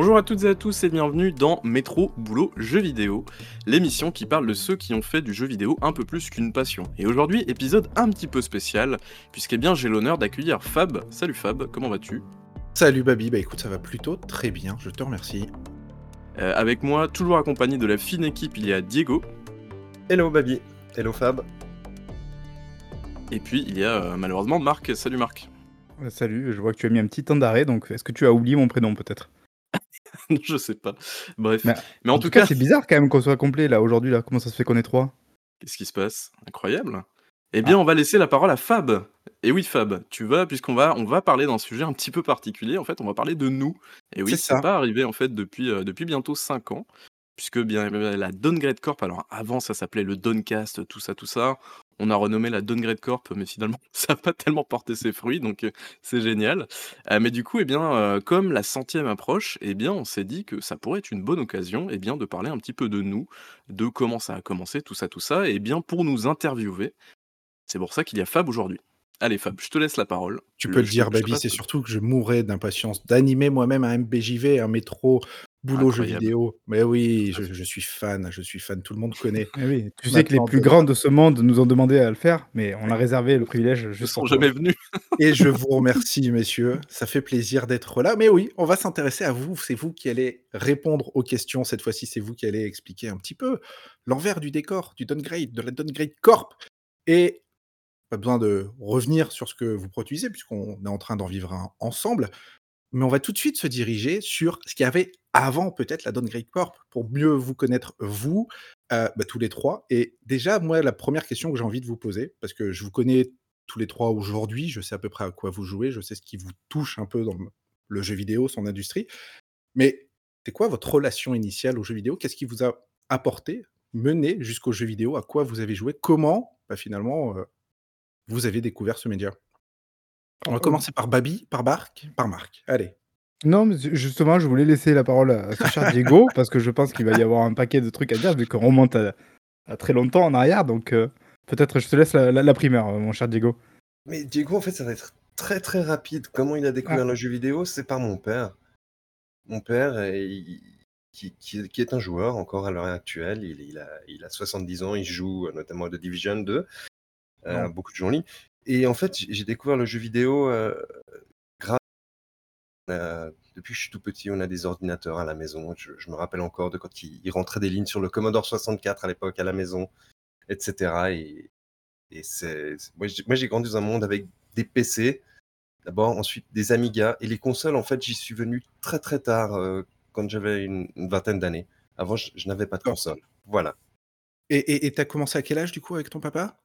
Bonjour à toutes et à tous et bienvenue dans Métro Boulot Jeux Vidéo, l'émission qui parle de ceux qui ont fait du jeu vidéo un peu plus qu'une passion. Et aujourd'hui, épisode un petit peu spécial, puisqu'est bien j'ai l'honneur d'accueillir Fab. Salut Fab, comment vas-tu? Salut Babi, bah écoute, ça va plutôt très bien, je te remercie. Euh, avec moi, toujours accompagné de la fine équipe, il y a Diego. Hello Babi, hello Fab. Et puis il y a euh, malheureusement Marc. Salut Marc. Euh, salut, je vois que tu as mis un petit temps d'arrêt, donc est-ce que tu as oublié mon prénom peut-être? je sais pas. Bref. Mais, en, tout, cas, c'est bizarre quand même qu'on soit complet là aujourd'hui. Là, comment ça se fait qu'on est trois? Qu'est-ce qui se passe? Incroyable. Eh bien, ah. on va laisser la parole à Fab. Et oui, Fab, tu vas, puisqu'on va, on va parler d'un sujet un petit peu particulier. En fait, on va parler de nous. Et oui, c'est pas arrivé en fait depuis, euh, depuis bientôt 5 ans puisque bien la Downgrade Corp, alors avant ça s'appelait le Downcast, tout ça, tout ça. On a renommé la Downgrade Corp, mais finalement ça n'a pas tellement porté ses fruits, donc euh, c'est génial. Euh, mais du coup, eh bien, euh, comme la centième approche, eh bien, on s'est dit que ça pourrait être une bonne occasion, eh bien, de parler un petit peu de nous, de comment ça a commencé, tout ça, tout ça, et bien pour nous interviewer. C'est pour ça qu'il y a Fab aujourd'hui. Allez Fab, je te laisse la parole. Tu peux le dire, Baby, c'est surtout que je mourrais d'impatience d'animer moi-même un MBJV, un métro Boulot jeux vidéo. Mais oui, je, suis fan, je suis fan, tout le monde connaît. Eh oui, tu sais que les plus grands de ce monde nous ont demandé à le faire, mais on a réservé le privilège Je ne sont jamais venus. Et je vous remercie, messieurs. Ça fait plaisir d'être là. Mais oui, on va s'intéresser à vous. C'est vous qui allez répondre aux questions. Cette fois-ci, c'est vous qui allez expliquer un petit peu l'envers du décor, du downgrade, de la downgrade corp. Et pas besoin de revenir sur ce que vous produisez, puisqu'on est en train d'en vivre un ensemble. Mais on va tout de suite se diriger sur ce qu'il y avait avant peut-être la Downgrade Corp, pour mieux vous connaître, vous, euh, bah, tous les trois. Et déjà, moi, la première question que j'ai envie de vous poser, parce que je vous connais tous les trois aujourd'hui, je sais à peu près à quoi vous jouez, je sais ce qui vous touche un peu dans le jeu vidéo, son industrie. Mais c'est quoi votre relation initiale au jeu vidéo? Qu'est-ce qui vous a apporté, mené jusqu'au jeu vidéo? À quoi vous avez joué? Comment, bah, finalement, euh, vous avez découvert ce média? On va commencer par Babi, par Marc, par Marc. Allez. Non, mais justement, je voulais laisser la parole à ce cher Diego, parce que je pense qu'il va y avoir un paquet de trucs à dire, vu qu'on remonte à, très longtemps en arrière. Donc, euh, peut-être je te laisse la, primeur, euh, mon cher Diego. Mais Diego, en fait, ça va être très très rapide. Comment il a découvert ah. le jeu vidéo C'est par mon père. Mon père, qui, est un joueur encore à l'heure actuelle. Il, a, il, a, 70 ans, il joue euh, notamment à The Division 2, beaucoup de en ligne. Et en fait, j'ai découvert le jeu vidéo euh, grâce. depuis que je suis tout petit, on a des ordinateurs à la maison. Je, me rappelle encore de quand il, rentrait des lignes sur le Commodore 64 à l'époque à la maison, etc. Et, c'est, moi, j'ai grandi dans un monde avec des PC, d'abord, ensuite des Amiga. Et les consoles, en fait, j'y suis venu très très tard, euh, quand j'avais une, vingtaine d'années. Avant, je, n'avais pas de console. Voilà. Et tu as commencé à quel âge, du coup, avec ton papa?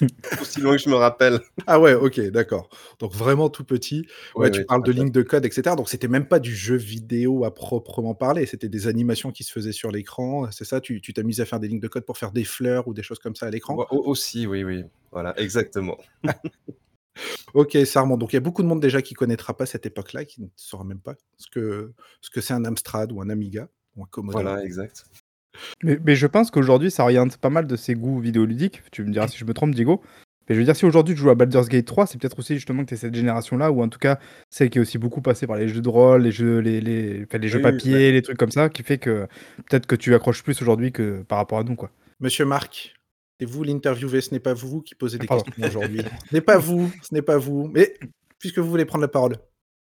aussi loin que je me rappelle. Ah ouais, ok, d'accord. Donc vraiment tout petit. Ouais, tu parles de ligne de code, etc. Donc c'était même pas du jeu vidéo à proprement parler. C'était des animations qui se faisaient sur l'écran. C'est ça? Tu t'amuses à faire des lignes de code pour faire des fleurs ou des choses comme ça à l'écran? Aussi, oui, oui. Voilà, exactement. ok, ça remonte. Donc il y a beaucoup de monde déjà qui connaîtra pas cette époque-là, qui ne saura même pas ce que ce que c'est un Amstrad ou un Amiga ou un Commodore. Voilà, exact. Mais, je pense qu'aujourd'hui, ça oriente pas mal de ses goûts vidéoludiques. Tu me diras si je me trompe, Diego. Mais je veux dire, si aujourd'hui tu joues à Baldur's Gate 3, c'est peut-être aussi justement que tu es cette génération-là, ou en tout cas celle qui est aussi beaucoup passée par les jeux de rôle, les jeux, les, les, les jeux papier, les trucs comme ça, qui fait que peut-être que tu accroches plus aujourd'hui que par rapport à nous. quoi. Monsieur Marc, c'est vous l'interviewé, ce n'est pas vous qui posez des ah, questions aujourd'hui. ce n'est pas vous, ce n'est pas vous. Mais puisque vous voulez prendre la parole,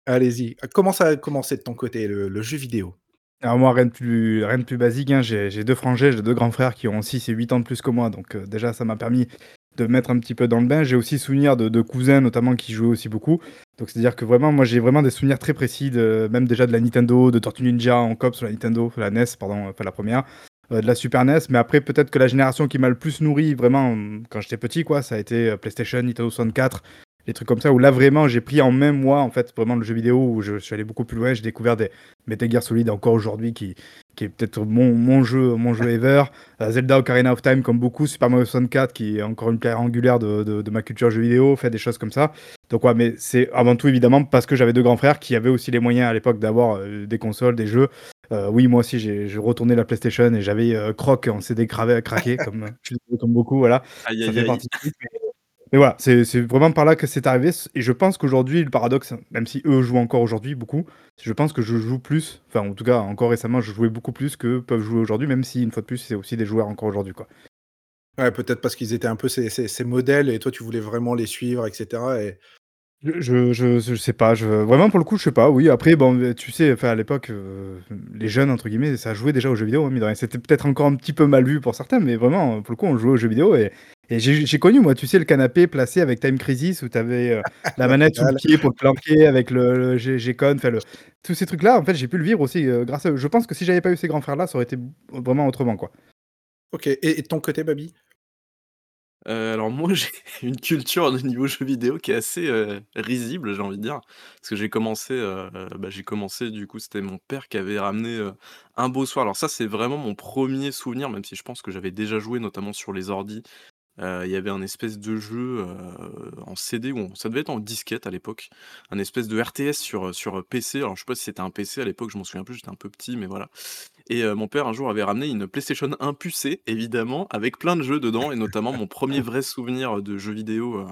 allez-y. Comment ça a commencé de ton côté, le jeu vidéo? Alors moi, rien de plus, rien de plus basique, hein. j'ai deux frangins, j'ai deux grands frères qui ont 6 et 8 ans de plus que moi, donc euh, déjà ça m'a permis de mettre un petit peu dans le bain. J'ai aussi souvenir de, cousins notamment qui jouaient aussi beaucoup. Donc c'est-à-dire que vraiment, moi j'ai vraiment des souvenirs très précis, de, même déjà de la Nintendo, de Tortue Ninja en cop sur la Nintendo, la NES, pardon, enfin la première, euh, de la Super NES. Mais après, peut-être que la génération qui m'a le plus nourri vraiment quand j'étais petit, quoi, ça a été euh, PlayStation, Nintendo 64, des trucs comme ça, où là vraiment j'ai pris en main moi en fait vraiment le jeu vidéo où je, suis allé beaucoup plus loin, j'ai découvert des Metal Gear Solid encore aujourd'hui qui, qui est peut-être mon, mon, jeu mon jeu ever, euh, Zelda Ocarina of Time comme beaucoup, Super Mario 64 qui est encore une pierre angulaire de, de, ma culture jeu vidéo, fait des choses comme ça. Donc ouais, mais c'est avant tout évidemment parce que j'avais deux grands frères qui avaient aussi les moyens à l'époque d'avoir euh, des consoles, des jeux. Euh, oui, moi aussi j'ai retourné la PlayStation et j'avais Croc en CD cravé, craqué comme, comme beaucoup, voilà. ça fait partie Mais voilà, c'est vraiment par là que c'est arrivé. Et je pense qu'aujourd'hui, le paradoxe, même si eux jouent encore aujourd'hui beaucoup, je pense que je joue plus, enfin en tout cas encore récemment, je jouais beaucoup plus que peuvent jouer aujourd'hui, même si une fois de plus, c'est aussi des joueurs encore aujourd'hui. quoi. Ouais, peut-être parce qu'ils étaient un peu ces, ces, modèles et toi tu voulais vraiment les suivre, etc. Et je, je, je, sais pas, je, vraiment pour le coup, je sais pas. Oui, après, bon, tu sais, à l'époque, euh, les jeunes, entre guillemets, ça jouait déjà aux jeux vidéo. Hein, C'était peut-être encore un petit peu mal vu pour certains, mais vraiment, pour le coup, on jouait aux jeux vidéo. Et, et j'ai connu, moi, tu sais, le canapé placé avec Time Crisis où tu avais euh, la manette sous le pied pour te planquer avec le, G-Con, le, tous ces trucs-là. En fait, j'ai pu le vivre aussi euh, grâce à eux. Je pense que si j'avais pas eu ces grands frères-là, ça aurait été vraiment autrement, quoi. Ok, et, et de ton côté, Babi? Euh, alors moi, j'ai une culture de niveau jeux vidéo qui est assez, euh, risible, j'ai envie de dire. Parce que j'ai commencé, euh, bah, j'ai commencé du coup, c'était mon père qui avait ramené, un beau soir alors ça, c'est vraiment mon premier souvenir, même si je pense que j'avais déjà joué notamment sur les ordis. Il y avait un espèce de jeu, en CD ou ça devait être en disquette à l'époque, un espèce de RTS sur, sur, PC. Alors je sais pas si c'était un PC à l'époque, je m'en souviens plus, j'étais un peu petit, mais voilà. Et mon père, un jour, avait ramené une PlayStation 1 pucée, évidemment, avec plein de jeux dedans et notamment mon premier vrai souvenir, de jeu vidéo,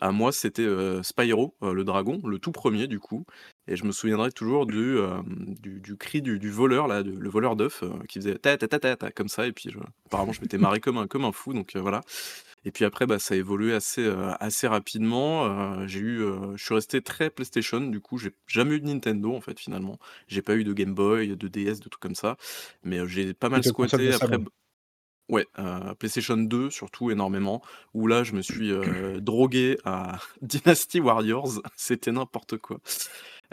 à moi, c'était, Spyro, le dragon, le tout premier du coup et je me souviendrai toujours du, du cri du voleur là, le voleur d'œufs, qui faisait «ta ta ta ta ta» comme ça et puis je apparemment je m'étais marré comme un comme un fou donc voilà. Et puis après, bah, ça a évolué assez, assez rapidement, j'ai eu, je suis resté très PlayStation du coup, j'ai jamais eu de Nintendo en fait finalement. J'ai pas eu de Game Boy, de DS, de trucs comme ça, mais j'ai pas mal squatté après ouais, PlayStation 2 surtout énormément, où là je me suis, drogué à Dynasty Warriors, c'était n'importe quoi.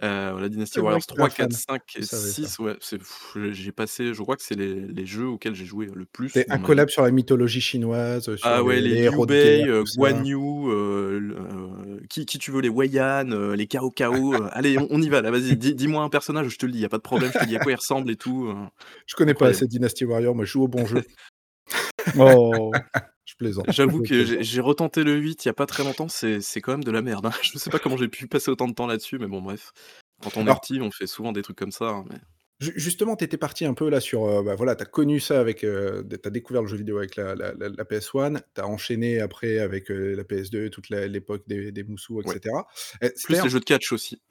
Euh, voilà, Dynasty Warriors 3, 4, 5 et 6, ouais, j'ai passé je crois que c'est les les jeux auxquels j'ai joué le plus C'est un collab sur la mythologie chinoise, sur Ah ouais, les Liu Bei, Guan Yu, qui qui tu veux, les Wei Yan, les Cao Cao, allez, on y va là, vas-y, dis moi un personnage, je te le dis, y a pas de problème, je te dis à quoi il ressemble et tout, Je connais pas assez Dynasty Warriors, moi je joue au bon jeu. Oh! Je plaisante. J'avoue que j'ai retenté le 8 il y a pas très longtemps, c'est quand même de la merde, hein. Je sais pas comment j'ai pu passer autant de temps là-dessus, mais bon bref. Quand on est petit, on fait souvent des trucs comme ça, hein, mais justement, tu étais parti un peu là sur, euh, bah, voilà, tu as connu ça avec, euh, tu as découvert le jeu vidéo avec la PS1, tu as enchaîné après avec, euh, la PS2, toute l'époque des des Moussous etc. Plus les jeux de catch aussi.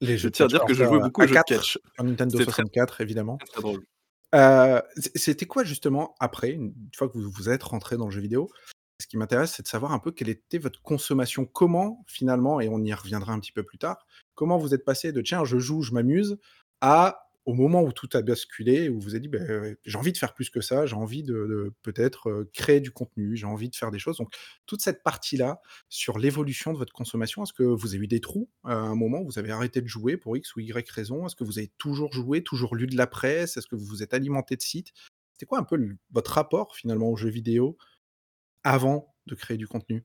Les jeux Je tiens à dire que je jouais beaucoup aux jeux de catch. sur Nintendo 64 évidemment. très drôle c'était quoi justement après, une fois que vous vous êtes rentré dans le jeu vidéo? Ce qui m'intéresse, c'est de savoir un peu quelle était votre consommation. Comment finalement, et on y reviendra un petit peu plus tard, comment vous êtes passé de: «Tiens, je joue, je m'amuse» à au moment où tout a basculé, où vous êtes dit: «Beh, j'ai envie de faire plus que ça, j'ai envie de peut-être, créer du contenu, j'ai envie de faire des choses». Donc toute cette partie-là, sur l'évolution de votre consommation, est-ce que vous avez eu des trous à un moment où vous avez arrêté de jouer pour X ou Y raison? Est-ce que vous avez toujours joué, toujours lu de la presse? Est-ce que vous vous êtes alimenté de sites? C'était quoi un peu votre rapport finalement aux jeux vidéo avant de créer du contenu?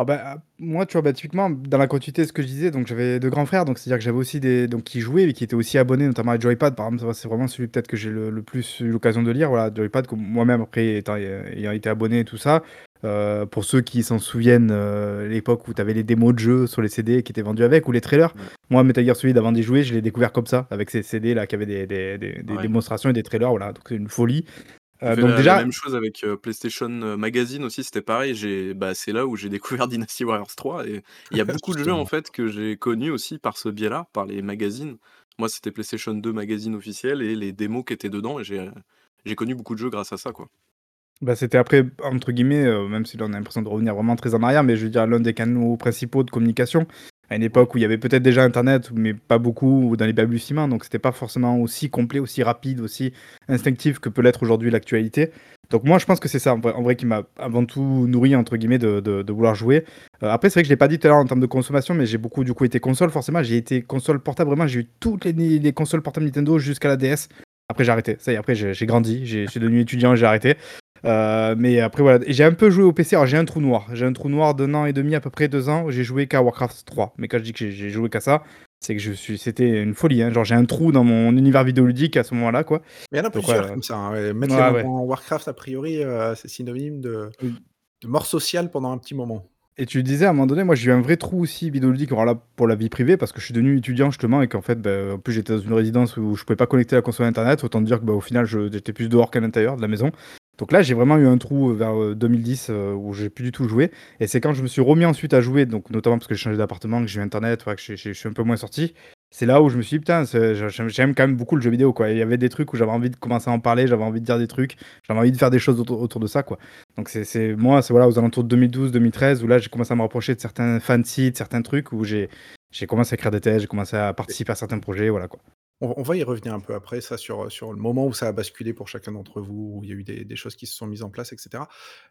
Ah bah, moi, tu vois, bah, typiquement, dans la continuité de ce que je disais, donc j'avais deux grands frères, donc c'est-à-dire que j'avais aussi des donc qui jouaient et qui étaient aussi abonnés, notamment à Joypad, par exemple, c'est vraiment celui peut-être que j'ai le le plus eu l'occasion de lire, voilà, Joypad, moi-même après étant ayant été abonné et tout ça. Euh, pour ceux qui s'en souviennent, euh, l'époque où tu avais les démos de jeux sur les CD qui étaient vendus avec ou les trailers. Moi, Metal Gear Solid, avant d'y jouer, je l'ai découvert comme ça, avec ces CD là qui avaient des des des démonstrations et des trailers, voilà, donc c'est une folie. Euh, donc la, déjà, la même chose avec euh, PlayStation euh, Magazine aussi, c'était pareil. J'ai, bah, c'est là où j'ai découvert Dynasty Warriors 3 et il y a beaucoup de jeux en fait que j'ai connus aussi par ce biais-là, par les magazines. Moi, c'était PlayStation 2 magazine officiel et les démos qui étaient dedans et j'ai, j'ai connu beaucoup de jeux grâce à ça, quoi. Bah, c'était après, entre guillemets, même si là on a l'impression de revenir vraiment très en arrière, mais je veux dire, l'un des canaux principaux de communication à une époque où il y avait peut-être déjà Internet, mais pas beaucoup dans les balbutiements, donc c'était pas forcément aussi complet, aussi rapide, aussi instinctif que peut l'être aujourd'hui l'actualité. Donc moi, je pense que c'est ça, en vrai, qui m'a avant tout nourri, entre guillemets, de, de, vouloir jouer. Euh, après, c'est vrai que je l'ai pas dit tout à l'heure en termes de consommation, mais j'ai beaucoup, du coup, été console, forcément. J'ai été console portable, vraiment, j'ai eu toutes les, les consoles portables Nintendo jusqu'à la DS. Après, j'ai arrêté. Ça y est, après, j'ai grandi, j'ai devenu étudiant et j'ai arrêté. Euh, mais après, voilà. J'ai un peu joué au PC. Alors, j'ai un trou noir. J'ai un trou noir d'un an et demi, à peu près deux ans. J'ai joué qu'à Warcraft 3. Mais quand je dis que j'ai joué qu'à ça, c'est que je suis, c'était une folie. Hein. Genre, j'ai un trou dans mon univers vidéoludique à ce moment-là, quoi. Mais il y en a plusieurs comme ça. Hein. Mettre les en Warcraft, a priori, euh, c'est synonyme de, de mort sociale pendant un petit moment. Et tu disais à un moment donné, moi j'ai eu un vrai trou aussi vidéoludique là, pour la vie privée parce que je suis devenu étudiant justement et qu'en fait, bah, en plus j'étais dans une résidence où je pouvais pas connecter la console internet. Autant dire que bah, au final j'étais plus dehors qu'à l'intérieur de la maison. Donc là, j'ai vraiment eu un trou vers 2010 où j'ai plus du tout joué. Et c'est quand je me suis remis ensuite à jouer, donc notamment parce que j'ai changé d'appartement, que j'ai eu internet, que je suis un peu moins sorti. C'est là où je me suis dit, putain, j'aime quand même beaucoup le jeu vidéo, quoi. Il y avait des trucs où j'avais envie de commencer à en parler, j'avais envie de dire des trucs, j'avais envie de faire des choses autour, de ça, quoi. Donc c'est moi, c'est voilà, aux alentours de 2012-2013, où là, j'ai commencé à me rapprocher de certains fansites, certains trucs, où j'ai commencé à écrire des thèses, j'ai commencé à participer à certains projets, voilà, quoi. On, va y revenir un peu après, ça, sur, sur le moment où ça a basculé pour chacun d'entre vous, où il y a eu des, choses qui se sont mises en place, etc.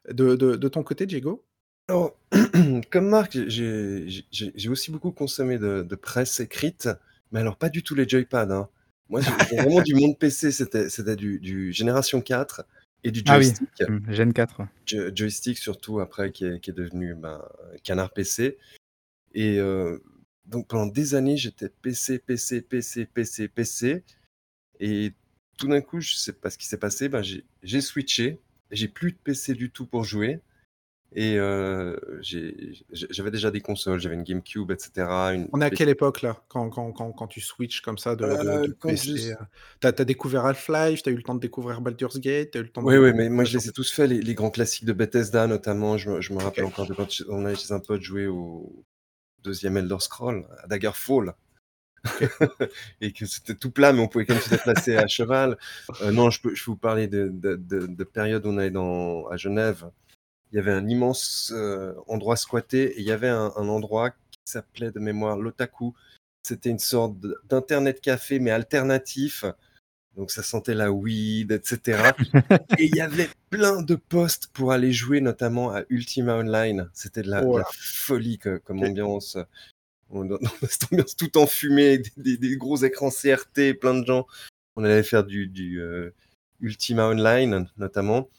De, de, ton côté, Diego? Alors, comme Marc, j'ai aussi beaucoup consommé de, presse écrite, mais alors pas du tout les joypads. Hein. Moi, j'ai vraiment du monde PC, c'était du, du Génération 4 et du joystick. Ah oui, Gen 4. joystick surtout après, qui est, qui est devenu ben, Canard PC. Et euh, donc pendant des années, j'étais PC, PC, PC, PC, PC. Et tout d'un coup, je sais pas ce qui s'est passé, ben j'ai switché. J'ai plus de PC du tout pour jouer. Et euh, j'avais déjà des consoles, j'avais une GameCube, etc. On est à quelle époque là, quand, quand, quand, quand tu switches comme ça de, de, euh, PC? T'as as découvert Half-Life, t'as eu le temps de découvrir Baldur's Gate, as eu le temps. Oui, oui, mais moi je les ai tous faits, les, les, grands classiques de Bethesda notamment. Je, je me rappelle encore de quand on allait chez un pote jouer au, deuxième Elder Scroll, à Daggerfall. et que c'était tout plat, mais on pouvait quand même se déplacer à cheval. Euh, non, je peux, je peux vous parler de, de, de, période où on est dans, à Genève. Il y avait un immense euh, endroit squatté et il y avait un, endroit qui s'appelait de mémoire l'Otaku. C'était une sorte d'internet café, mais alternatif. Donc ça sentait la weed, etc. et il y avait plein de postes pour aller jouer, notamment à Ultima Online. C'était de, la folie comme ambiance. Dans, cette ambiance tout enfumée, des, des, gros écrans CRT, plein de gens. On allait faire du, du euh, Ultima Online, notamment.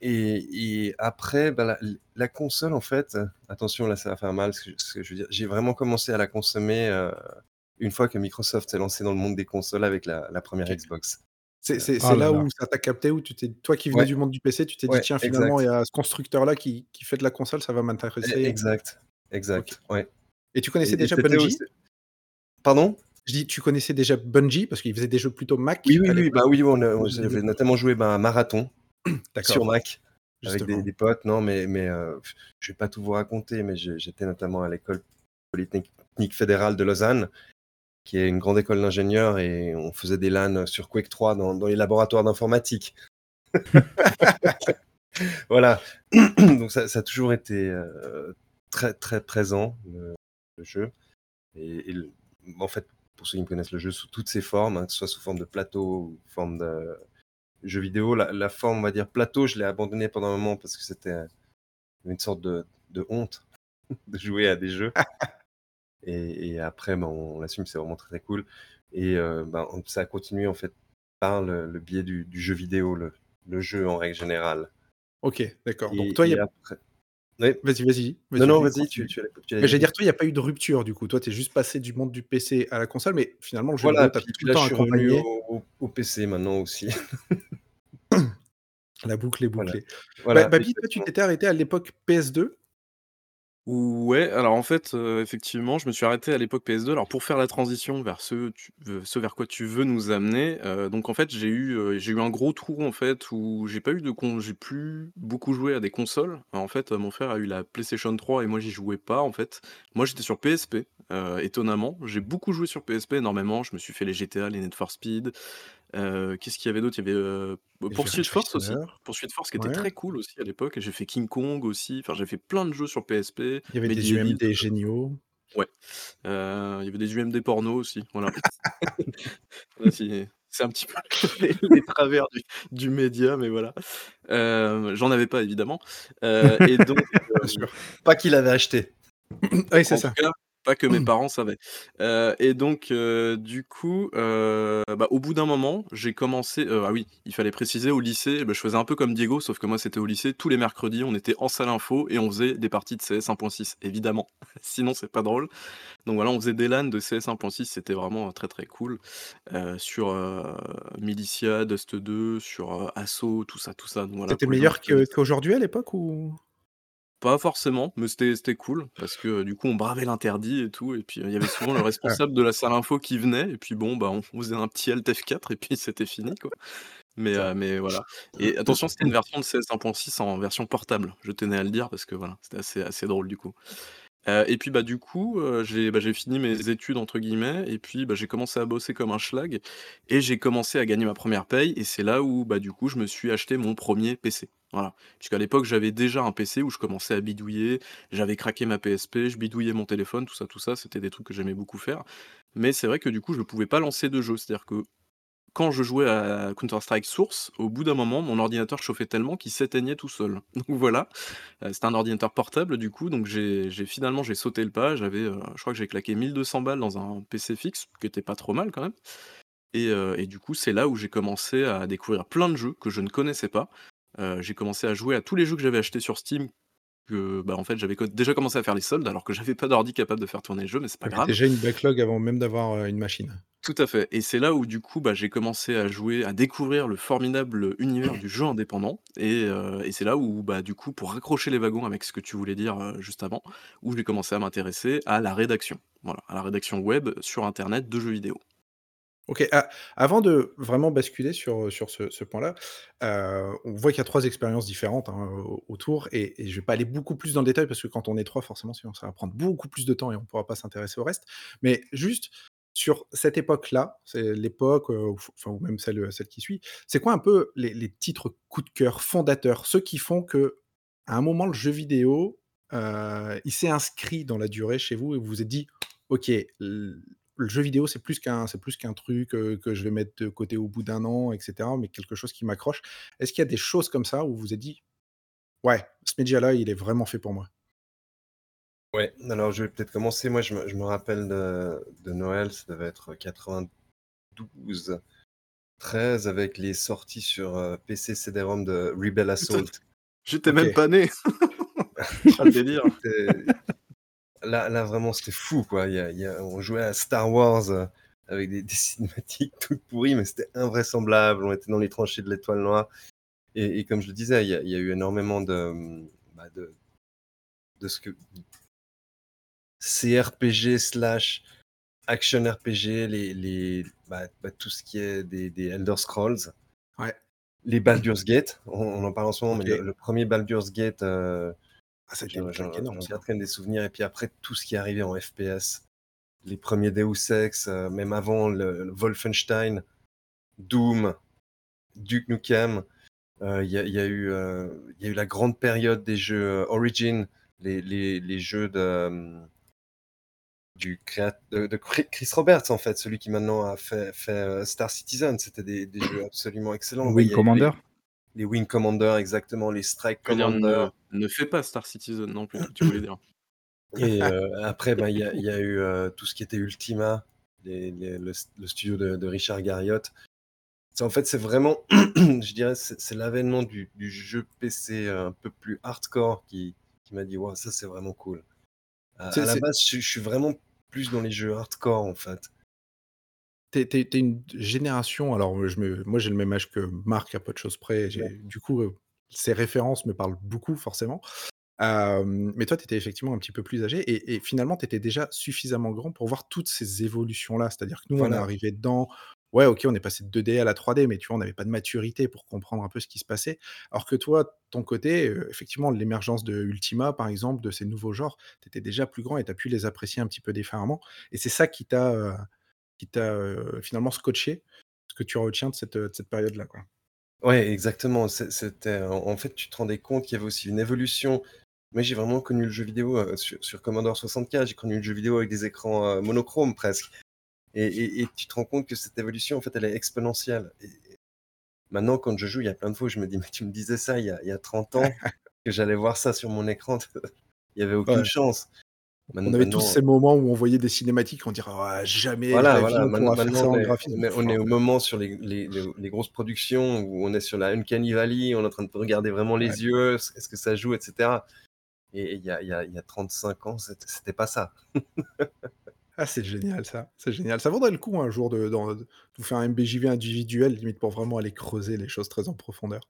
Et, après, bah, la, console, en fait, attention, là, ça va faire mal, ce que, je veux dire. J'ai vraiment commencé à la consommer euh, une fois que Microsoft s'est lancé dans le monde des consoles avec la, première Xbox. C'est oh là, où ça t'a capté, où tu t'es, toi qui venais du monde du PC, tu t'es dit tiens finalement il y a ce constructeur là qui, qui, fait de la console, ça va m'intéresser. Exact, exact, ouais. Et tu connaissais déjà Bungie Pardon? Je dis tu connaissais déjà Bungie parce qu'il faisait des jeux plutôt Mac. Oui oui oui, bah oui on, avait notamment joué bah, Marathon sur Mac avec des, potes. Non mais mais euh, je vais pas tout vous raconter, mais j'étais notamment à l'école polytechnique fédérale de Lausanne qui est une grande école d'ingénieurs, et on faisait des LAN sur Quake 3 dans, les laboratoires d'informatique. voilà. Donc ça, a toujours été euh, très très présent le, jeu. Et, en fait, pour ceux qui me connaissent le jeu sous toutes ses formes, hein, que ce soit sous forme de plateau ou forme de jeu vidéo, la, forme, on va dire plateau, je l'ai abandonné pendant un moment parce que c'était une sorte de honte de jouer à des jeux. Et, après, ben, on l'assume, c'est vraiment très, très cool. Et euh, ben, ça a continué en fait par le, biais du, jeu vidéo, le, jeu en règle générale. Ok, d'accord. Donc toi, il y a... Après... Vas-y, vas-y. non, non, vas-y, tu, tu, J'allais dire, toi, il n'y a pas eu de rupture du coup. Toi, tu es juste passé du monde du PC à la console, mais finalement, le jeu voilà, vidéo, tout le temps accompagné. Au, PC maintenant aussi. la boucle est bouclée. Voilà. Bah, Babi, toi, tu t'étais arrêté à l'époque PS2 Ouais, alors en fait, effectivement, je me suis arrêté à l'époque PS2. Alors pour faire la transition vers ce vers quoi tu veux nous amener, donc en fait, j'ai eu, j'ai eu un gros trou en fait où j'ai pas eu de con j'ai plus beaucoup joué à des consoles. En fait, mon frère a eu la PlayStation 3 et moi j'y jouais pas en fait. Moi j'étais sur PSP, étonnamment. J'ai beaucoup joué sur PSP énormément, je me suis fait les GTA, les Need for Speed, qu'est-ce qu'il y avait d'autre? Il y avait, euh, Pursuit Force aussi. Poursuite Force qui était très cool aussi à l'époque j'ai fait King Kong aussi. Enfin, j'ai fait plein de jeux sur PSP. Il y avait des UMD géniaux. Ouais. il y avait des UMD porno aussi, voilà. c'est un petit peu les travers du média, mais voilà. j'en avais pas évidemment, et donc Pas qu'il avait acheté. Oui, c'est ça que mes parents savaient. et donc, du coup, bah, au bout d'un moment, j'ai commencé. ah oui, il fallait préciser au lycée, bah, je faisais un peu comme Diego, sauf que moi c'était au lycée. Tous les mercredis, on était en salle info et on faisait des parties de CS 1.6, évidemment. Sinon, c'est pas drôle. Donc voilà, on faisait des LAN de CS 1.6, c'était vraiment très très cool. sur Militia, Dust 2, sur Assaut, tout ça, tout ça. Voilà, C'était meilleur qu'aujourd'hui à l'époque ou? Pas forcément, mais c'était cool parce que, du coup, on bravait l'interdit et tout et puis, il y avait souvent le responsable de la salle info qui venait et puis bon, bah, on faisait un petit Alt F4 et puis c'était fini, quoi. Mais, mais voilà. Et attention, c'était une version de CS 1.6 en version portable. Je tenais à le dire parce que voilà, c'était assez, assez drôle du coup. Et puis bah du coup, j'ai bah, j'ai fini mes études entre guillemets et puis bah, j'ai commencé à bosser comme un schlag et j'ai commencé à gagner ma première paye et c'est là où bah du coup je me suis acheté mon premier PC. Voilà. Puisqu'à l'époque j'avais déjà un PC où je commençais à bidouiller, j'avais craqué ma PSP, je bidouillais mon téléphone, tout ça, tout ça, c'était des trucs que j'aimais beaucoup faire. Mais c'est vrai que du coup je ne pouvais pas lancer de jeu, c'est-à-dire que quand je jouais à Counter-Strike Source, au bout d'un moment, mon ordinateur chauffait tellement qu'il s'éteignait tout seul. Donc voilà, euh, c'était un ordinateur portable du coup, donc j'ai finalement j'ai sauté le pas. J'avais, euh, je crois que j'ai claqué 1200 balles dans un PC fixe, qui était pas trop mal quand même. Euh, et du coup, c'est là où j'ai commencé à découvrir plein de jeux que je ne connaissais pas. j'ai commencé à jouer à tous les jeux que j'avais achetés sur Steam, que bah, en fait j'avais déjà commencé à faire les soldes alors que j'avais pas d'ordi capable de faire tourner le jeu, mais c'est pas grave. déjà une backlog avant même d'avoir une machine. Tout à fait. Et c'est là où du coup, bah, j'ai commencé à jouer, à découvrir le formidable univers du jeu indépendant. Et, euh, et c'est là où, bah, du coup, pour raccrocher les wagons avec ce que tu voulais dire euh, juste avant, où j'ai commencé à m'intéresser à la rédaction. Voilà, à la rédaction web sur Internet de jeux vidéo. Ok, ah, avant de vraiment basculer sur, sur ce, point-là, euh, on voit qu'il y a trois expériences différentes hein, autour, et, je vais pas aller beaucoup plus dans le détail parce que quand on est trois, forcément, ça va prendre beaucoup plus de temps et on pourra pas s'intéresser au reste. Mais juste, sur cette époque-là, c'est l'époque, enfin, ou même celle, celle qui suit, c'est quoi un peu les, titres coup de cœur fondateurs, ceux qui font que, à un moment, le jeu vidéo, il s'est inscrit dans la durée chez vous et vous vous êtes dit, ok, le, jeu vidéo, c'est plus qu'un, c'est plus qu'un truc que je vais mettre de côté au bout d'un an, etc., mais quelque chose qui m'accroche. Est-ce qu'il y a des choses comme ça où vous vous êtes dit, ouais, ce média-là, il est vraiment fait pour moi? Ouais, alors je vais peut-être commencer. Moi, je me, rappelle de, Noël, ça devait être 92, 13, avec les sorties sur euh, PC CD-ROM de Rebel Assault. J'étais même pas né. Un délire. Là, là, vraiment, c'était fou, quoi. on jouait à Star Wars euh, avec des, cinématiques toutes pourries, mais c'était invraisemblable. On était dans les tranchées de l'étoile noire. Et, comme je le disais, il y a, eu énormément de, bah, de, de ce que CRPG slash action RPG, les, les, bah, bah, tout ce qui est des, des, Elder Scrolls. Ouais. Les Baldur's Gate, on, en parle en ce moment, mais le, premier Baldur's Gate, euh, ah, j'en garde des souvenirs. Et puis après, tout ce qui est arrivé en FPS, les premiers Deus Ex, euh, même avant le, Wolfenstein, Doom, Duke Nukem. Euh, il y, y, a eu, il y a eu la grande période des jeux Origin, les, les, les jeux de du de, Chris Roberts, en fait, celui qui maintenant a fait, fait euh, Star Citizen. C'était des, jeux absolument excellents. Wing Commander les, Wing Commander, exactement, les Strike Commander. Ne, ne, fais pas Star Citizen non plus, tu voulais dire. Et euh, après, ben, il y, a eu euh, tout ce qui était Ultima, le, studio de, Richard Garriott. En fait, c'est vraiment, je dirais, c'est l'avènement du, jeu PC un peu plus hardcore qui, qui m'a dit, wow, ça c'est vraiment cool. À, la base, je, je, suis vraiment plus dans les jeux hardcore en fait. T'es es, une génération, alors je me, moi j'ai le même âge que Marc à peu de choses près, du coup ces références me parlent beaucoup forcément. mais toi, tu étais effectivement un petit peu plus âgé et, et finalement, tu étais déjà suffisamment grand pour voir toutes ces évolutions-là. C'est-à-dire que nous, on est arrivé dedans, ouais, ok, on est passé de 2D à la 3D, mais tu vois, on n'avait pas de maturité pour comprendre un peu ce qui se passait. Alors que toi, ton côté, euh, effectivement, l'émergence de Ultima, par exemple, de ces nouveaux genres, tu étais déjà plus grand et tu as pu les apprécier un petit peu différemment. Et c'est ça qui t'a euh, qui t'a finalement scotché, ce que tu retiens de cette, cette période-là. Quoi. Ouais, exactement. C'était, en fait, tu te rendais compte qu'il y avait aussi une évolution. Moi, j'ai vraiment connu le jeu vidéo sur, Commodore 64. J'ai connu le jeu vidéo avec des écrans monochromes presque. Et, tu te rends compte que cette évolution, en fait, elle est exponentielle. Et, maintenant, quand je joue, il y a plein de fois, je me dis, mais tu me disais ça il y a, il y a 30 ans, que j'allais voir ça sur mon écran, il n'y avait aucune chance. On avait tous ces moments où on voyait des cinématiques, on dirait oh, jamais voilà, voilà. Maintenant, on, est, on, est, au moment sur les, les, les, grosses productions où on est sur la Uncanny Valley, on est en train de regarder vraiment les yeux, est-ce que ça joue, etc. Et il y a, y, a, y a 35 ans, c'était pas ça. Ah, c'est génial ça, c'est génial. Ça vaudrait le coup un jour de, vous faire un MBJV individuel, limite pour vraiment aller creuser les choses très en profondeur.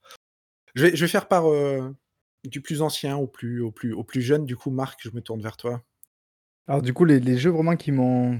Je vais, je vais faire par euh, du plus ancien au plus, au, plus, au plus jeune. Du coup, Marc, je me tourne vers toi. Alors du coup, les, jeux vraiment qui m'ont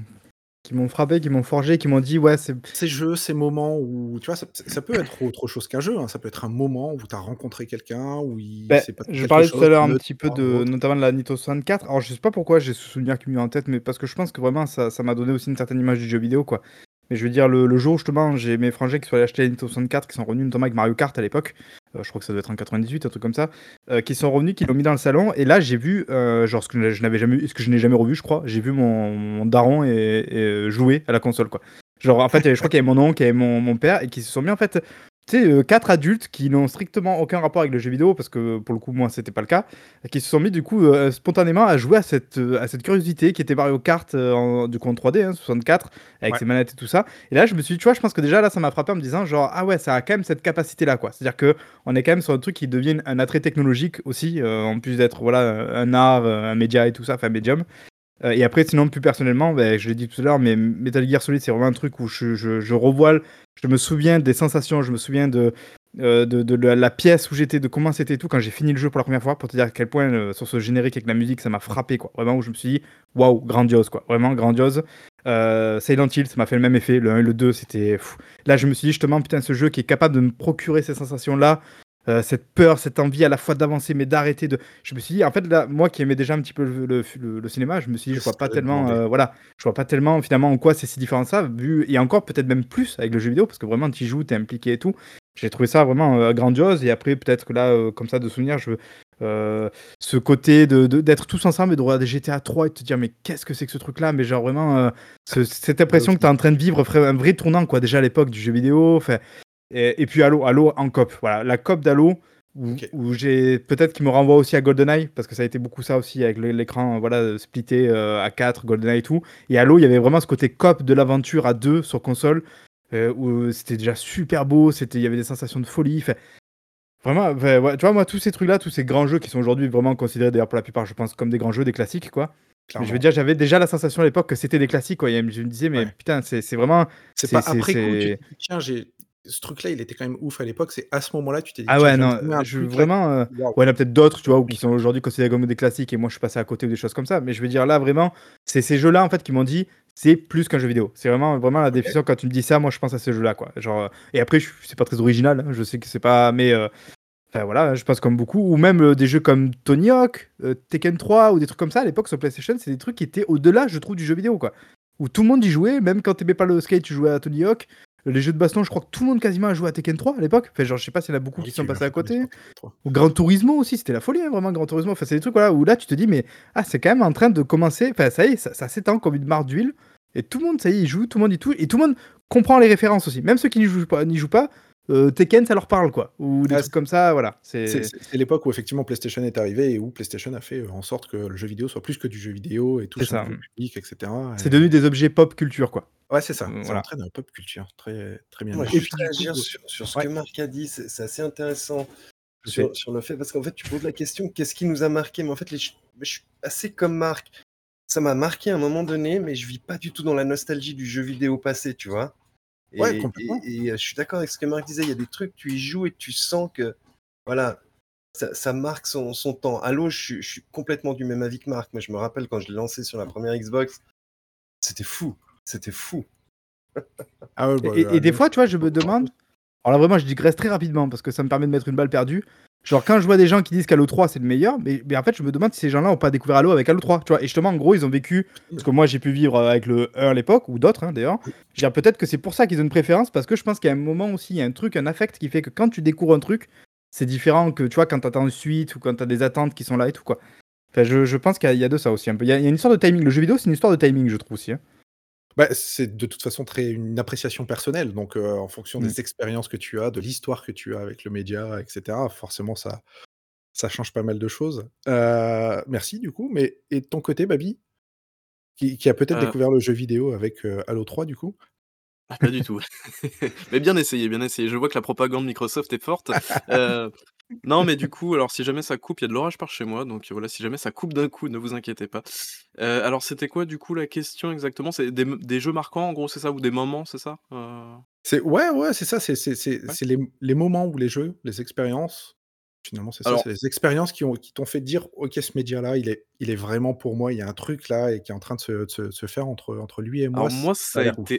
qui m'ont frappé, qui m'ont forgé, qui m'ont dit: «Ouais, c'est» Ces jeux, ces moments où tu vois, ça ça peut être autre chose qu'un jeu, hein. Ça peut être un moment où tu as rencontré quelqu'un, où il s'est passé je parlais tout à l'heure un petit peu de notamment de la Nintendo 64. Alors je sais pas pourquoi j'ai ce souvenir qui me vient en tête, mais parce que je pense que vraiment ça ça m'a donné aussi une certaine image du jeu vidéo, quoi. Mais je veux dire le le jour où justement j'ai mes frangins qui sont allés acheter la Nintendo 64, qui sont revenus notamment avec Mario Kart à l'époque, je crois que ça devait être en 98, un truc comme ça, heu, qui sont revenus, qui l'ont mis dans le salon et là j'ai vu, heu, genre ce que je n'avais jamais ce que je n'ai jamais revu je crois, j'ai vu mon daron et jouer à la console, quoi. Genre en fait, je crois qu'il y avait mon oncle, il y avait mon père et qui se sont mis en fait, tu sais, heu, 4 adultes qui n'ont strictement aucun rapport avec le jeu vidéo parce que pour le coup moi c'était pas le cas, qui se sont mis du coup, heu, spontanément à jouer à cette, à cette curiosité qui était Mario Kart, heu, en du coup en 3D, hein, 64 avec Ouais. ses manettes et tout ça et là je me suis dit, tu vois, je pense que déjà là ça m'a frappé en me disant genre: «Ah ouais, ça a quand même cette capacité-là, quoi». C'est-à-dire qu'on est quand même sur un truc qui devient un attrait technologique aussi, en plus d'être voilà, un art, un média et tout ça, enfin un médium. Heu et après sinon plus personnellement, beh, je l'ai dit tout à l'heure, mais Metal Gear Solid c'est vraiment un truc où je je je revois je me souviens des sensations, je me souviens de, heu, de la pièce où j'étais, de comment c'était tout quand j'ai fini le jeu pour la première fois, pour te dire à quel point, heu, sur ce générique avec la musique, ça m'a frappé, quoi. Vraiment où je me suis dit: «Waouh, grandiose, quoi». Vraiment grandiose. Silent Hill, ça m'a fait le même effet. Le 1 et le 2, c'était fou. Là, je me suis dit justement: «Putain, ce jeu qui est capable de me procurer ces sensations-là, heu, cette peur, cette envie à la fois d'avancer, mais d'arrêter de» je me suis dit en fait là, moi qui aimais déjà un petit peu le le le le cinéma, je me suis dit: «Je vois pas tellement, heu, voilà, je vois pas tellement finalement en quoi c'est si différent de ça», vu et encore peut-être même plus avec le jeu vidéo parce que vraiment tu y joues, tu es impliqué et tout. J'ai trouvé ça vraiment, heu, grandiose et après peut-être que là, comme ça de souvenir, je heu, ce côté de de d'être tous ensemble et de regarder GTA 3 et de te dire: «Mais qu'est-ce que c'est que ce truc-là?» mais genre vraiment, heu, ce cette impression que tu es en train de vivre un vrai tournant, quoi, déjà à l'époque du jeu vidéo, et et puis Halo Halo en coop, voilà. La coop d'Halo où j'ai peut-être qui me renvoie aussi à GoldenEye parce que ça a été beaucoup ça aussi avec l'é l'écran, voilà, splitté, heu, à 4, GoldenEye et tout et Halo, il y avait vraiment ce côté coop de l'aventure à 2 sur console, heu, où c'était déjà super beau, il y avait des sensations de folie, vraiment, ouais, tu vois, moi, tous ces trucs-là, tous ces grands jeux qui sont aujourd'hui vraiment considérés d'ailleurs pour la plupart, je pense, comme des grands jeux, des classiques, quoi. Je veux dire, j'avais déjà la sensation à l'époque que c'était des classiques, quoi. Je me disais: «Mais Ouais. putain, c'est vraiment C'est pas après coup, tu c'est» te dis: «Tiens, j'ai ce truc-là, il était quand même ouf à l'époque». C'est à ce moment-là, tu t'es dit: Ah «Tiens, ouais, non, je vraiment, heu, waouh». ouais, il y en a peut-être d'autres, tu vois, ou qui sont aujourd'hui considérés comme des classiques et moi je suis passé à côté ou des choses comme ça. Mais je veux dire là vraiment, c'est ces jeux-là en fait qui m'ont dit: «C'est plus qu'un jeu vidéo». C'est vraiment vraiment la définition quand tu me dis ça, moi je pense à ces jeux-là, quoi. Genre, heu et après je c'est pas très original, hein, je sais que c'est pas mais heu, enfin voilà, je pense comme beaucoup ou même, des jeux comme Tony Hawk, Tekken 3 ou des trucs comme ça à l'époque sur PlayStation, c'est des trucs qui étaient au-delà, je trouve, du jeu vidéo, quoi. Où tout le monde y jouait, même quand tu aimais pas le skate, tu jouais à Tony Hawk. Les jeux de baston, je crois que tout le monde quasiment a joué à Tekken 3 à l'époque. Enfin genre, je sais pas s'il y en a beaucoup Oui, qui sont passés à côté. sur Tekken 3. Ou Gran Turismo aussi, c'était la folie, hein, vraiment Gran Turismo. Enfin, c'est des trucs voilà, où là tu te dis: «Mais ah, c'est quand même en train de commencer, enfin ça y est, ça ça s'étend comme une mare d'huile et tout le monde, ça y est, y joue, tout le monde y touche et tout le monde comprend les références aussi». Même ceux qui n'y jouent pas n'y jouent pas, heu, Tekken, ça leur parle, quoi. Ou des Ah, trucs comme ça, voilà. C'est C'est c'est c'est l'époque où effectivement PlayStation est arrivé et où PlayStation a fait, heu, en sorte que le jeu vidéo soit plus que du jeu vidéo et c'est un ça, public et cetera C'est devenu des objets pop culture, quoi. ouais, c'est ça, ça voilà. entraîne un pop culture. Très très bien Moi, je coup, réagir sur sur ce ouais. que Marc a dit, c'est c'est assez intéressant sur le fait parce qu'en fait, tu poses la question: «Qu'est-ce qui nous a marqué?» mais en fait, les je suis assez comme Marc. Ça m'a marqué à un moment donné, mais je vis pas du tout dans la nostalgie du jeu vidéo passé, tu vois? Ouais, complètement. et et heu, je suis d'accord avec ce que Marc disait, il y a des trucs, tu y joues et tu sens que, voilà, ça ça marque son son temps. Halo, je suis je suis complètement du même avis que Marc. Moi, je me rappelle quand je l'ai lancé sur la première Xbox, c'était fou, c'était fou. Ah ouais, bah, Et et et des fois, tu vois, je me demande alors là, vraiment, je digresse très rapidement parce que ça me permet de mettre une balle perdue. Genre, quand je vois des gens qui disent qu'Halo 3, c'est le meilleur, mais mais en fait, je me demande si ces gens-là ont pas découvert Halo avec Halo 3, tu vois? Et justement, en gros, ils ont vécu ce que moi j'ai pu vivre, heu, avec le 1 à l'époque ou d'autres, hein, d'ailleurs. Peut-être que c'est pour ça qu'ils ont une préférence parce que je pense qu'il y a un moment aussi, il y a un truc, un affect qui fait que quand tu découvres un truc, c'est différent que, tu vois, quand tu attends une suite ou quand tu as des attentes qui sont là et tout, quoi. Enfin, je je pense qu'il y a de ça aussi un peu. Il y a il y a une histoire de timing. Le jeu vidéo, c'est une histoire de timing, je trouve aussi, hein. Bah, c'est de toute façon très une appréciation personnelle donc en fonction Mmh. des expériences que tu as, de l'histoire que tu as avec le média et cetera, forcément ça ça change pas mal de choses. Merci du coup, mais et de ton côté, Babi? Qui qui a peut-être découvert le jeu vidéo avec, Halo 3 du coup? Ah pas du tout. Mais bien essayé, bien essayé. Je vois que la propagande Microsoft est forte. non, mais du coup, alors si jamais ça coupe, il y a de l'orage par chez moi, donc voilà, si jamais ça coupe d'un coup, ne vous inquiétez pas. Heu, alors c'était quoi du coup la question exactement? C'est des m des jeux marquants en gros, c'est ça? Ou des moments, c'est ça? Heu, C'est ouais, ouais, c'est ça, c'est c'est c'est ouais? c'est les les moments où les jeux, les expériences Finalement, c'est ça, c'est les expériences qui ont qui t'ont fait dire: «OK, ce média-là, il est il est vraiment pour moi, il y a un truc là et qui est en train de se de se de se faire entre entre lui et moi, Alors moi, ça a ça a l'air ouf».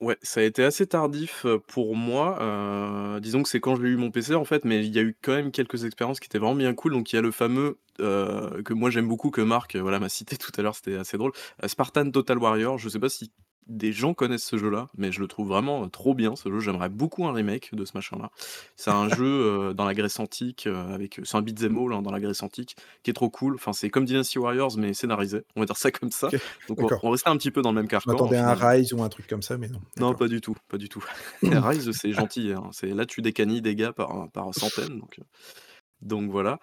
Ouais, ça a été assez tardif, pour moi, disons que c'est quand j'ai eu mon PC, en fait, mais il y a eu quand même quelques expériences qui étaient vraiment bien cool. Donc il y a le fameux, que moi j'aime beaucoup, que Marc, voilà, m'a cité tout à l'heure, c'était assez drôle, Spartan Total Warrior. Je sais pas si des gens connaissent ce jeu-là, mais je le trouve vraiment, heu, trop bien ce jeu. J'aimerais beaucoup un remake de ce machin-là. C'est un jeu, heu, dans la Grèce antique, heu, avec, c'est un beat'em all, hein, dans la Grèce antique, qui est trop cool. Enfin, c'est comme Dynasty Warriors, mais scénarisé, on va dire ça comme ça. Donc on on restait un petit peu dans le même carcan, à un. Rise ou un truc comme ça, mais non, Non, pas du tout, pas du tout. Rise, c'est gentil, hein, c'est là, tu décanilles des gars par par centaines, donc donc voilà.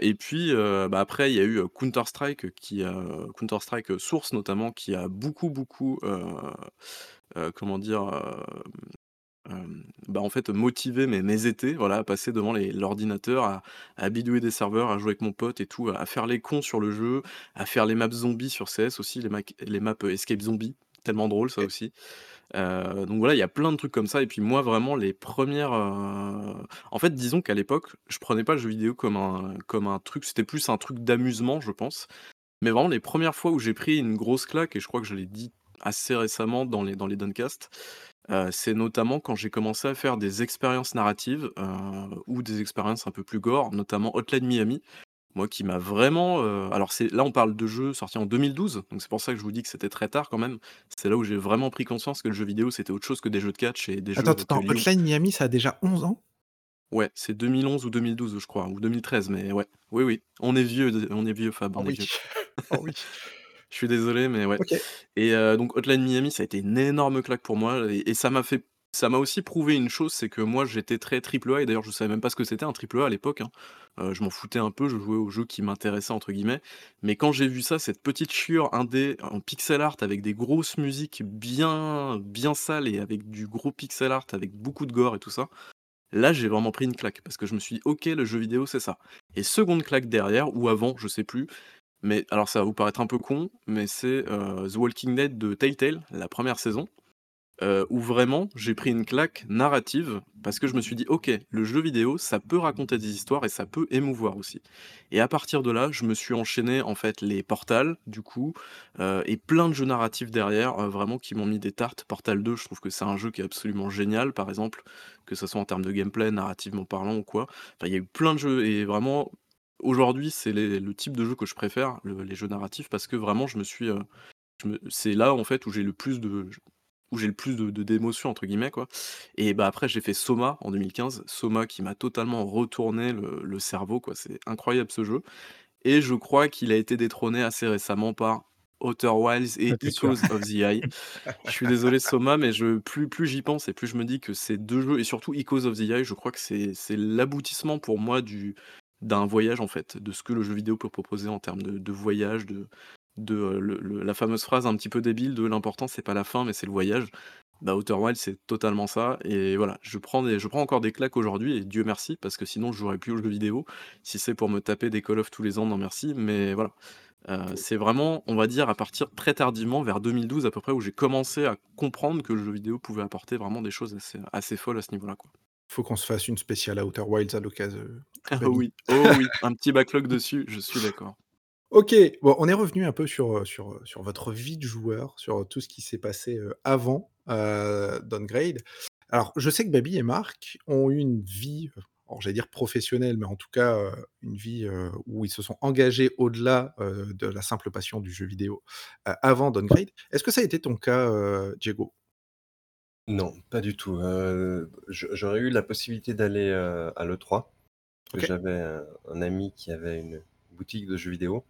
Et puis, bah, après, il y a eu, Counter Strike qui Counter Strike, Source notamment, qui a beaucoup, beaucoup, comment dire? Bah, en fait, motivé mes étés, voilà, à passer devant l'ordinateur, à bidouiller des serveurs, à jouer avec mon pote et tout, à faire les cons sur le jeu, à faire les maps zombies sur CS aussi, les les maps, escape zombie, tellement drôle ça aussi. Donc voilà, il y a plein de trucs comme ça et puis moi vraiment les premières, en fait, disons qu'à l'époque, je prenais pas le jeu vidéo comme un comme un truc c'était plus un truc d'amusement, je pense. Mais vraiment les premières fois où j'ai pris une grosse claque et je crois que je l'ai dit assez récemment dans les dans les c'est notamment quand j'ai commencé à faire des expériences narratives, ou des expériences un peu plus gore, notamment Hotline Miami. Moi qui m'a vraiment, heu alors c'est là on parle de jeux sortis en 2012, donc c'est pour ça que je vous dis que c'était très tard quand même. C'est là où j'ai vraiment pris conscience que le jeu vidéo, c'était autre chose que des jeux de catch et des Attends, jeux attends, Rocket League. Hotline Miami, ça a déjà 11 ans? Ouais, c'est 2011 ou 2012, je crois, ou 2013, mais ouais. Oui, oui, on est vieux on est vieux Fab, Oh on est oui, vieux. oh oui. Je suis désolé, mais ouais. OK. Et heu, donc Hotline Miami, ça a été une énorme claque pour moi et et ça m'a fait ça m'a aussi prouvé une chose, c'est que moi j'étais très triple A et d'ailleurs je savais même pas ce que c'était un triple A à l'époque, hein. Heu, je m'en foutais un peu, je jouais aux jeux qui «m'intéressaient» entre guillemets. Mais quand j'ai vu ça, cette petite chiure indé en pixel art avec des grosses musiques bien bien sales et avec du gros pixel art, avec beaucoup de gore et tout ça, là j'ai vraiment pris une claque parce que je me suis dit: «OK, le jeu vidéo c'est ça». Et seconde claque derrière ou avant, je sais plus, mais alors ça va vous paraître un peu con, mais c'est, heu, The Walking Dead de Telltale, la première saison, heu, où vraiment j'ai pris une claque narrative parce que je me suis dit: «OK, le jeu vidéo, ça peut raconter des histoires et ça peut émouvoir aussi». Et à partir de là, je me suis enchaîné en fait les Portal du coup, heu et plein de jeux narratifs derrière, heu, vraiment qui m'ont mis des tartes. Portal 2, je trouve que c'est un jeu qui est absolument génial par exemple, que ce soit en termes de gameplay, narrativement parlant ou quoi. Enfin, il y a eu plein de jeux et vraiment aujourd'hui, c'est le type de jeu que je préfère, le les jeux narratifs parce que vraiment je me suis, c'est là en fait où j'ai le plus de où j'ai le plus de de «d'émotions» entre guillemets quoi. Et bah, après j'ai fait Soma en 2015, Soma qui m'a totalement retourné le le cerveau quoi, c'est incroyable ce jeu. Et je crois qu'il a été détrôné assez récemment par Outer Wilds et sûr. Echoes of the Eye. Je suis désolé Soma, mais je plus plus j'y pense et plus je me dis que ces 2 jeux et surtout Echoes of the Eye, je crois que c'est c'est l'aboutissement pour moi du d'un voyage en fait, de ce que le jeu vidéo peut proposer en termes de de voyage, de de, le le la fameuse phrase un petit peu débile de: «L'important c'est pas la fin, mais c'est le voyage». Bah, Outer Wilds, c'est totalement ça et voilà, je prends des je prends encore des claques aujourd'hui et Dieu merci parce que sinon je jouerais plus aux jeux vidéo, si c'est pour me taper des Call of tous les ans, non merci, mais voilà. Heu, c'est vraiment, on va dire à partir très tardivement, vers 2012 à peu près, où j'ai commencé à comprendre que le jeu vidéo pouvait apporter vraiment des choses assez assez folles à ce niveau-là, quoi. Faut qu'on se fasse une spéciale Outer Wilds à l'occasion, Ah oui, oh oui, un petit backlog dessus, je suis d'accord. OK, bon, on est revenu un peu sur, heu, sur, heu, sur votre vie de joueur, sur tout ce qui s'est passé, avant, heu, Downgrade. Alors, je sais que Babi et Marc ont eu une vie, j'allais dire professionnelle, mais en tout cas, une vie, où ils se sont engagés au-delà, de la simple passion du jeu vidéo, avant Downgrade. Est-ce que ça a été ton cas, Diego? Non, pas du tout, j'aurais eu la possibilité d'aller, à l'E3, parce que OK. j'avais un un ami qui avait une boutique de jeux vidéo,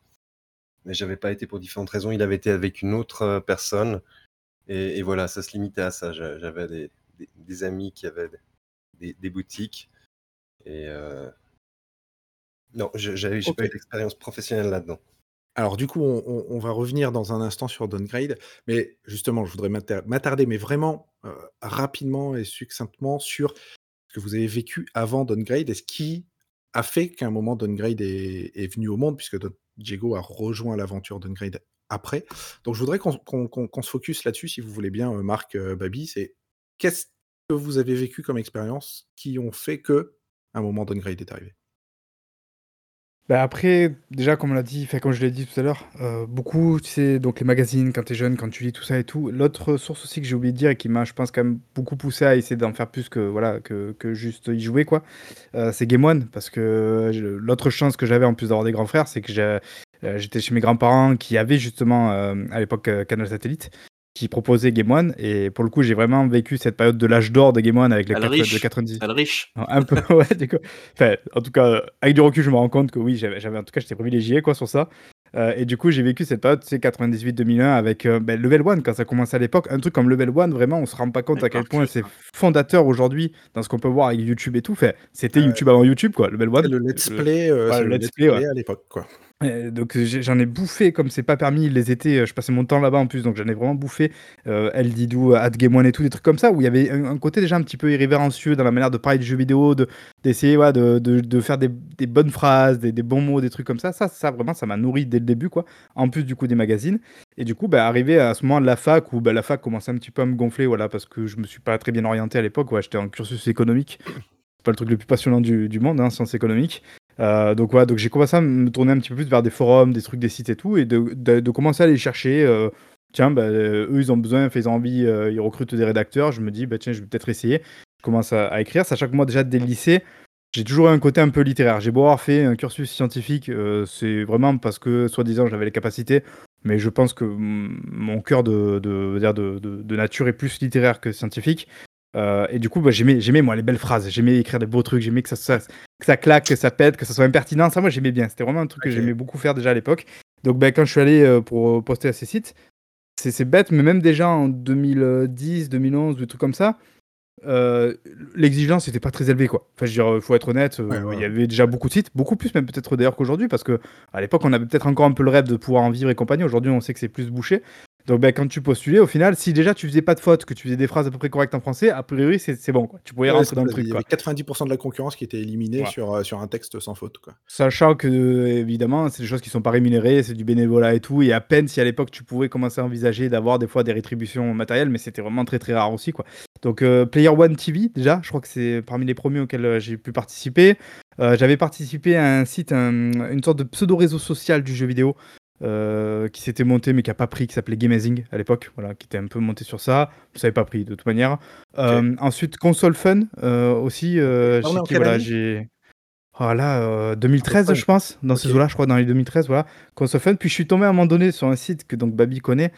mais j'avais pas été pour différentes raisons. Il avait été avec une autre, heu, personne et et voilà, ça se limitait à ça. J'a j'avais des des des amis qui avaient des des boutiques et heu non, j'ai pas eu d'expérience professionnelle là-dedans. Alors du coup, on va revenir dans un instant sur Downgrade, mais justement, je voudrais m'attarder, mais vraiment, heu, rapidement et succinctement sur ce que vous avez vécu avant Downgrade et ce qui a fait qu'à un moment Downgrade est est venu au monde puisque Diego a rejoint l'aventure Downgrade après. Donc je voudrais qu'on se focus là-dessus si vous voulez bien, heu, Marc, heu, Babi, c'est qu'est-ce que vous avez vécu comme expérience qui ont fait qu'à un moment Downgrade est arrivé? Bah, après, déjà, comme on l'a dit, enfin, comme je l'ai dit tout à l'heure, euh, beaucoup, tu sais, donc les magazines, quand tu es jeune, quand tu lis tout ça et tout. L'autre source aussi que j'ai oublié de dire et qui m'a, je pense, quand même beaucoup poussé à essayer d'en faire plus que, voilà, que, que juste y jouer, quoi, euh, c'est Game One. Parce que l'autre chance que j'avais en plus d'avoir des grands frères, c'est que euh, j'étais chez mes grands-parents qui avaient justement à l'époque Canal Satellite qui proposait Game One. Et pour le coup, j'ai vraiment vécu cette période de l'âge d'or de Game One avec les 4, de 90. Elle riche. Un peu, ouais, enfin, en tout cas, avec du recul, je me rends compte que oui, j'avais, en tout cas, j'étais privilégié quoi sur ça. Euh, et du coup, j'ai vécu cette période, c'est 98-2001 avec euh, ben, Level One quand ça commençait à l'époque. Un truc comme Level One, vraiment, on se rend pas compte à quel point c'est fondateur aujourd'hui dans ce qu'on peut voir avec YouTube et tout. Fait, c'était YouTube avant YouTube, quoi. Level One. Le let's play, euh, le, let's play, à l'époque, quoi donc j'en ai bouffé comme c'est pas permis les étés, euh, je passais mon temps là-bas en plus, donc j'en ai vraiment bouffé euh, El Didou, Ad Game One et tout, des trucs comme ça, où il y avait un, côté déjà un petit peu irrévérencieux dans la manière de parler du jeu vidéo, d'essayer de, de, de, faire des, des, bonnes phrases, des, des, bons mots, des trucs comme ça. Ça, ça vraiment, ça m'a nourri dès le début, quoi. En plus du coup des magazines. Et du coup, bah, arrivé à ce moment de la fac, où bah, la fac commençait un petit peu à me gonfler, voilà, parce que je me suis pas très bien orienté à l'époque, ouais, j'étais en cursus économique. Pas le truc le plus passionnant du, du monde, hein, sciences économiques. Euh, donc voilà, donc j'ai commencé à me tourner un petit peu plus vers des forums, des trucs, des sites et tout, et de, commencer à aller chercher. Euh, tiens, bah, eux ils ont besoin, ils ont envie, euh, ils recrutent des rédacteurs. Je me dis, bah, tiens, je vais peut-être essayer. Je commence à, écrire. Sachant que moi, déjà dès le lycée, j'ai toujours eu un côté un peu littéraire. J'ai beau avoir fait un cursus scientifique, c'est vraiment parce que, soi-disant, j'avais les capacités. Mais je pense que mon cœur de, de, de, de, nature est plus littéraire que scientifique. Euh, et du coup, bah, j'aimais, j'aimais moi les belles phrases, j'aimais écrire des beaux trucs, j'aimais que ça, ça, que ça claque, que ça pète, que ça soit impertinent. Ça, moi, j'aimais bien. C'était vraiment un truc que j'aimais beaucoup faire déjà à l'époque. Donc, bah, quand je suis allé euh, pour poster à ces sites, c'est, bête, mais même déjà en 2010, 2011, des trucs comme ça, euh, l'exigence n'était pas très élevée quoi. Enfin, je veux dire, faut être honnête, il y avait déjà beaucoup de sites, beaucoup plus même peut-être d'ailleurs qu'aujourd'hui, parce que à l'époque on avait peut-être encore un peu le rêve de pouvoir en vivre et compagnie. Aujourd'hui, on sait que c'est plus bouché. Donc ben, quand tu postulais, au final, si déjà tu faisais pas de fautes, que tu faisais des phrases à peu près correctes en français, a priori c'est bon. Quoi. Tu pouvais rentrer dans le truc. Il y avait 90% de la concurrence qui était éliminée sur, euh, sur un texte sans faute. Quoi. Sachant que, évidemment, c'est des choses qui sont pas rémunérées, c'est du bénévolat et tout. Et à peine si à l'époque tu pouvais commencer à envisager d'avoir des fois des rétributions matérielles, mais c'était vraiment très très rare aussi. Quoi. Donc euh, Player One TV, déjà, je crois que c'est parmi les premiers auxquels euh, j'ai pu participer. J'avais participé à un site, une sorte de pseudo-réseau social du jeu vidéo euh, qui s'était monté mais qui a pas pris, qui s'appelait Gamazing à l'époque, voilà, qui était un peu monté sur ça. Ça n'avait pas pris de toute manière. Euh, ensuite, Console Fun euh, aussi. Ah, voilà, j'ai. Voilà, 2013, je pense, dans ces eaux-là, je crois, dans les 2013, voilà. Console Fun. Puis je suis tombé à un moment donné sur un site que donc Babi connaît,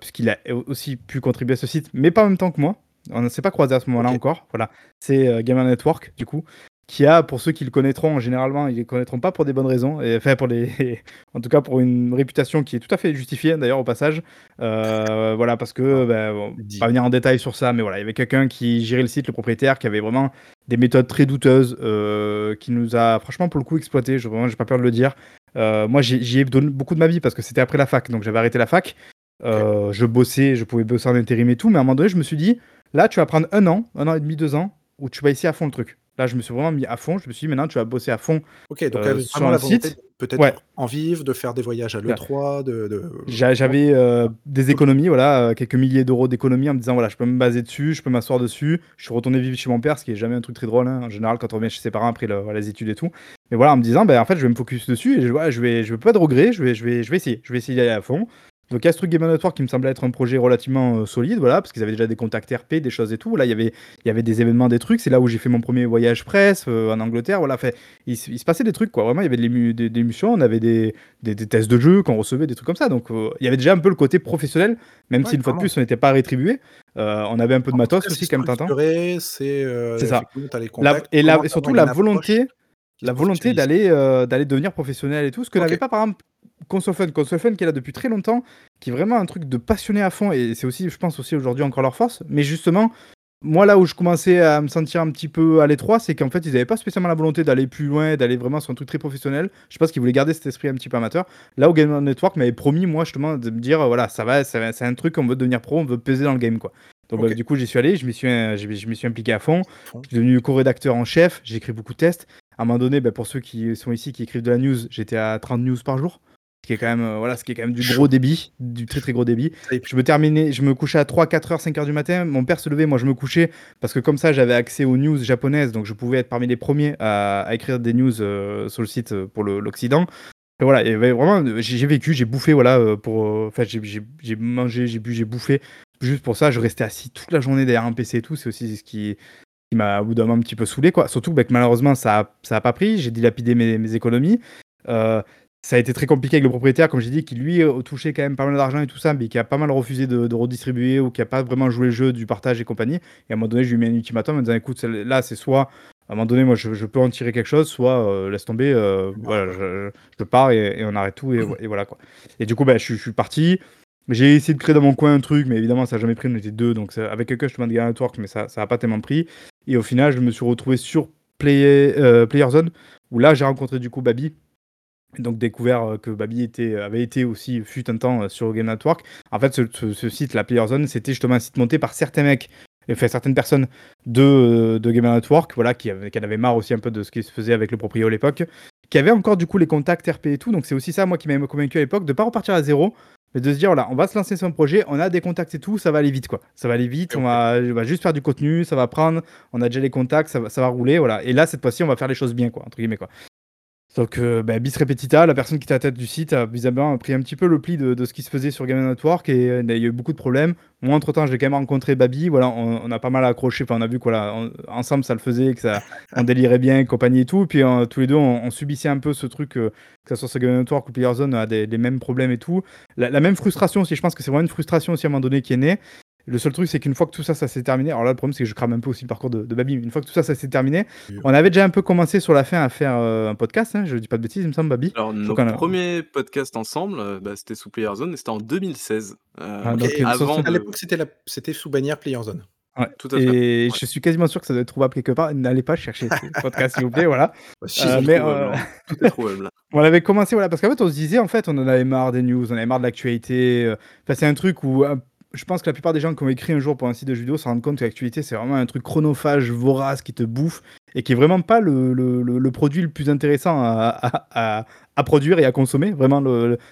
puisqu'il a aussi pu contribuer à ce site, mais pas en même temps que moi. On ne s'est pas croisé à ce moment-là encore. Voilà, c'est Gamer Network, du coup qui a, pour ceux qui le connaîtront, généralement, ils ne le connaîtront pas pour des bonnes raisons, et, enfin, pour les, en tout cas pour une réputation qui est tout à fait justifiée, d'ailleurs, au passage. Euh, voilà, parce que, ben, pas venir en détail sur ça, mais voilà, il y avait quelqu'un qui gérait le site, le propriétaire, qui avait vraiment des méthodes très douteuses, euh, qui nous a, franchement, pour le coup, exploité, je n'ai pas peur de le dire. Euh, moi, j'y ai donné beaucoup de ma vie parce que c'était après la fac, donc j'avais arrêté la fac. Je bossais, je pouvais bosser en intérim et tout, mais à un moment donné, je me suis dit, là, tu vas prendre un an, un an et demi, deux ans, où tu vas essayer à fond le truc. Là, je me suis vraiment mis à fond. Je me suis dit, maintenant, tu vas bosser à fond. Ok, donc euh, sur un site. Peut-être en vivre, de faire des voyages à l'E3. De, J'avais euh, des économies, voilà, euh, quelques milliers d'euros d'économies en me disant, voilà, je peux me baser dessus, je peux m'asseoir dessus. Je suis retourné vivre chez mon père, ce qui est jamais un truc très drôle, hein, en général, quand on revient chez ses parents après les études et tout. Mais voilà, en me disant, ben, en fait, je vais me focus dessus et je, je vais, je vais pas de regrets, je vais, je vais, je vais essayer. Je vais essayer d'aller à fond. Donc il y a ce truc Game Network qui me semblait être un projet relativement euh, solide, voilà, parce qu'ils avaient déjà des contacts RP, des choses et tout. Là, il y avait, il y avait des événements, des trucs. C'est là où j'ai fait mon premier voyage presse euh, en Angleterre. Voilà, fait, il, se passait des trucs, quoi. Vraiment, il y avait des, des, émissions, on avait des, des, tests de jeu qu'on recevait, des trucs comme ça. Donc euh, il y avait déjà un peu le côté professionnel, même si une fois de plus, on n'était pas rétribué. on avait un peu de matos aussi, quand même, C'est ça. et, et surtout la volonté la volonté d'aller d'aller devenir professionnel et tout, ce que n'avait pas par exemple Console Fun, Console Fun qui est là depuis très longtemps, qui est vraiment un truc de passionné à fond, et c'est aussi, je pense aussi aujourd'hui encore leur force. Mais justement, moi là où je commençais à me sentir un petit peu à l'étroit, c'est qu'en fait ils n'avaient pas spécialement la volonté d'aller plus loin, d'aller vraiment sur un truc très professionnel. Je pense qu'ils voulaient garder cet esprit un petit peu amateur. Là où Game Network m'avait promis, moi justement, de me dire voilà, ça va, c'est un truc, on veut devenir pro, on veut peser dans le game quoi. Donc bah, du coup j'y suis allé, je m'y suis, je suis impliqué à fond. Je suis devenu co-rédacteur en chef, j'ai écrit beaucoup de tests. À un moment donné, bah, pour ceux qui sont ici, qui écrivent de la news, j'étais à 30 news par jour. qui est quand même, euh, voilà, ce qui est quand même du gros débit, du très très gros débit. Je me terminais, je me couchais à 3, 4 heures, 5 heures du matin. Mon père se levait, moi je me couchais parce que comme ça j'avais accès aux news japonaises, donc je pouvais être parmi les premiers à, écrire des news euh, sur le site euh, pour l'Occident. Et voilà, et vraiment, j'ai vécu, j'ai bouffé, voilà, pour. Enfin, j'ai mangé, j'ai bu, j'ai bouffé. Juste pour ça, je restais assis toute la journée derrière un PC et tout. C'est aussi ce qui, m'a au bout d'un moment un petit peu saoulé, quoi. Surtout bah, que malheureusement, ça a, ça a pas pris. J'ai dilapidé mes, mes économies. Euh, ça a été très compliqué avec le propriétaire, comme j'ai dit, qui lui a touché quand même pas mal d'argent et tout ça, mais qui a pas mal refusé de, redistribuer ou qui a pas vraiment joué le jeu du partage et compagnie. Et à un moment donné, je lui ai mis un ultimatum en disant écoute, là, c'est soit à un moment donné, moi, je, peux en tirer quelque chose, soit euh, laisse tomber, euh, voilà, je, pars et, on arrête tout et, voilà quoi. Et du coup, bah, je, suis parti. J'ai essayé de créer dans mon coin un truc, mais évidemment, ça n'a jamais pris. On était deux, donc avec quelqu'un, je te demande de Network, mais ça n'a pas tellement pris. Et au final, je me suis retrouvé sur Play, euh, Playerzone, où là, j'ai rencontré du coup Babi, donc découvert euh, que Babi était, avait été aussi, fut un temps euh, sur Game Network. En fait, ce, site, la Playerzone, c'était justement un site monté par certains mecs, enfin certaines personnes de, euh, de Game Network, voilà, qui, en avaient marre aussi un peu de ce qui se faisait avec le proprio à l'époque, qui avaient encore du coup les contacts RP et tout. Donc c'est aussi ça, moi, qui m'a convaincu à l'époque, de pas repartir à zéro, mais de se dire, voilà, on va se lancer sur un projet, on a des contacts et tout, ça va aller vite, quoi. Ça va aller vite, on va, on va, juste faire du contenu, ça va prendre, on a déjà les contacts, ça va, ça va rouler, voilà. Et là, cette fois-ci, on va faire les choses bien, quoi, entre guillemets, quoi. Donc, euh, bah, bis repetita, la personne qui était à la tête du site a pris un petit peu le pli de, ce qui se faisait sur Game Network et euh, il y a eu beaucoup de problèmes. Moi, entre temps, j'ai quand même rencontré Babi. Voilà, on, a pas mal accroché. Enfin, on a vu que ensemble, ça le faisait, que ça, on délirait bien, compagnie et tout. Puis, euh, tous les deux, on, subissait un peu ce truc, que ce soit sur Game Network ou Playerzone, a des, mêmes problèmes et tout. La même frustration aussi, je pense que c'est vraiment une frustration aussi à un moment donné qui est née. Le seul truc, c'est qu'une fois que tout ça, ça s'est terminé, alors là, le problème, c'est que je crame un peu aussi le parcours de, de Babi. Une fois que tout ça, ça s'est terminé, on avait déjà un peu commencé sur la fin à faire euh, un podcast, hein, je dis pas de bêtises, il me semble, Babi. Alors, notre premier podcast ensemble, euh, bah, c'était sous Playerzone et c'était en 2016. Euh, ah, donc, avant À l'époque, c'était, c'était sous bannière Playerzone. Ouais. Tout à fait. Et je suis quasiment sûr que ça doit être trouvable quelque part. N'allez pas chercher ce podcast, s'il vous plaît, voilà. Bah, mais tout est trouvable. on avait commencé, voilà, parce qu'en fait, on se disait, en fait, on en avait marre des news, on avait marre de l'actualité. Enfin, c'est un truc où je pense que la plupart des gens qui ont écrit un jour pour un site de vidéo se rendent compte que l'actualité, c'est vraiment un truc chronophage, vorace, qui te bouffe, et qui est vraiment pas le, produit le plus intéressant à, produire et à consommer. Vraiment,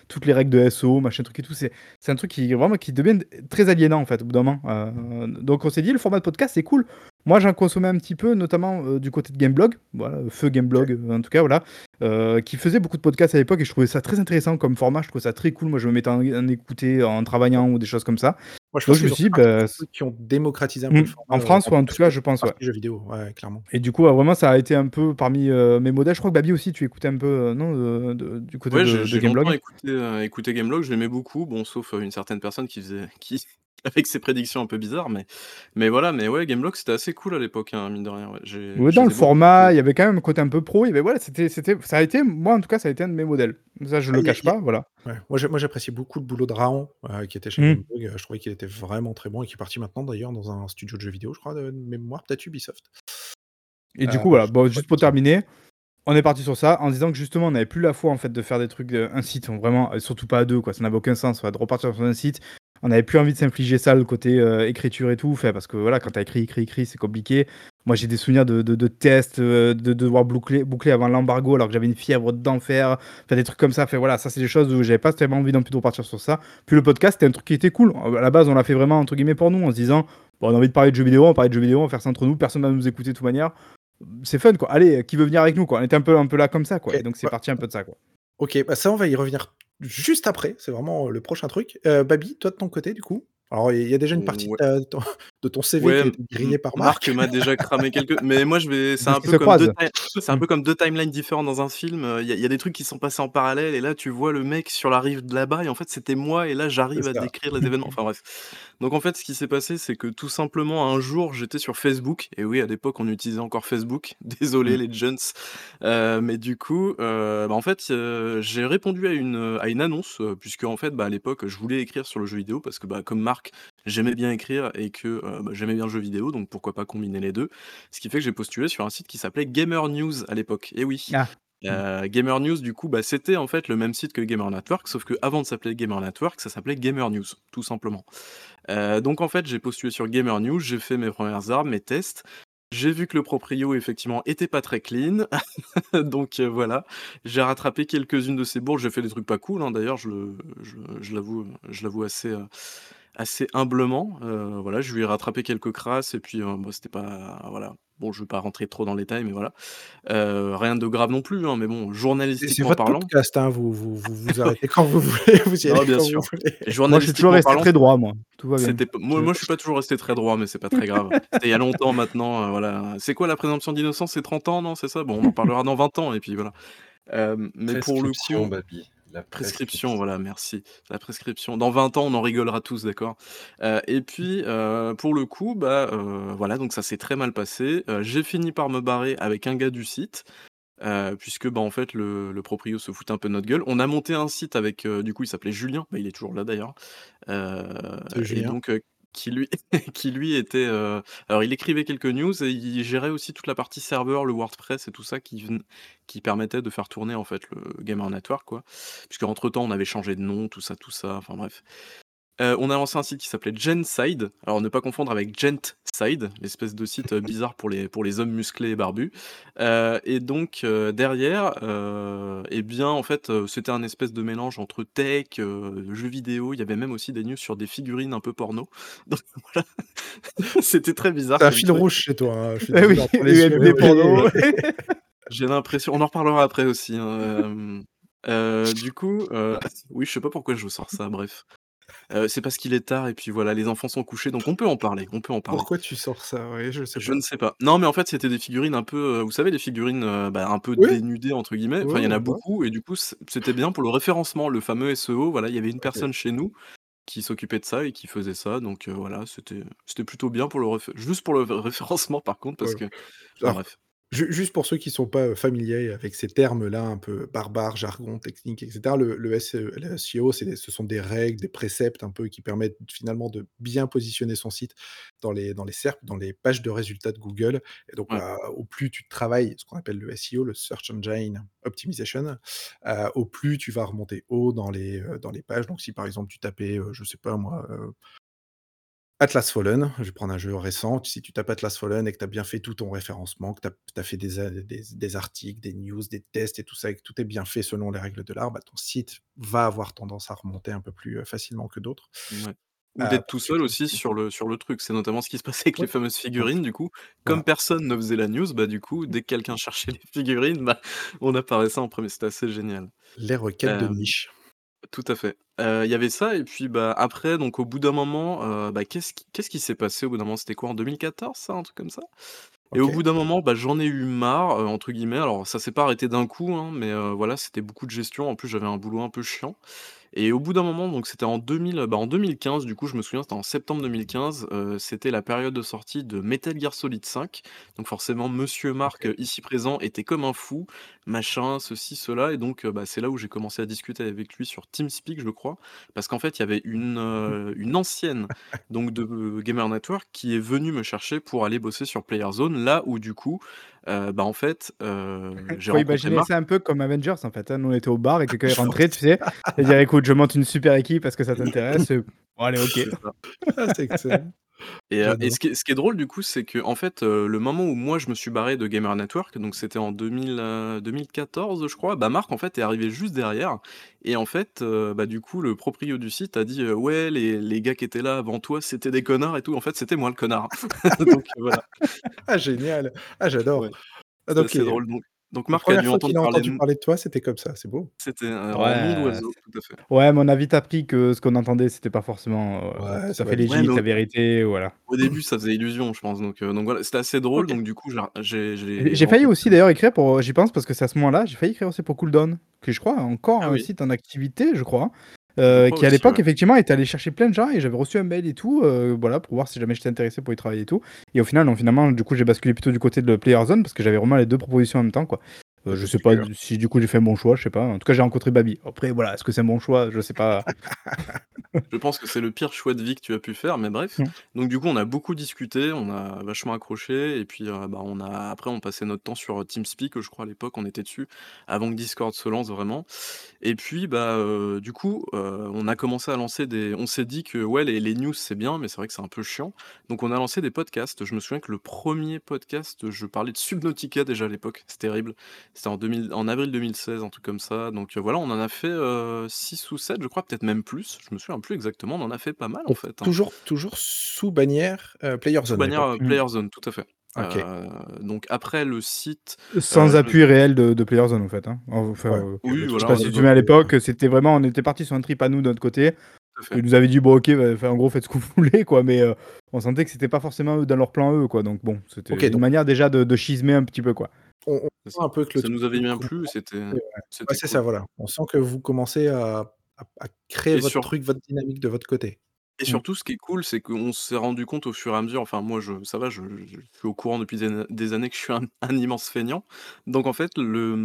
toutes les règles de SEO, machin truc et tout, c'est un truc qui, vraiment, qui devient très aliénant, en fait, au bout d'un moment. Euh, donc, on s'est dit, le format de podcast, c'est cool. Moi, j'en consommais un petit peu, notamment euh, du côté de Gameblog, voilà, feu Gameblog, en tout cas, voilà, euh, qui faisait beaucoup de podcasts à l'époque et je trouvais ça très intéressant comme format. Je trouvais ça très cool. Moi, je me mettais en, en écouter en travaillant ou des choses comme ça. Moi, je pense que je me suis dit, bah, qui ont démocratisé un peu le mmh. En France, ou en tout cas, je pense, ouais. Jeux vidéo, ouais, clairement. Et du coup, vraiment, ça a été un peu parmi mes modèles. Je crois que Babi aussi, tu écoutais un peu, non, du côté de, de Gameblog. Ouais, écouté, écouté Gameblog, je l'aimais beaucoup. Bon, sauf une certaine personne qui faisait, qui, avec ses prédictions un peu bizarres, mais, mais voilà, mais ouais, Gameblog c'était assez cool à l'époque, hein, mine de rien. Ouais. dans le format, il y avait quand même un côté un peu pro, il voilà, c'était, c'était, ça a été, moi en tout cas, ça a été un de mes modèles. Ça, je ne le cache pas, voilà. Ouais. Moi, j'appréciais beaucoup le boulot de Raon, euh, qui était chez mmh. Gameblog. Je trouvais qu'il était vraiment très bon et qui est parti maintenant d'ailleurs dans un studio de jeux vidéo, je crois, de mémoire, peut-être Ubisoft. Et du euh, coup, voilà, bon, juste pour terminer, on est parti sur ça en disant que justement on n'avait plus la foi en fait de faire des trucs un site vraiment surtout pas à deux quoi ça n'avait aucun sens de repartir sur un site on n'avait plus envie de s'infliger ça, le côté euh, écriture et tout, fait, parce que voilà, quand t'as écrit, écrit, écrit, c'est compliqué. Moi, j'ai des souvenirs de, de, tests, euh, de, devoir boucler, boucler avant l'embargo, alors que j'avais une fièvre d'enfer, fait des trucs comme ça. Fait voilà, ça, c'est des choses où j'avais pas tellement envie non plus de repartir sur ça. Puis le podcast, c'était un truc qui était cool. À la base, on l'a fait vraiment entre guillemets pour nous, en se disant, bon, on a envie de parler de jeux vidéo, on parle de jeux vidéo, on va faire ça entre nous, personne va nous écouter de toute manière. C'est fun, quoi. Allez, qui veut venir avec nous, quoi? On était un peu, un peu là comme ça, quoi. Et donc, c'est parti un peu de ça, quoi. Ok, bah ça, on va y revenir juste après. C'est vraiment le prochain truc. Euh, Babi, toi de ton côté, du coup? Alors, il y a déjà une partie de, ton, CV qui a été grillée par Marc. Marc m'a déjà cramé quelques. Mais moi, je vais. C'est un, peu comme deux... un peu comme deux timelines différentes dans un film. Il y, a, des trucs qui sont passés en parallèle, et là, tu vois le mec sur la rive de là-bas, et en fait, c'était moi, et là, j'arrive à décrire les événements. Enfin, bref. Donc, en fait, ce qui s'est passé, c'est que tout simplement, un jour, j'étais sur Facebook, et oui, à l'époque, on utilisait encore Facebook. Désolé, mmh. les jeunes. Euh, mais du coup, euh, bah, en fait, euh, j'ai répondu à une, à une annonce, puisque, en fait, bah, à l'époque, je voulais écrire sur le jeu vidéo, parce que, bah, comme Marc, j'aimais bien écrire et que bah, j'aimais bien le jeu vidéo, donc pourquoi pas combiner les deux. Ce qui fait que j'ai postulé sur un site qui s'appelait Gamer News à l'époque. Et oui. Ah. Gamer News, du coup, bah, c'était en fait le même site que Gamer Network, sauf que avant de s'appeler Gamer Network, ça s'appelait Gamer News, tout simplement. donc en fait, j'ai postulé sur Gamer News, j'ai fait mes premières armes, mes tests, J'ai vu que le proprio effectivement était pas très clean, donc voilà. J'ai rattrapé quelques-unes de ces bourdes, j'ai fait des trucs pas cool, hein, d'ailleurs, je je je l'avoue je l'avoue assez, assez humblement, voilà, je lui ai rattrapé quelques crasses et puis, bah, c'était pas voilà. Bon, je vais pas rentrer trop dans les détails, mais voilà. rien de grave non plus, hein, mais bon, journalistiquement c'est parlant podcast, hein, vous vous vous vous arrêtez quand vous voulez, vous y allez bien quand sûr. vous voulez. Et Moi, je suis toujours resté très droit, moi. Tout va bien. Moi moi, je suis pas toujours resté très droit, mais c'est pas très grave. C'était il y a longtemps maintenant, voilà. C'est quoi la présomption d'innocence? C'est 30 ans, non, c'est ça? Bon, on en parlera dans 20 ans et puis voilà. Hem, mais pour le Prescription, coup Babi. La prescription, voilà, merci. La prescription. Dans 20 ans, on en rigolera tous, d'accord? Heu et puis, heu, pour le coup, bah, heu, voilà, donc ça s'est très mal passé. J'ai fini par me barrer avec un gars du site, puisque, bah, en fait, le le proprio se foutait un peu de notre gueule. On a monté un site avec, du coup, il s'appelait Julien, bah, il est toujours là d'ailleurs, et Julien. donc qui lui qui lui était, heu alors il écrivait quelques news et il gérait aussi toute la partie serveur, le WordPress et tout ça qui permettait de faire tourner, en fait, le Gamer Network, quoi. Puisqu'entre temps, on avait changé de nom, tout ça, tout ça, enfin bref. Heu, on a lancé un site qui s'appelait Genside, alors ne pas confondre avec Gentside, l'espèce de site, heu, bizarre pour les pour les hommes musclés et barbus. Heu et donc derrière, et bien, en fait, c'était un espèce de mélange entre tech, jeux vidéo. Il y avait même aussi des news sur des figurines un peu porno. Donc voilà, c'était très bizarre Tu as un fil rouge chez toi, hein, je suis Eh oui, les UMD porno. J'ai l'impression on en reparlera après aussi, hein, du coup, oui, je sais pas pourquoi je vous sors ça, bref. Heu, c'est parce qu'il est tard et puis voilà, les enfants sont couchés, donc on peut en parler, on peut en parler. Pourquoi tu sors ça? Ouais, je sais Je pas. ne sais pas. Non, mais en fait, c'était des figurines un peu, heu, vous savez, les figurines, heu, bah, un peu Oui. «dénudées» entre guillemets, enfin, il y en a beaucoup et du coup, c'était bien pour le référencement, le fameux SEO, voilà, il y avait une personne chez nous qui s'occupait de ça et qui faisait ça, donc voilà, c'était c'était plutôt bien pour le juste pour le référencement par contre parce Ouais. que enfin bref. Ju juste pour ceux qui sont pas, heu, familiers avec ces termes-là un peu barbares, jargon technique et cetera, le le SE le SEO, c'est des ce sont des règles, des préceptes un peu qui permettent finalement de bien positionner son site dans les dans les SERP, dans les pages de résultats de Google et donc Ouais. bah, au plus tu travailles ce qu'on appelle le SEO, le Search Engine Optimization, heu, au plus tu vas remonter haut dans les, dans les pages. Donc si par exemple tu tapais, je sais pas moi, Atlas Fallen, je vais prendre un jeu récent. Si tu tapes Atlas Fallen et que tu as bien fait tout ton référencement, que tu as fait des a des des articles, des news, des tests et tout ça et que tout est bien fait selon les règles de l'art, bah, ton site va avoir tendance à remonter un peu plus, heu, facilement que d'autres, Mouais. Ou heu, d'être tout seul aussi sur le sur le truc. C'est notamment ce qui se passait avec les Ouais. fameuses figurines du coup. Comme personne ne faisait la news, bah, du coup, dès que quelqu'un cherchait les figurines, bah, on apparaissait en 1er. C'était assez génial. Les requêtes de niche. Tout à fait. Heu, il y avait ça et puis, bah, après donc au bout d'un moment, heu, bah, qu'est-ce qui qu'est-ce qui s'est passé au bout d'un moment? C'était quoi en 2014 ça, un truc comme ça? Et au bout OK. d'un moment, bah, j'en ai eu «marre», heu, entre guillemets. Alors ça s'est pas arrêté d'un coup, hein, mais heu, voilà, c'était beaucoup de gestion. En plus, j'avais un boulot un peu chiant et au bout d'un moment, donc c'était en 2000, bah, en 2015 du coup, je me souviens, c'était en septembre 2015, heu, c'était la période de sortie de Metal Gear Solid 5. Donc forcément, monsieur Marc, ici présent, était comme un fou, machin, ceci, cela et donc heu, bah, c'est là où j'ai commencé à discuter avec lui sur TeamSpeak, je crois. Parce qu'en fait, il y avait une, heu, une ancienne donc de Gamer Network qui est venue me chercher pour aller bosser sur Players Zone, là où du coup, heu, bah, en fait, heu, j'ai imaginer Marc ça un peu comme Avengers en fait, hein. Nous, on était au bar et quelqu'un est rentré, tu sais, et dire: «Écoute, je monte une super équipe, est-ce que ça t'intéresse?» bon allez, OK. C'est ah, c'est excellent. Et J'adore. ce qui est ce qui est drôle du coup, c'est qu'en fait, heu, le moment où moi je me suis barré de Gamer Network, donc c'était en 2000, heu, 2014 je crois, bah, Marc en fait est arrivé juste derrière et en fait, bah, du coup le proprio du site a dit, «Ouais les les gars qui étaient là avant toi, c'était des connards et tout». En fait, c'était moi le connard. Donc voilà. Ah génial! Ah Ouais. j'adore. Ah donc et drôle donc donc la Marc a 1re dû fois entendre a parler entendu parler de toi, c'était comme ça, c'est beau. C'était, mille Ouais, tout à fait. ouais, mais on a vite appris que ce qu'on entendait, c'était pas forcément, heu, Ouais, ça fait vite. Ouais, légit, mais au la vérité, voilà. au début, ça faisait illusion, je pense donc heu, donc voilà, c'était assez drôle donc du coup, j'ai j'ai J'ai j'ai j'ai failli aussi d'ailleurs écrire pour, j'y pense parce que c'est à ce moment-là, j'ai failli écrire aussi pour Cooldown, qui je crois a encore Ah un oui. site en activité, je crois, Crois qui à l'époque ouais. effectivement était allé chercher plein de gens et j'avais reçu un mail et tout, heu, voilà, pour voir si jamais j'étais intéressé pour y travailler et tout et au final non, finalement, du coup, j'ai basculé plutôt du côté de Players Zone parce que j'avais vraiment les 2 propositions en même temps, quoi. Ça je sais pas si du coup j'ai fait un bon choix, je sais pas. En tout cas, j'ai rencontré Babi. Après voilà, est-ce que c'est un bon choix? Je sais pas. Je pense que c'est le pire choix de vie que tu as pu faire, mais bref. Mmh. Donc du coup, on a beaucoup discuté, on a vachement accroché et puis, heu, bah, on a après on passait notre temps sur, TeamSpeak, je crois à l'époque, on était dessus, avant que Discord se lance vraiment et puis, bah, du coup, on a commencé à lancer des on s'est dit que ouais, les les news, c'est bien, mais c'est vrai que c'est un peu chiant. Donc on a lancé des podcasts. Je me souviens que le premier podcast, je parlais de Subnautica déjà à l'époque, c'est terrible. C'était en 2000 en avril 2016, un truc comme ça. Donc, heu, voilà, on en a fait, heu, 6 ou 7 je crois, peut-être même plus. Je me souviens plus exactement, on en a fait pas mal en fait, hein. toujours toujours sous bannière, heu, Sous PlayerZone à bannière, Mmh. PlayerZone, tout à fait. OK. Heu, donc après le site, Sans appui réel de de PlayerZone en fait, hein. Enfin, Ouais. oui, toute je sais voilà, pas on si a tu te souviens à l'époque, c'était vraiment on était partis sur un trip à nous de notre côté. tout à fait. Ils nous avaient dit: «Bon OK, bah, en gros faites ce que vous voulez quoi», mais on sentait que c'était pas forcément eux dans leur plan eux quoi, donc bon, c'était une donc manière déjà de de schismer un petit peu quoi. On sent un peu que le Ça nous avait bien plu c'était ouais. C'est ça, voilà. On sent que vous commencez à à à créer Et votre sur truc, votre dynamique de votre côté. Et Mmh. surtout, ce qui est cool, c'est qu'on s'est rendu compte au fur et à mesure, enfin moi je ça va, je suis au courant depuis des années que je suis un un immense feignant. Donc en fait, le,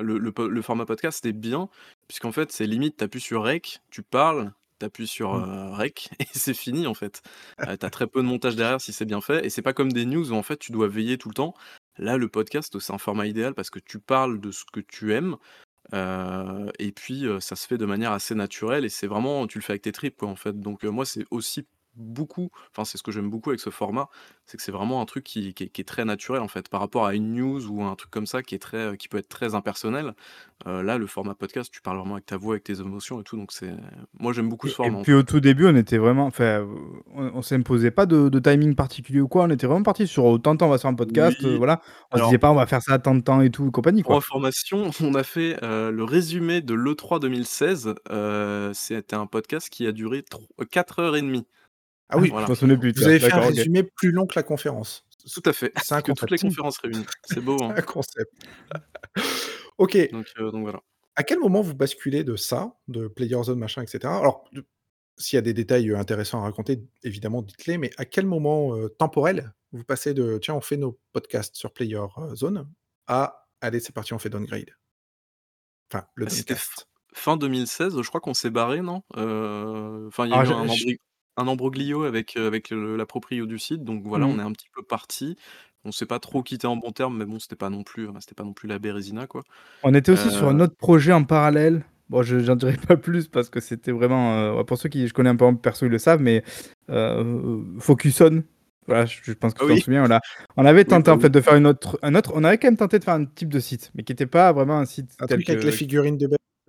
le le po le format podcast, c'était bien, puisqu'en fait, c'est limite, tu appuies sur rec, tu parles, tu appuies sur, Mmh. heu, rec et c'est fini en fait. Heu, tu as très peu de montage derrière si c'est bien fait et c'est pas comme des news où en fait tu dois veiller tout le temps. Là, le podcast, c'est un format idéal parce que tu parles de ce que tu aimes, Heu et puis, heu, ça se fait de manière assez naturelle et c'est vraiment tu le fais avec tes tripes, quoi, en fait. Donc, heu, moi, c'est aussi beaucoup enfin, c'est ce que j'aime beaucoup avec ce format, c'est que c'est vraiment un truc qui qui est qui est très naturel, en fait, par rapport à une news ou un truc comme ça qui est très, qui peut être très impersonnel. Heu, là, le format podcast, tu parles vraiment avec ta voix, avec tes émotions et tout, donc c'est moi, j'aime beaucoup ce Et et format, en puis au tout début, on était vraiment enfin, on on s'imposait pas de de timing particulier ou quoi, on était vraiment partis sur, heu, tant de temps on va se faire un podcast, voilà. On se alors disait pas: «On va faire ça à tant de temps et tout» et compagnie, Pour quoi. information, on a fait, heu, le résumé de l'E3 2016, heu, c'était un podcast qui a duré tro 4 heures et demie. Ah Ah, oui, Voilà, plus, vous avez fait un résumé plus long que la conférence. Tout à fait, c'est un que toutes les concept. conférences réunies. C'est beau, hein? un concept. OK. Donc heu, donc voilà. À quel moment vous basculez de ça, de PlayerZone machin et cetera? Alors, s'il y a des détails, heu, intéressants à raconter, évidemment dites-les, mais à quel moment, heu, temporel, vous passez de: «Tiens, on fait nos podcasts sur PlayerZone» à: «Allez, c'est parti, on fait Downgrade»? Enfin, le c'était fin Downcast. fin 2016, je crois qu'on s'est barrés, non? Enfin, il y a Alors eu un j embri un embroglio avec, heu, avec le la proprio du site, donc voilà, on mmh. est un petit peu partis. On s'est pas trop quittés en bons termes, mais bon, c'était pas non plus, heu, c'était pas non plus la Bérésina, quoi. On était aussi sur un Heu autre projet en parallèle. Bon, je j'en dirai pas plus parce que c'était vraiment, heu, pour ceux qui je connais un peu en perso, ils le savent, mais heu, Focus On, voilà, je je pense que ah tu t'en oui, souviens, voilà. On avait oui, tenté bah en fait oui. de faire une autre un autre on avait quand même tenté de faire un type de site, mais qui était pas vraiment un site Un tel truc avec les que figurines de?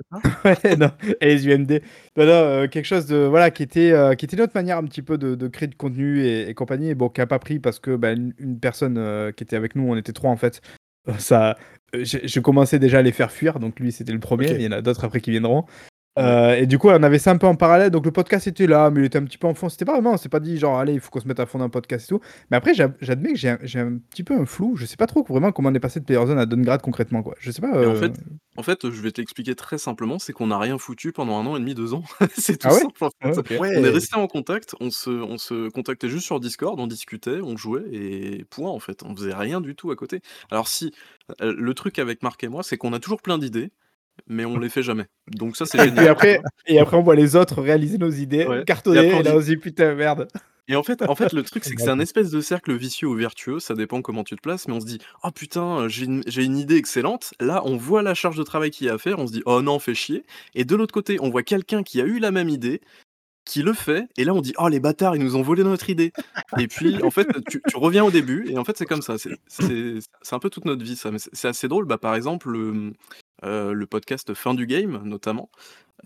ouais, non et les UMD. Non, non, heu, quelque chose de voilà, qui était, heu, qui était notre manière un petit peu de de créer du contenu et et compagnie et bon, qui a pas pris parce que, bah, une une personne, heu, qui était avec nous, on était 3 en fait, heu, ça, je je commençais déjà à les faire fuir, donc lui, c'était le premier il y en a d'autres après qui viendront. Heu et du coup, on avait ça un peu en parallèle, donc le podcast était là, mais il était un petit peu en fond. C'était pas vraiment on s'est pas dit genre: «Allez, il faut qu'on se mette à fond dans le podcast et tout». Mais après, j'ad j'admets que j'ai un un petit peu un flou. Je sais pas trop vraiment comment on est passé de PlayerZone à Downgrade concrètement, quoi. Je sais pas, Et en fait en fait, je vais t'expliquer très simplement, c'est qu'on n'a rien foutu pendant 1 an et demi, 2 ans. C'est tout ah ouais? simple, en Ouais, fait. OK. On est restés en contact, on se on se contactait juste sur Discord, on discutait, on jouait et point, en fait. On faisait rien du tout à côté. Alors si, heu, le truc avec Marc et moi, c'est qu'on a toujours plein d'idées, mais on les fait jamais. Donc ça, c'est Et génial, tu après et après on voit les autres réaliser nos idées, Ouais et après cartonner on et là dit on se dit: «Putain merde». et en fait en fait, le truc, c'est que c'est un espèce de cercle vicieux ou vertueux, ça dépend comment tu te places, mais on se dit: «Oh putain, j'ai une une idée excellente». Là, on voit la charge de travail qu'il y a à faire, on se dit: «Oh non, fais chier» et de l'autre côté, on voit quelqu'un qui a eu la même idée, qui le fait et là, on dit: «Oh les bâtards, ils nous ont volé notre idée» et puis, en fait, tu tu reviens au début et en fait, c'est comme ça. C'est un peu toute notre vie ça, mais c'est c'est assez drôle. Bah, par exemple, le, mmh, heu, le podcast Fin du game, notamment,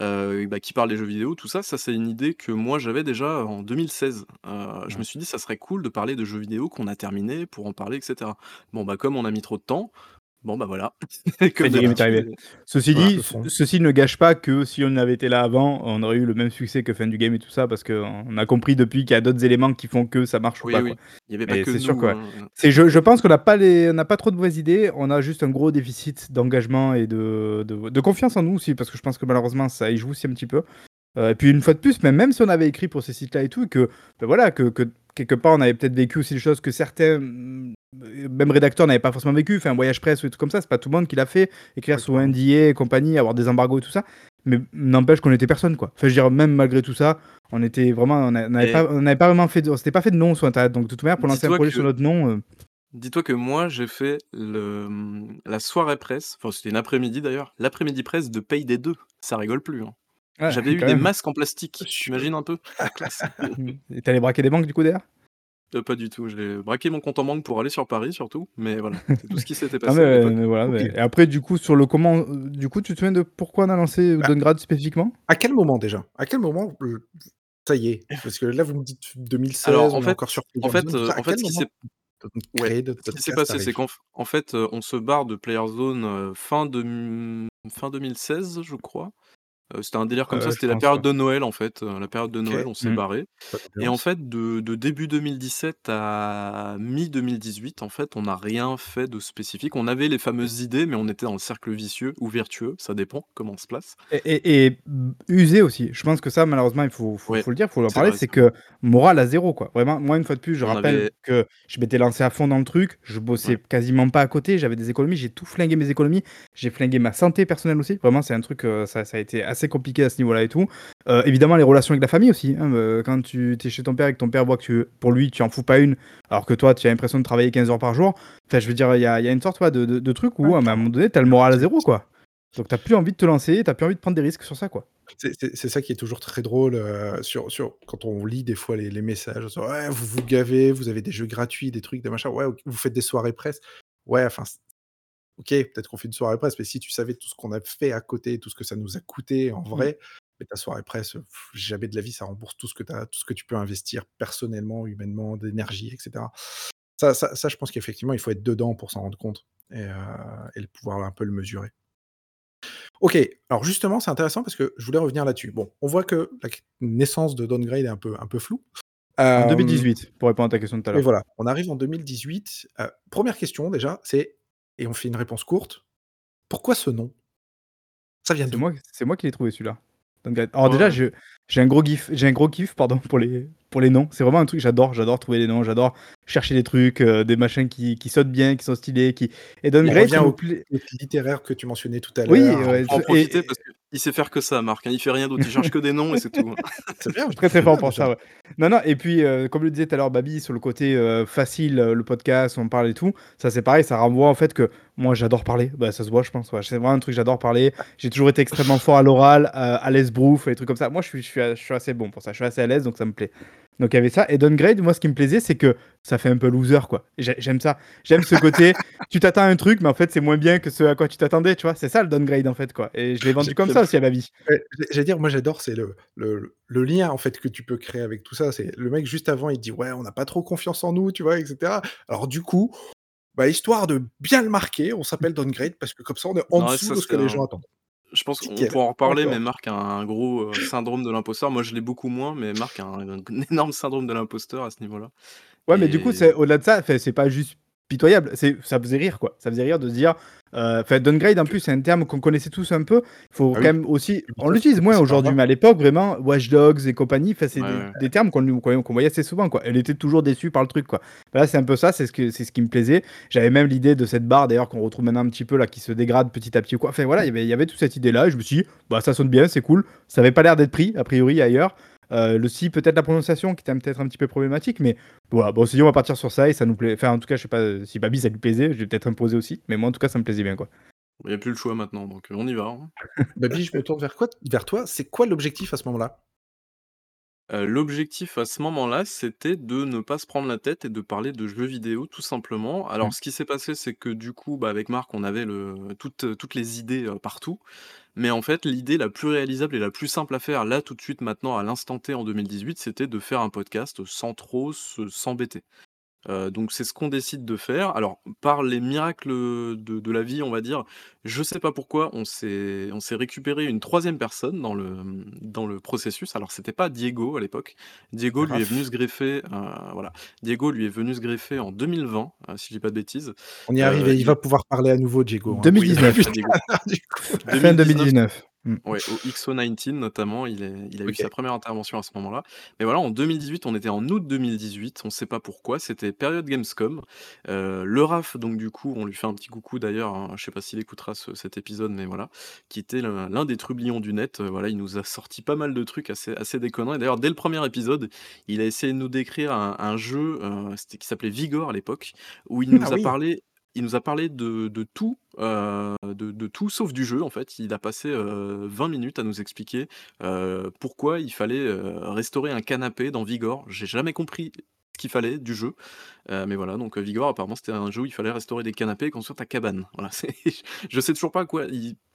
heu, bah, qui parle des jeux vidéo, tout ça, ça c'est une idée que moi j'avais déjà en 2016. Heu, je me Ouais. suis dit: «Ça serait cool de parler de jeux vidéo qu'on a terminés pour en parler et cetera». Bon, bah, comme on a mis trop de temps, bon, bah, voilà, comme est arrivé. Ceci voilà. dit, ce ceci ne gâche pas que si on avait été là avant, on aurait eu le même succès que Fin du game et tout ça parce qu'on a compris depuis qu'il y a d'autres éléments qui font que ça marche ou Oui, pas, quoi. oui, il y avait pas Mais que c'est sûr ouais. hein, C'est je je pense qu'on n'a pas les on n'a pas trop de mauvaises idées, on a juste un gros déficit d'engagement et de de de confiance en nous aussi parce que je pense que malheureusement ça y joue aussi un petit peu. Heu et puis une fois de plus, même même si on avait écrit pour ces sites-là et tout que, bah, voilà, que que quelque part on avait peut-être vécu aussi des choses que certains, mmh, même rédacteurs n'avaient pas forcément vécu, enfin voyage presse ou des trucs comme ça, c'est pas tout le monde qui l'a fait, écrire sous. NDA et compagnie, avoir des embargos et tout ça. mais n'empêche qu'on était personne, quoi. Enfin, je veux dire, même malgré tout ça, on était vraiment, on n'avait pas, pas vraiment fait, on s'était pas fait de nom sur Internet. Donc de toute manière, pour lancer un projet sur notre nom. Euh, dis-toi que moi, j'ai fait le, la soirée presse, enfin c'était une après-midi d'ailleurs, l'après-midi presse de Payday 2. Ça rigole plus. Hein. J'avais eu des masques en plastique, j'imagine un peu? Ah, classe. Et t'allais braquer des banques du coup derrière? Euh, pas du tout, j'ai braqué mon compte en banque pour aller sur Paris surtout, mais voilà, c'est tout ce qui s'était passé. Et après, du coup, sur le comment, du coup, tu te souviens de pourquoi on a lancé bah, Downgrade spécifiquement? À quel moment déjà? À quel moment ça y est? Parce que là, vous me dites 2016, Alors, en fait, encore sur en fait, euh, en fait, ce qui s'est passé, c'est qu'en en fait, euh, on se barre de PlayerZone fin, de, fin 2016, je crois. Euh, c'était un délire comme ça, c'était la période de Noël en fait, la période de Noël, on s'est mmh. barré et en fait de début 2017 à mi-2018, en fait, on n'a rien fait de spécifique. On avait les fameuses idées, mais on était dans le cercle vicieux ou vertueux, ça dépend comment on se place. Et usé aussi. Je pense que ça malheureusement il faut faut le dire, il faut en parler, c'est que morale à zéro quoi. Vraiment, moi une fois de plus, je rappelle que je m'étais lancé à fond dans le truc, je bossais quasiment pas à côté, j'avais des économies, j'ai tout flingué mes économies, j'ai flingué ma santé personnelle aussi. Vraiment, c'est un truc, ça ça a été assez compliqué à ce niveau-là et tout. Euh, évidemment, les relations avec la famille aussi. Hein, euh, quand tu es chez ton père et que ton père voit que pour lui, tu en fous pas une, alors que toi, tu as l'impression de travailler 15 heures par jour. Enfin, je veux dire, il y a, y a, une sorte de, de, truc où, à un moment donné, tu as le moral à zéro, quoi. Donc, tu plus envie de te lancer, tu plus envie de prendre des risques sur ça, quoi. C'est ça qui est toujours très drôle euh, sur, sur, quand on lit des fois les, les messages. ouais, vous vous gavez, vous avez des jeux gratuits, des trucs, des machins. Ouais, vous faites des soirées presse. Ouais, enfin, ok, peut-être qu'on fait une soirée presse, mais si tu savais tout ce qu'on a fait à côté, tout ce que ça nous a coûté en mmh. vrai, mais ta soirée presse, jamais de la vie, ça rembourse tout ce que, as, tout ce que tu peux investir personnellement, humainement, d'énergie, etc. Ça, ça, ça, je pense qu'effectivement, il faut être dedans pour s'en rendre compte et, euh, et, pouvoir un peu le mesurer. Ok, alors justement, c'est intéressant parce que je voulais revenir là-dessus. Bon, on voit que la naissance de Downgrade est un peu, un peu floue. En 2018, pour répondre à ta question de tout à l'heure. Et voilà, on arrive en 2018. première question déjà, c'est et on fait une réponse courte. Pourquoi ce nom? Ça vient de moi, c'est moi qui l'ai trouvé celui-là. Alors déjà, j'ai un gros gif, j'ai un gros kiff, pardon, pour les pour les noms. C'est vraiment un truc j'adore, j'adore trouver les noms, j'adore chercher des trucs, euh, des machins qui, qui sautent bien, qui sont stylés, qui et Downgrade. On au littéraire que tu mentionnais tout à l'heure. Oui, ouais, en profiter parce qu'il sait faire que ça, Marc. Hein. Il fait rien d'autre, il cherche que des noms et c'est tout. c'est bien, très très fort pour ça. Ouais. Non, non. Et puis, euh, comme le disait tout à l'heure Babi, sur le côté euh, facile, le podcast, on parle et tout. Ça, c'est pareil, ça renvoie en fait que moi, j'adore parler. Bah, ça se voit, je pense. C'est vraiment un truc, j'adore parler. J'ai toujours été extrêmement fort à l'oral, à l'aise brouf et des trucs comme ça. Moi, je suis, je suis, je suis assez bon pour ça. Je suis assez à l'aise, donc ça me plaît. Donc il y avait ça. Et Downgrade, moi, ce qui me plaisait, c'est que ça fait un peu loser, quoi. J'aime ça. J'aime ce côté. tu t'attends à un truc, mais en fait, c'est moins bien que ce à quoi tu t'attendais, tu vois. C'est ça le Downgrade, en fait, quoi. Et je l'ai vendu comme ça aussi à ma vie. J'allais dire, moi, j'adore, c'est le, le, le, lien, en fait, que tu peux créer avec tout ça. C'est le mec, juste avant, il dit, ouais, on n'a pas trop confiance en nous, tu vois, etc. Alors, du coup, bah, histoire de bien le marquer, on s'appelle Downgrade parce que comme ça, on est en dessous de ce que les gens attendent. Je pense qu'on pourra en reparler, mais Marc a un gros euh, syndrome de l'imposteur. Moi, je l'ai beaucoup moins, mais Marc a un, énorme syndrome de l'imposteur à ce niveau-là. Ouais, mais du coup, au-delà de ça, c'est pas juste pitoyable. Ça faisait rire, quoi. Ça faisait rire de se dire. Euh, enfin, downgrade, en plus, c'est un terme qu'on connaissait tous un peu. Il faut ah quand même aussi. On l'utilise moins aujourd'hui, mais à l'époque, vraiment, Watch Dogs et compagnie, c'est des, termes qu'on voyait assez souvent, quoi. Elle était toujours déçue par le truc, quoi. Là, c'est un peu ça, c'est ce, que, ce qui me plaisait. J'avais même l'idée de cette barre, d'ailleurs, qu'on retrouve maintenant un petit peu, là, qui se dégrade petit à petit, quoi. Enfin, voilà, il y avait toute cette idée-là, et je me suis dit, bah, ça sonne bien, c'est cool. Ça avait pas l'air d'être pris, a priori, ailleurs. Euh, le si, peut-être la prononciation qui était peut-être un petit peu problématique, mais voilà, bon, si on va partir sur ça et ça nous plaît. Enfin, en tout cas, je sais pas si Babi ça lui plaisait, je vais peut-être imposer aussi, mais moi en tout cas, ça me plaisait bien quoi. Il n'y a plus le choix maintenant, donc euh, on y va. Hein. Babi, je me tourne vers, quoi vers toi. C'est quoi l'objectif à ce moment-là? L'objectif à ce moment-là, c'était de ne pas se prendre la tête et de parler de jeux vidéo, tout simplement. Alors, mmh. ce qui s'est passé, c'est que du coup, bah, avec Marc, on avait le, toutes, toutes les idées partout. Mais en fait, l'idée la plus réalisable et la plus simple à faire, là, tout de suite, maintenant, à l'instant T, en 2018, c'était de faire un podcast sans trop s'embêter. Euh, donc c'est ce qu'on décide de faire. Alors par les miracles de, la vie, on va dire, je sais pas pourquoi, on s'est on s'est récupéré une troisième personne dans le dans le processus. Alors c'était pas Diego à l'époque. Diego lui est venu se greffer, euh, voilà. Diego lui est venu se greffer en 2020, euh, si je dis pas de bêtises. On y est arrivé. il va pouvoir parler à nouveau, Diego. 2019. Hein. Fin 2019. Mmh. Ouais, au XO19 notamment, il est il a eu sa première intervention à ce moment-là. Mais voilà, en 2018, on était en août 2018, on sait pas pourquoi, c'était période Gamescom. Heu, le Raf, donc du coup, on lui fait un petit coucou d'ailleurs, hein, je sais pas s'il écoutera ce cet épisode, mais voilà, qui était l'un des trublions du net, heu, voilà, il nous a sorti pas mal de trucs assez assez déconnants et d'ailleurs dès le premier épisode, il a essayé de nous décrire un un jeu, c'était qui s'appelait Vigor à l'époque, où il nous Ah a oui! parlé il nous a parlé de tout, heu, de tout sauf du jeu en fait. Il a passé, heu, 20 minutes à nous expliquer, heu, pourquoi il fallait, restaurer un canapé dans Vigor. J'ai jamais compris ce qu'il fallait du jeu, mais voilà donc, Vigor apparemment c'était un jeu où il fallait restaurer des canapés et construire ta cabane. Voilà, je sais toujours pas quoi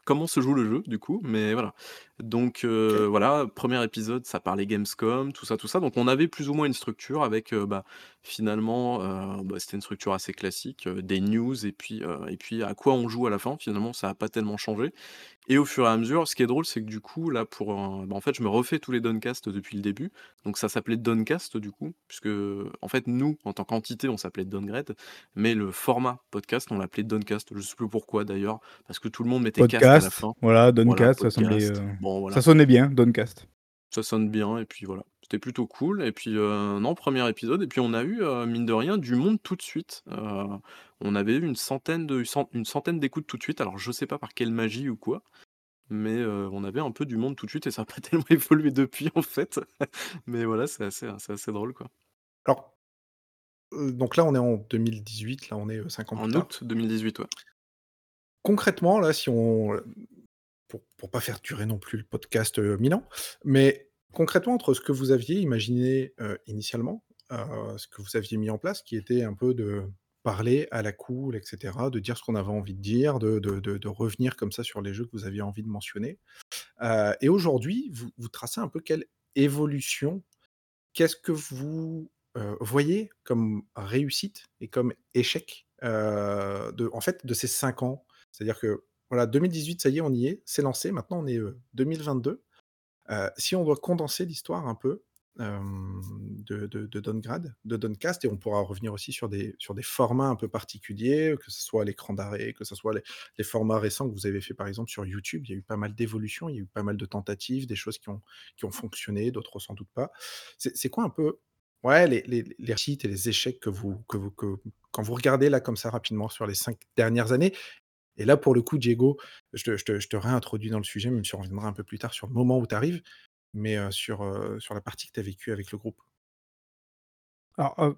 comment se joue le jeu du coup, mais voilà. Donc, OK. voilà, premier épisode, ça parlait Gamescom, tout ça, tout ça. Donc on avait plus ou moins une structure avec, heu, bah, finalement, heu, bah, c'était une structure assez classique, des news et puis, et puis à quoi on joue à la fin. Finalement, ça a pas tellement changé et au fur et à mesure, ce qui est drôle, c'est que du coup, là, pour un bah, en fait, je me refais tous les Doncast depuis le début. Donc ça s'appelait Doncast du coup, puisque, en fait, nous, en tant qu'entité, on s'appelait Downgrade, mais le format podcast, on l'appelait Doncast. Je sais plus pourquoi d'ailleurs, parce que tout le monde mettait cast à la Podcast, fin. voilà, Voilà, Doncast, ça semblait, podcast. heu, Bon ça voilà. sonnait bien, Doncast. Ça sonne bien et puis voilà, c'était plutôt cool et puis, heu, non, premier épisode et puis on a eu, heu, mine de rien, du monde tout de suite. On avait eu une centaine de une centaine d'écoutes tout de suite. Alors je sais pas par quelle magie ou quoi, mais, on avait un peu du monde tout de suite et ça a pas tellement évolué depuis en fait. Mais voilà, c'est assez, c'est assez drôle quoi. Alors, donc là, on est en 2018, là, on est, heu, 5 ans plus En août 2018, ouais. Concrètement, là, si on, pour pour pas faire durer non plus le podcast, 1000 ans, mais concrètement, entre ce que vous aviez imaginé, heu, initialement, heu, ce que vous aviez mis en place, qui était un peu de parler à la cool et cetera, de dire ce qu'on avait envie de dire, de de de revenir comme ça sur les jeux que vous aviez envie de mentionner. Heu et aujourd'hui, vous vous tracez un peu quelle évolution Qu'est-ce que vous, voyez comme réussite et comme échec, de en fait, de ces 5 ans? C'est-à-dire que, voilà, 2018, ça y est, on y est, c'est lancé. Maintenant, on est, heu, 2022. Heu, si on doit condenser l'histoire un peu, hem, de de de Donegrad de et on pourra revenir aussi sur des sur des formats un peu particuliers, que ce soit l'écran d'arrêt, que ce soit les formats récents que vous avez fait, par exemple, sur YouTube. Il y a eu pas mal d'évolutions, il y a eu pas mal de tentatives, des choses qui ont qui ont fonctionné, d'autres sans doute pas. C'est quoi un peu, ouais, les les les réussites et les échecs que vous que que quand vous regardez là, comme ça, rapidement sur les 5 dernières années? Et là, pour le coup, Diego, je te réintroduis dans le sujet, même si on reviendra un peu plus tard sur le moment où tu arrives, mais sur, la partie que tu as vécue avec le groupe. Alors,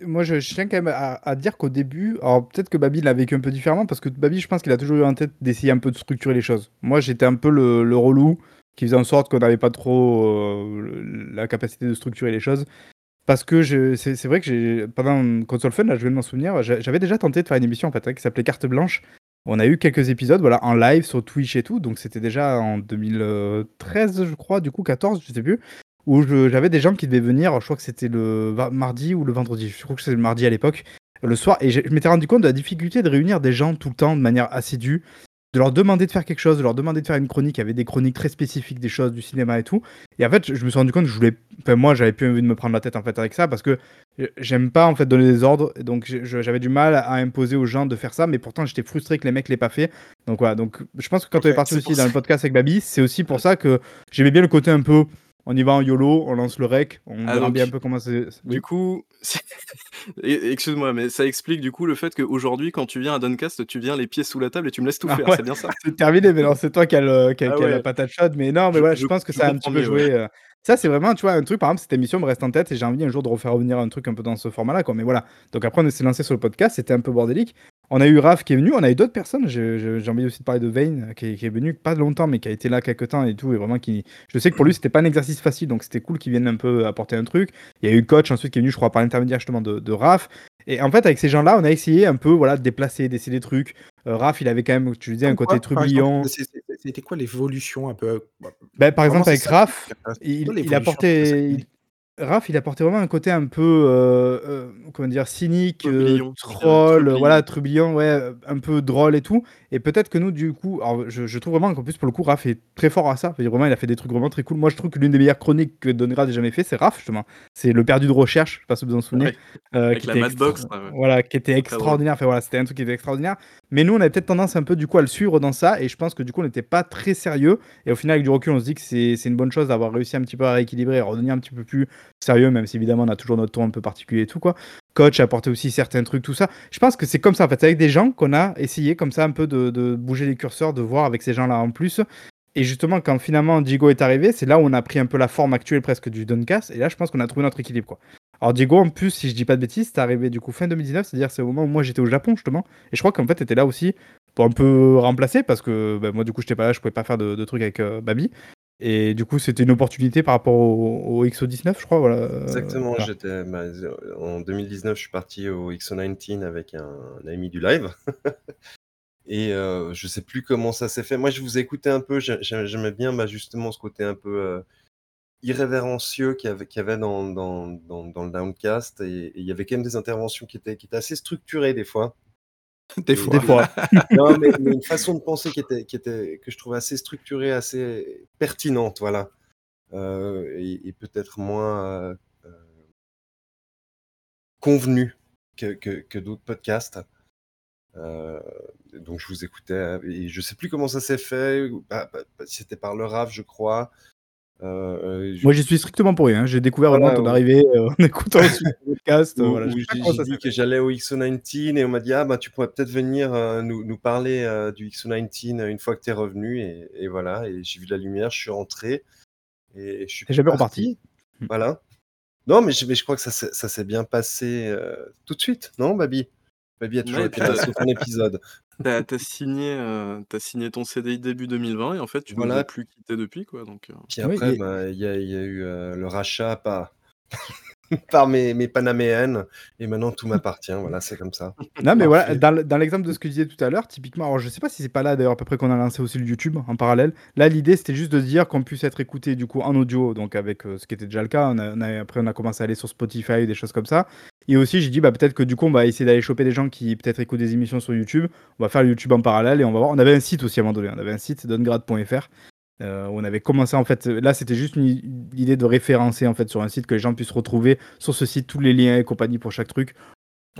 moi je tiens quand même à dire qu'au début alors peut-être que Baby l'a vécu un peu différemment parce que Baby, je pense qu'il a toujours eu en tête d'essayer un peu de structurer les choses. Moi, j'étais un peu le relou qui faisait en sorte qu'on n'avait pas trop, la capacité de structurer les choses. Parce que c'est vrai que pendant Console Fun, là, je de m'en souvenir, j'a j'avais déjà tenté de faire une émission en fait, hein, qui s'appelait Carte Blanche. On a eu quelques épisodes, voilà, en live sur Twitch et tout, donc c'était déjà en 2013, je crois, du coup 14, je sais plus, où j'avais des gens qui devaient venir, je crois que c'était le mardi ou le vendredi, je crois que c'était le mardi à l'époque, le soir. Et je je m'étais rendu compte de la difficulté de réunir des gens tout le temps de manière assidue, de leur demander de faire quelque chose, de leur demander de faire une chronique. Il y avait des chroniques très spécifiques, des choses du cinéma et tout. Et en fait, je, me suis rendu compte que je voulais. Enfin, moi, j'avais plus envie de me prendre la tête en fait avec ça parce que euh, j'aime pas en fait donner des ordres. Et donc, j'avais du mal à imposer aux gens de faire ça. Mais pourtant, j'étais frustré que les mecs l'aient pas fait. Donc voilà. Donc, je pense que quand on est parti aussi dans ça. le podcast avec Babi, c'est aussi pour ça que j'aimais bien le côté un peu. On y va en YOLO, on lance le rec, on Ah verra bien un peu comment c'est. du Oui. coup, excuse-moi, mais ça explique du coup le fait qu'aujourd'hui, quand tu viens à Doncast, tu viens les pieds sous la table et tu me laisses tout Ah faire, ouais, c'est bien ça? c'est terminé, mais non, c'est toi qui as, le, qui a, Ah qui a la ouais, patate chaude. Mais non, mais je voilà, je je pense que ça a un petit peu ouais. joué. euh, Ça, c'est vraiment, tu vois, un truc, par exemple, cette émission me reste en tête et j'ai envie un jour de refaire revenir un truc un peu dans ce format-là, quoi. Mais voilà. Donc après, on s'est lancé sur le podcast, c'était un peu bordélique. On a eu Raph qui est venu, on a eu d'autres personnes. J'ai envie aussi de parler de Vayne, qui est, qui est venu pas longtemps, mais qui a été là quelques temps et tout. Et vraiment, qui. Je sais que pour lui, c'était pas un exercice facile, donc c'était cool qu'il vienne un peu apporter un truc. Il y a eu Coach ensuite qui est venu, je crois, par l'intermédiaire justement de, de Raph. Et en fait, avec ces gens-là, on a essayé un peu voilà, de déplacer, d'essayer des trucs. Euh, Raph, il avait quand même, tu le disais, un côté trublion. C'était quoi l'évolution un peu, bah, Ben, par vraiment, exemple, avec Raph, il, il l'évolution entre ces 5 apportait. Raph, il apportait vraiment un côté un peu, euh, euh, comment dire, cynique, euh, troll, voilà, trublion, ouais, un peu drôle et tout. Et peut-être que nous, du coup, alors je, trouve vraiment qu'en plus, pour le coup, Raph est très fort à ça. vraiment, il a fait des trucs vraiment très cool. Moi, je trouve que l'une des meilleures chroniques que Dongrad ait jamais fait, c'est Raph, justement. C'est le perdu de recherche, je sais pas si vous vous en souvenez. Avec qui la Madbox. Voilà, qui était extraordinaire. Enfin, voilà, c'était un truc qui était extraordinaire. Mais nous, on avait peut-être tendance un peu, du coup, à le suivre dans ça. Et je pense que, du coup, on n'était pas très sérieux. Et au final, avec du recul, on se dit que c'est une bonne chose d'avoir réussi un petit peu à rééquilibrer et à redevenir un petit peu plus sérieux, même si évidemment on a toujours notre ton un peu particulier et tout quoi. Coach a apporté aussi certains trucs, tout ça. Je pense que c'est comme ça en fait, avec des gens qu'on a essayé comme ça un peu de, bouger les curseurs, de voir avec ces gens-là en plus. Et justement, quand finalement Diego est arrivé, c'est là où on a pris un peu la forme actuelle presque du Duncast. Et là, je pense qu'on a trouvé notre équilibre quoi. Alors Diego, en plus, si je dis pas de bêtises, c'est arrivé du coup fin 2019, c'est-à-dire c'est au moment où moi j'étais au Japon justement. Et je crois qu'en fait, était là aussi pour un peu remplacer parce que bah, moi du coup j'étais pas là, je pouvais pas faire de, trucs avec euh, Babi. Et du coup, c'était une opportunité par rapport au, XO19, je crois. Voilà. Exactement. J'étais, bah, en 2019, je suis parti au XO19 avec un, ami du live. Et euh, je sais plus comment ça s'est fait. Moi, je vous écoutais un peu. J'aimais bien bah, justement ce côté un peu euh, irrévérencieux qu'il y avait, avait dans, dans, dans, le Downcast. Et, il y avait quand même des interventions qui étaient, qui étaient assez structurées des fois. Des fois. Des fois. non, mais, une façon de penser qui était, qui était, que je trouvais assez structurée, assez pertinente, voilà. Euh, et, peut-être moins euh, convenue que, que, d'autres podcasts. Euh, donc je vous écoutais et je sais plus comment ça s'est fait. Bah, bah, c'était par le RAF, je crois. Euh, Moi, j'y suis strictement pour rien. Hein. J'ai découvert vraiment ton arrivée euh, en écoutant le podcast. voilà, j'ai dit que j'allais au XO19 et on m'a dit Ah, bah, tu pourrais peut-être venir euh, nous, nous, parler du XO19 une fois que tu es revenu. Et, et, voilà, et j'ai vu la lumière, je suis rentré. Et je suis jamais reparti. Voilà. Non, mais je, mais je crois que ça, ça s'est bien passé tout de suite, non, Babi? Babi a toujours été là un épisode. T'as as signé, euh, signé ton CDI début 2020 et en fait, tu ne l'as plus quitté depuis, quoi, donc euh. Puis après, bah, il y a eu, euh, le rachat par par mes mes Panaméennes et maintenant tout m'appartient. Voilà, c'est comme ça. Non, mais voilà, dans l'exemple de ce que je disais tout à l'heure, typiquement, alors je sais pas si c'est pas là d'ailleurs à peu près qu'on a lancé aussi le YouTube en parallèle. Là, l'idée, c'était juste de dire qu'on puisse être écouté du coup en audio, donc avec, ce qui était déjà le cas. On après on a commencé à aller sur Spotify, des choses comme ça et aussi, j'ai dit, bah, peut-être que du coup, on va essayer d'aller choper des gens qui peut-être écoutent des émissions sur YouTube. On va faire le YouTube en parallèle et on va voir. On avait un site aussi à un moment donné. On avait un site, dongrad.fr. Euh, on avait commencé en fait, là c'était juste une, idée de référencer en fait sur un site que les gens puissent retrouver sur ce site tous les liens et compagnie pour chaque truc.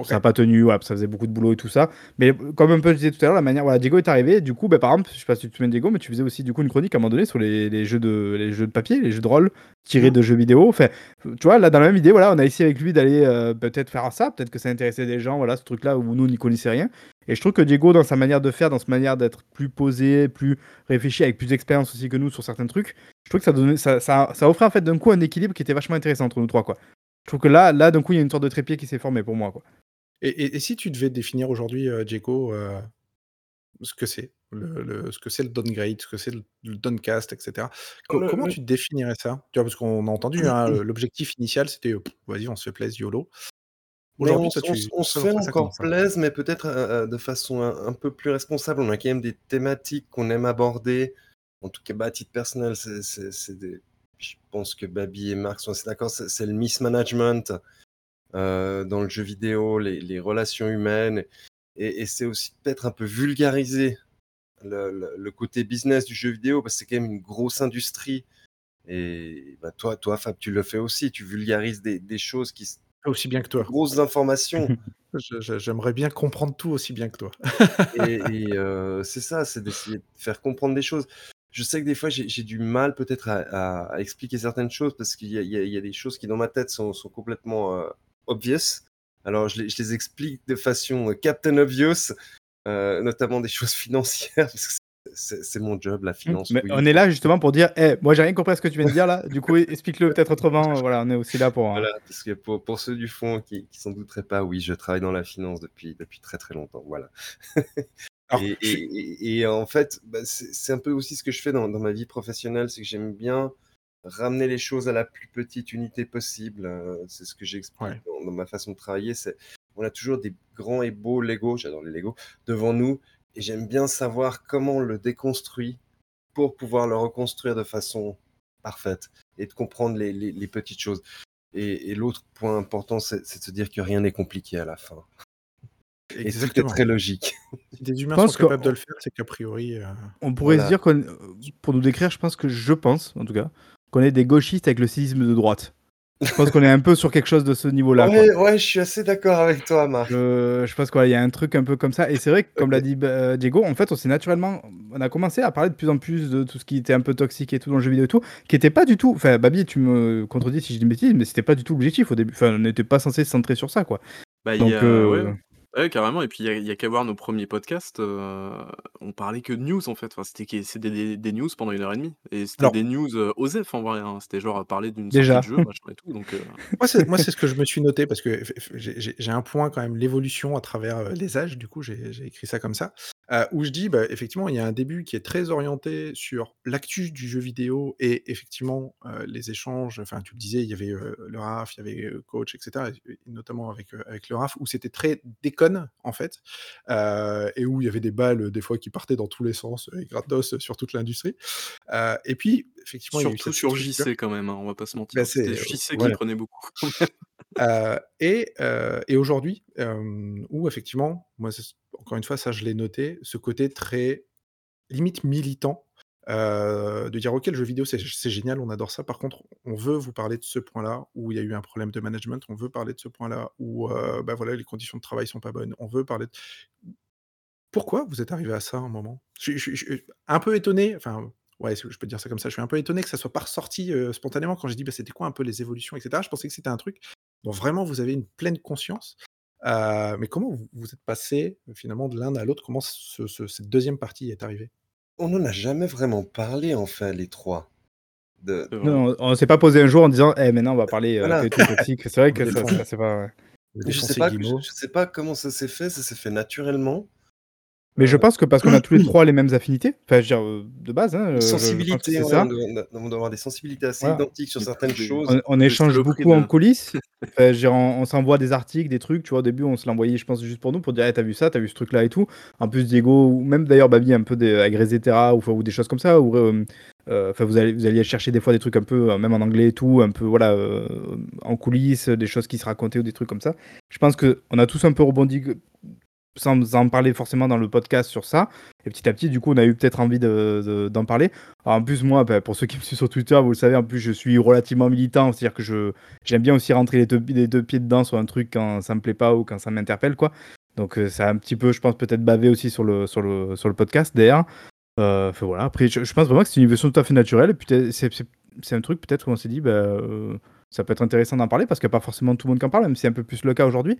Ça n'a pas tenu, ouais, ça faisait beaucoup de boulot et tout ça. Mais comme un peu je disais tout à l'heure, la manière, voilà, Diego est arrivé. Du coup, bah, par exemple, je sais pas si tu te souviens Diego, mais tu faisais aussi du coup une chronique à un moment donné sur les, jeux, de, les jeux de papier, les jeux de rôle tirés de jeux vidéo. Enfin, tu vois, là dans la même idée, voilà, on a essayé avec lui d'aller euh, peut-être faire ça, peut-être que ça intéressait des gens, voilà, ce truc-là où nous n'y connaissait rien. Et je trouve que Diego, dans sa manière de faire, dans sa manière d'être plus posé, plus réfléchi, avec plus d'expérience aussi que nous sur certains trucs, je trouve que ça, donnait, ça, ça, ça offrait en fait d'un coup un équilibre qui était vachement intéressant entre nous trois, quoi. Je trouve que là, là d'un coup, il y a une sorte de trépied qui s'est formé pour moi, quoi. Et, si tu devais définir aujourd'hui, euh, Diego, euh, ce que c'est, le, ce que c'est le downgrade, ce que c'est le, downcast, etc. comment tu définirais ça? Tu vois, parce qu'on a entendu, hein, l'objectif initial, c'était vas-y, on se fait plaisir, YOLO. Aujourd'hui, on, se fait encore plaisir, mais peut-être de façon un, peu plus responsable. On a quand même des thématiques qu'on aime aborder. En tout cas, bah, à titre personnel, c'est des... je pense que Babi et Marc sont assez d'accord, c'est le mismanagement euh, dans le jeu vidéo, les, relations humaines, et, c'est aussi peut-être un peu vulgariser le, côté business du jeu vidéo, parce que c'est quand même une grosse industrie. Et bah, toi, toi, Fab, tu le fais aussi, tu vulgarises des, choses qui aussi bien que toi. Grosses informations. J'aimerais bien comprendre tout aussi bien que toi. et, euh, c'est ça, c'est d'essayer de faire comprendre des choses. Je sais que des fois, j'ai du mal peut-être à, expliquer certaines choses parce qu'il y, a des choses qui, dans ma tête, sont, complètement euh, obvious. Alors, je les, explique de façon euh, Captain Obvious, euh, notamment des choses financières, parce que c'est mon job, la finance. Mais on est là justement pour dire, hey, moi j'ai rien compris à ce que tu viens de dire là, du coup explique-le peut-être autrement. Voilà, on est aussi là pour. Hein. Voilà, parce que pour, pour ceux du fond qui, qui s'en douteraient pas, oui, je travaille dans la finance depuis, depuis très très longtemps. Voilà. et, et, en fait, bah, c'est un peu aussi ce que je fais dans, dans ma vie professionnelle, c'est que j'aime bien ramener les choses à la plus petite unité possible. Euh, c'est ce que j'explique dans, ma façon de travailler. C'est on a toujours des grands et beaux Lego, j'adore les Lego, devant nous, et j'aime bien savoir comment on le déconstruit pour pouvoir le reconstruire de façon parfaite et de comprendre les, les, petites choses. Et, l'autre point important, c'est de se dire que rien n'est compliqué à la fin. Et tout est très logique. Si des humains sont capables de le faire, c'est qu'a priori. Euh, on pourrait se dire, pour nous décrire, je pense que je pense, en tout cas, qu'on est des gauchistes avec le cynisme de droite. Je pense qu'on est un peu sur quelque chose de ce niveau-là. Ouais, je suis assez d'accord avec toi, Marc. Je, pense qu'il y a un truc un peu comme ça. Et c'est vrai que, comme l'a dit bah, Diego, en fait, on s'est naturellement. On a commencé à parler de plus en plus de tout ce qui était un peu toxique et tout dans le jeu vidéo et tout, qui n'était pas du tout. Enfin, Babi, tu me contredis si je dis une bêtise, mais c'était pas du tout l'objectif au début. Enfin, on n'était pas censé se centrer sur ça, quoi. Bah, Donc, euh, Ouais, carrément. Et puis, il y a, qu'à voir nos premiers podcasts. on parlait que de news, en fait. Enfin, c'était c'était des, des news pendant une heure et demie. Et c'était des news euh, OSEF, en vrai. Hein. C'était genre à parler d'une sortie de jeu, machin et tout. Donc, Moi, c'est moi, c'est ce que je me suis noté parce que j'ai un point quand même, l'évolution à travers les âges. Du coup, j'ai écrit ça comme ça. Euh, où je dis, bah, effectivement, il y a un début qui est très orienté sur l'actu du jeu vidéo et effectivement euh, les échanges. Enfin, tu le disais, il y avait euh, le RAF, il y avait Coach, etc. notamment avec, avec le RAF, où c'était très déconne, en fait, et où il y avait des balles, des fois, qui partaient dans tous les sens, et gratos sur toute l'industrie. et puis, effectivement, Surtout il y a eu sur JC, quand même, hein, on va pas se mentir. Bah, c'était JC qui prenait beaucoup. Et, aujourd'hui, où effectivement, moi, encore une fois, ça je l'ai noté, ce côté très limite militant, de dire ok, le jeu vidéo c'est génial, on adore ça. Par contre, on veut vous parler de ce point-là où il y a eu un problème de management, on veut parler de ce point-là où bah voilà, les conditions de travail sont pas bonnes, on veut parler de... Pourquoi vous êtes arrivé à ça à un moment? Je, suis un peu étonné, enfin ouais, je peux dire ça comme ça, je suis un peu étonné que ça soit pas ressorti spontanément quand j'ai dit bah, c'était quoi un peu les évolutions, etc. Je pensais que c'était un truc dont vraiment vous avez une pleine conscience. Euh, mais comment vous, êtes passé finalement de l'un à l'autre? Comment cette deuxième partie est arrivée? On n'en a jamais vraiment parlé, enfin, les trois. De... Non, on, ne s'est pas posé un jour en disant Eh, maintenant on va parler euh, toxique. C'est vrai que ça, c'est pas. Je sais pas, je sais pas comment ça s'est fait, ça s'est fait naturellement. Mais je pense que parce qu'on a tous les trois les mêmes affinités, enfin, je veux dire, euh, de base. Hein, sensibilité, c'est ça. On doit, avoir des sensibilités assez identiques sur certaines choses. On, échange beaucoup en coulisses. enfin, on, s'envoie des articles, des trucs. Tu vois, au début, on se l'envoyait, je pense, juste pour nous, pour dire, hey, t'as vu ça, t'as vu ce truc-là et tout. En plus, Diego, ou même d'ailleurs Babi, un peu des, avec Resetera, ou, ou des choses comme ça. Ou, euh, euh, enfin, vous, allez, vous alliez chercher des fois des trucs un peu, même en anglais et tout, un peu, voilà, en coulisses, des choses qui se racontaient ou des trucs comme ça. Je pense qu'on a tous un peu rebondi sans en parler forcément dans le podcast sur ça. Et petit à petit, du coup, on a eu peut-être envie d'en de, parler. en plus, moi, bah, pour ceux qui me suivent sur Twitter, vous le savez, en plus, je suis relativement militant. C'est-à-dire que je, j'aime bien aussi rentrer les deux, pieds dedans sur un truc quand ça me plaît pas ou quand ça m'interpelle, quoi. Donc, euh, ça a un petit peu, je pense, peut-être bavé aussi sur le, sur le, sur le podcast, d'ailleurs. Euh, voilà. Après, je, pense vraiment que c'est une version tout à fait naturelle. Et puis, c'est un truc, peut-être, où on s'est dit, bah, euh, ça peut être intéressant d'en parler parce qu'il n'y a pas forcément tout le monde qui en parle, même si c'est un peu plus le cas aujourd'hui.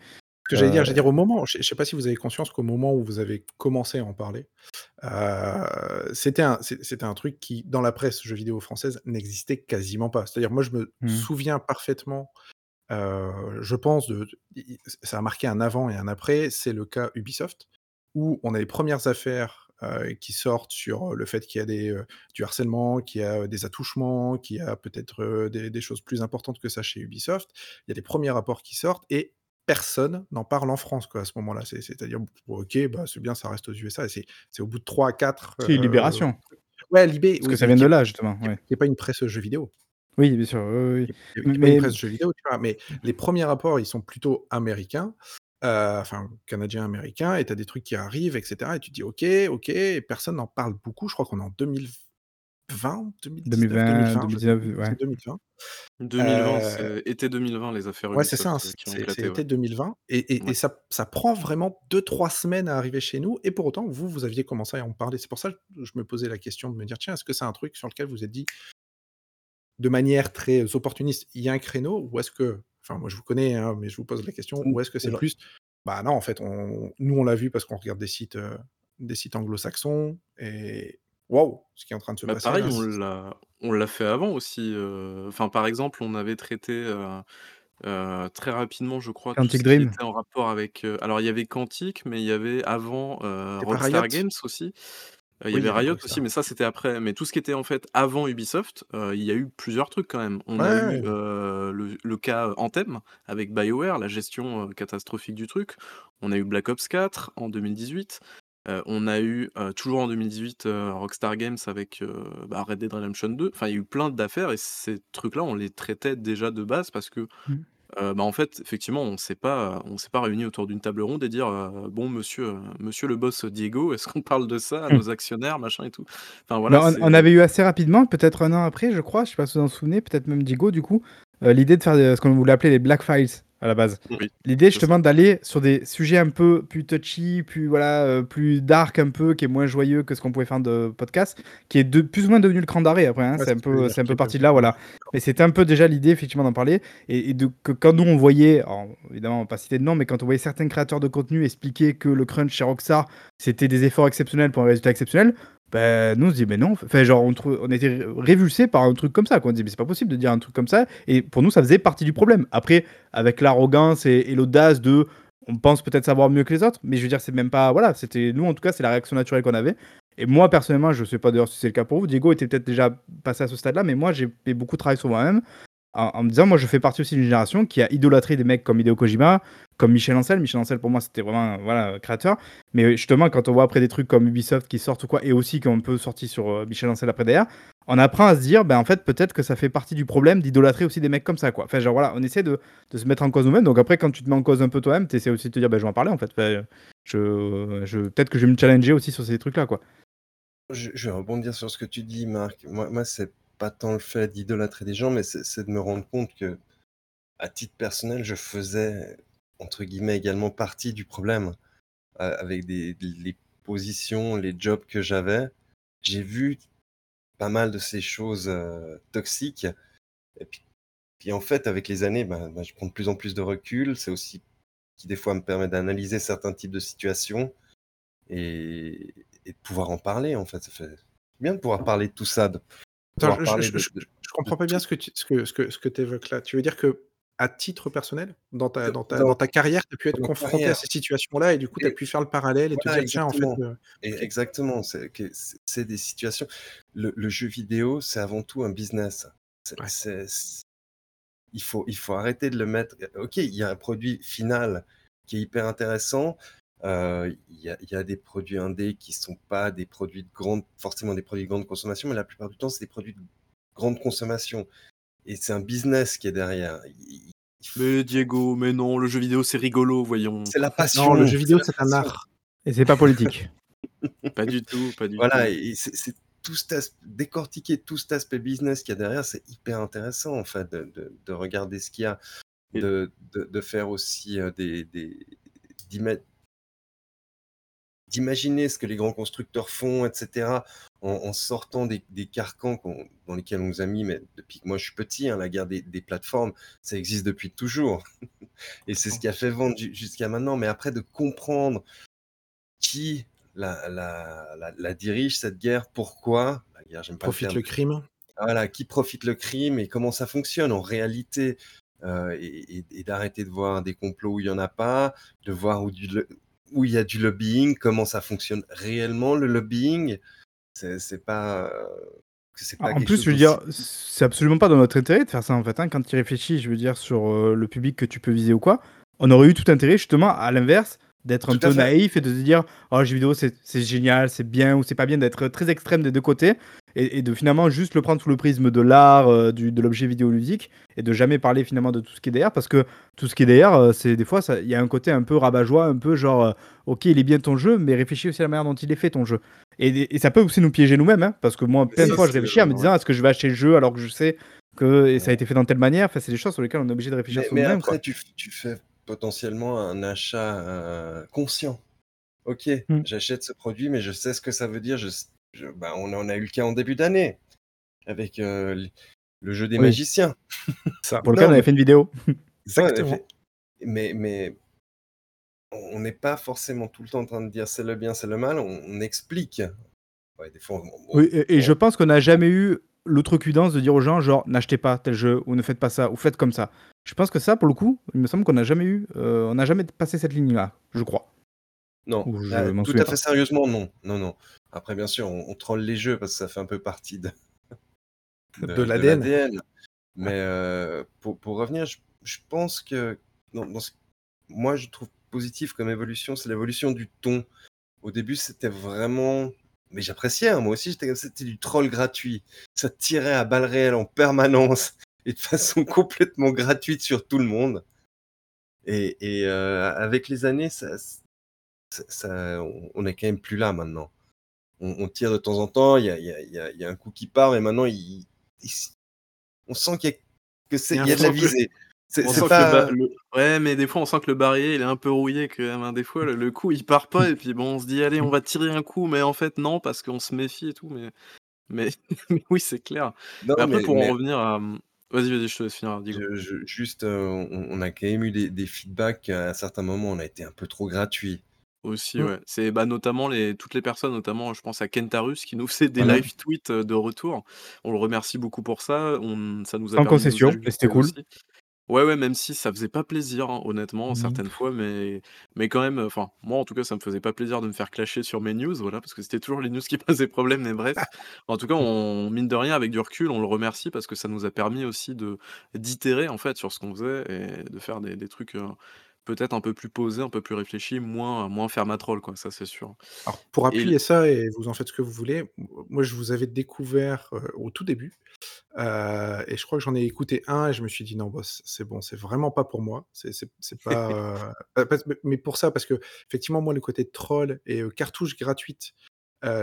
Que j'allais dire, j'allais dire au moment, je ne sais pas si vous avez conscience qu'au moment où vous avez commencé à en parler, euh, c'était un, c'était un truc qui, dans la presse jeux vidéo française, n'existait quasiment pas. C'est-à-dire, moi, je me mmh. souviens parfaitement, euh, je pense, de, ça a marqué un avant et un après, c'est le cas Ubisoft, où on a les premières affaires euh, qui sortent sur le fait qu'il y a des, du harcèlement, qu'il y a des attouchements, qu'il y a peut-être des, des, choses plus importantes que ça chez Ubisoft. Il y a des premiers rapports qui sortent et personne n'en parle en France quoi, à ce moment-là. C'est-à-dire, ok, bah, c'est bien, ça reste aux USA. C'est au bout de 3 à 4. C'est une libération. Ouais, Libé. Parce que ça vient de là, justement. Il n'y a pas une presse jeux vidéo. Oui, bien sûr. Oui, oui. mais... Pas une presse jeux vidéo, tu vois, mais les premiers rapports, ils sont plutôt américains. Euh, enfin, canadiens, américains, et tu as des trucs qui arrivent, etc. Et tu te dis, ok, ok, et personne n'en parle beaucoup. Je crois qu'on est en 2020 20, 2020, 2019, ouais. 2020. 2020, c'est été 2020, les affaires Ouais, c'est ça, hein, c'est été 2020. Et, et, et ça, ça, prend vraiment 2-3 semaines à arriver chez nous. Et pour autant, vous, vous aviez commencé à en parler. C'est pour ça que je me posais la question de me dire, tiens, est-ce que c'est un truc sur lequel vous êtes dit, de manière très opportuniste, il y a un créneau Ou est-ce que, enfin, moi je vous connais, hein, mais je vous pose la question, ou est-ce que c'est plus, bah non, en fait, on, nous on l'a vu parce qu'on regarde des sites, des sites anglo-saxons, et, waouh, ce qui est en train de se bah, passer pareil, on l'a fait avant aussi, enfin, par exemple, on avait traité, très rapidement, je crois, tout ce qui était en rapport avec, alors il y avait Quantic, mais il y avait avant, Rockstar Games aussi. il y avait Riot aussi, mais ça c'était après. Mais tout ce qui était en fait avant Ubisoft, il y a eu plusieurs trucs quand même. On a eu, le le cas Anthem avec BioWare, la gestion, catastrophique du truc. On a eu Black Ops 4 en 2018. On a eu, toujours en 2018, Rockstar Games avec, bah, Red Dead Redemption 2. Enfin, il y a eu plein d'affaires et ces trucs-là, on les traitait déjà de base parce que, mmh. bah, en fait, effectivement, on s'est pas, on s'est pas réunis autour d'une table ronde et dire, «Bon monsieur, monsieur le boss Diego, est-ce qu'on parle de ça à mmh. nos actionnaires?» machin et tout? Enfin voilà, on avait eu assez rapidement, peut-être un an après, je crois, je sais pas si vous en souvenez, peut-être même Diego du coup, l'idée de faire ce qu'on voulait appeler les Black Files à la base. L'idée justement d'aller sur des sujets un peu plus touchy, plus voilà, euh, plus dark un peu, qui est moins joyeux que ce qu'on pouvait faire de podcast, qui est de plus ou moins devenu le cran d'arrêt après. Hein, c'est un peu, c'est un peu parti de là, voilà. Mais c'était un peu déjà l'idée effectivement d'en parler et, de, que quand nous on voyait, évidemment on va pas citer de nom, mais quand on voyait certains créateurs de contenu expliquer que le crunch chez Rockstar c'était des efforts exceptionnels pour un résultat exceptionnel, ben, nous on se dit mais non enfin genre on, on était révulsé par un truc comme ça quoi. on dit mais c'est pas possible de dire un truc comme ça. Et pour nous ça faisait partie du problème. Après avec l'arrogance et, l'audace de on pense peut-être savoir mieux que les autres mais je veux dire c'est même pas voilà c'était nous en tout cas c'est la réaction naturelle qu'on avait. Et moi personnellement je sais pas d'ailleurs si c'est le cas pour vous. Diego était peut-être déjà passé à ce stade là mais moi j'ai beaucoup de travail sur moi-même en, me disant, moi, je fais partie aussi d'une génération qui a idolâtré des mecs comme Hideo Kojima, comme Michel Ancel. Michel Ancel, pour moi, c'était vraiment voilà, créateur. Mais justement, quand on voit après des trucs comme Ubisoft qui sortent ou quoi, et aussi qu'on peut sortir sur euh, Michel Ancel après derrière, on apprend à se dire, ben en fait, peut-être que ça fait partie du problème d'idolâtrer aussi des mecs comme ça, quoi. Enfin, genre, voilà, on essaie de, de se mettre en cause nous-mêmes. Donc après, quand tu te mets en cause un peu toi-même, tu essaies aussi de te dire, ben je vais en parler, en fait. je, je, peut-être que je vais me challenger aussi sur ces trucs-là, quoi. Je, je, vais rebondir sur ce que tu dis, Marc. Moi, moi c'est pas tant le fait d'idolâtrer des gens, mais c'est de me rendre compte que, à titre personnel, je faisais, entre guillemets, également partie du problème. avec des, les positions, les jobs que j'avais. J'ai vu pas mal de ces choses toxiques. Et puis, en fait, avec les années, bah, bah, je prends de plus en plus de recul. C'est aussi qui, des fois, me permet d'analyser certains types de situations et, et, de pouvoir en parler, en fait. Ça fait bien de pouvoir parler de tout ça, je, comprends pas bien ce que tu ce que, ce que, ce que évoques là. Tu veux dire que à titre personnel, dans ta, dans ta, dans ta carrière, tu as pu être confronté à ces situations-là et du coup, tu as pu faire le parallèle et te dire, tiens, en fait. Euh, exactement, c'est des situations. Le, le, jeu vidéo, c'est avant tout un business. il, faut, il faut arrêter de le mettre. Ok, il y a un produit final qui est hyper intéressant, il y, a des produits indés qui sont pas des produits de grande, forcément des produits de grande consommation, mais la plupart du temps, c'est des produits de grande consommation. Et c'est un business qui est derrière. Mais Diego, mais non, le jeu vidéo, c'est rigolo, voyons. C'est la passion. Non, le jeu vidéo, c'est un art. Et c'est pas politique. pas du tout, pas du voilà, et c'est tout décortiquer tout cet aspect business qu'il y a derrière, c'est hyper intéressant, en fait, de, de, regarder ce qu'il y a, de, de, faire aussi des, des d'imaginer ce que les grands constructeurs font, etc., en, sortant des, carcans dans lesquels on nous a mis, mais depuis que moi je suis petit, hein, la guerre des, plateformes, ça existe depuis toujours. Et c'est ce qui a fait vendre jusqu'à maintenant. Mais après, de comprendre qui la, la, dirige, cette guerre, pourquoi, la guerre, j'aime pas Profite le, crime. Voilà, qui profite le crime et comment ça fonctionne en réalité. Euh, et, d'arrêter de voir des complots où il n'y en a pas, de voir où du, où il y a du lobbying, comment ça fonctionne réellement le lobbying? C'est pas. pas en plus, je veux dire, c'est absolument pas dans notre intérêt de faire ça en fait. Hein. Quand tu réfléchis, je veux dire, sur euh, le public que tu peux viser ou quoi, on aurait eu tout intérêt justement à l'inverse d'être un peu naïf et de se dire oh jeu vidéo c'est génial c'est bien ou c'est pas bien d'être très extrême des deux côtés et, de finalement juste le prendre sous le prisme de l'art, euh, de l'objet vidéoludique, et de jamais parler finalement de tout ce qui est derrière, parce que tout ce qui est derrière, euh, c'est des fois, il y a un côté un peu rabat-joie, un peu genre, euh, ok, il est bien ton jeu, mais réfléchis aussi à la manière dont il est fait ton jeu. Et, ça peut aussi nous piéger nous-mêmes, hein, parce que moi, plein de fois, je réfléchis en me disant, est-ce que je vais acheter le jeu alors que je sais que ça a été fait dans telle manière? Enfin, c'est des choses sur lesquelles on est obligé de réfléchir mais, mais après, tu, fais potentiellement un achat conscient. Ok, hmm. j'achète ce produit, mais je sais ce que ça veut dire, je, bah, on en a eu le cas en début d'année avec euh, le jeu des magiciens. Ça, pour lequel on avait fait une vidéo. Exactement. mais, mais on n'est pas forcément tout le temps en train de dire c'est le bien, c'est le mal. On, explique. des fois, oui, et, je pense qu'on n'a jamais eu l'outrecuidance de dire aux gens genre n'achetez pas tel jeu ou ne faites pas ça ou faites comme ça. Je pense que ça, pour le coup, il me semble qu'on n'a jamais eu, euh, on n'a jamais passé cette ligne-là, je crois. Non, ah, tout à fait sérieusement, non. Non, non. Après, bien sûr, on, troll les jeux parce que ça fait un peu partie de, de, l'ADN. Mais euh, pour, pour, revenir, je, pense que moi, je trouve positif comme évolution, c'est l'évolution du ton Au début, c'était vraiment mais j'appréciais, hein, moi aussi, c'était du troll gratuit. Ça tirait à balles réelles en permanence et de façon complètement gratuite sur tout le monde. Et, euh, avec les années, ça, ça, on est quand même plus là maintenant. On, tire de temps en temps, il y a, y, y a, un coup qui part, mais maintenant, il, on sent qu'il y a, que c'est, y a de la visée. Ouais, mais des fois, on sent que le barillet, il est un peu rouillé même. Hein. Des fois, le, coup, il part pas, et puis bon, on se dit, allez, on va tirer un coup, mais en fait, non, parce qu'on se méfie et tout. Mais, mais, oui, c'est clair. après, pour en revenir à. Vas-y, vas-y, je te laisse finir. juste, euh, on, a quand même eu des, feedbacks à certains moments, on a été un peu trop gratuit. Aussi, mmh. ouais. C'est bah, notamment les, toutes les personnes, notamment je pense à Kentarus qui nous fait des live tweets de retour. On le remercie beaucoup pour ça. On, ça nous a En concession, c'était cool. Ouais, ouais, même si ça faisait pas plaisir, hein, honnêtement, mmh certaines fois, mais mais quand même, enfin, moi, en tout cas, ça me faisait pas plaisir de me faire clasher sur mes news, voilà, parce que c'était toujours les news qui posaient problème, mais bref. En tout cas, on mine de rien, avec du recul, on le remercie parce que ça nous a permis aussi de d'itérer, en fait, sur ce qu'on faisait et de faire des des trucs, peut-être un peu plus posés, un peu plus réfléchis, moins moins fermatrol, quoi, ça, c'est sûr. Alors, pour appuyer ça et vous en faites ce que vous voulez, moi, je vous avais découvert, au tout début euh, et je crois que j'en ai écouté un et je me suis dit: «Non, boss, c'est bon, c'est vraiment pas pour moi». C'est c'est pas, euh, mais pour ça, parce que effectivement moi, le côté troll et cartouche gratuite,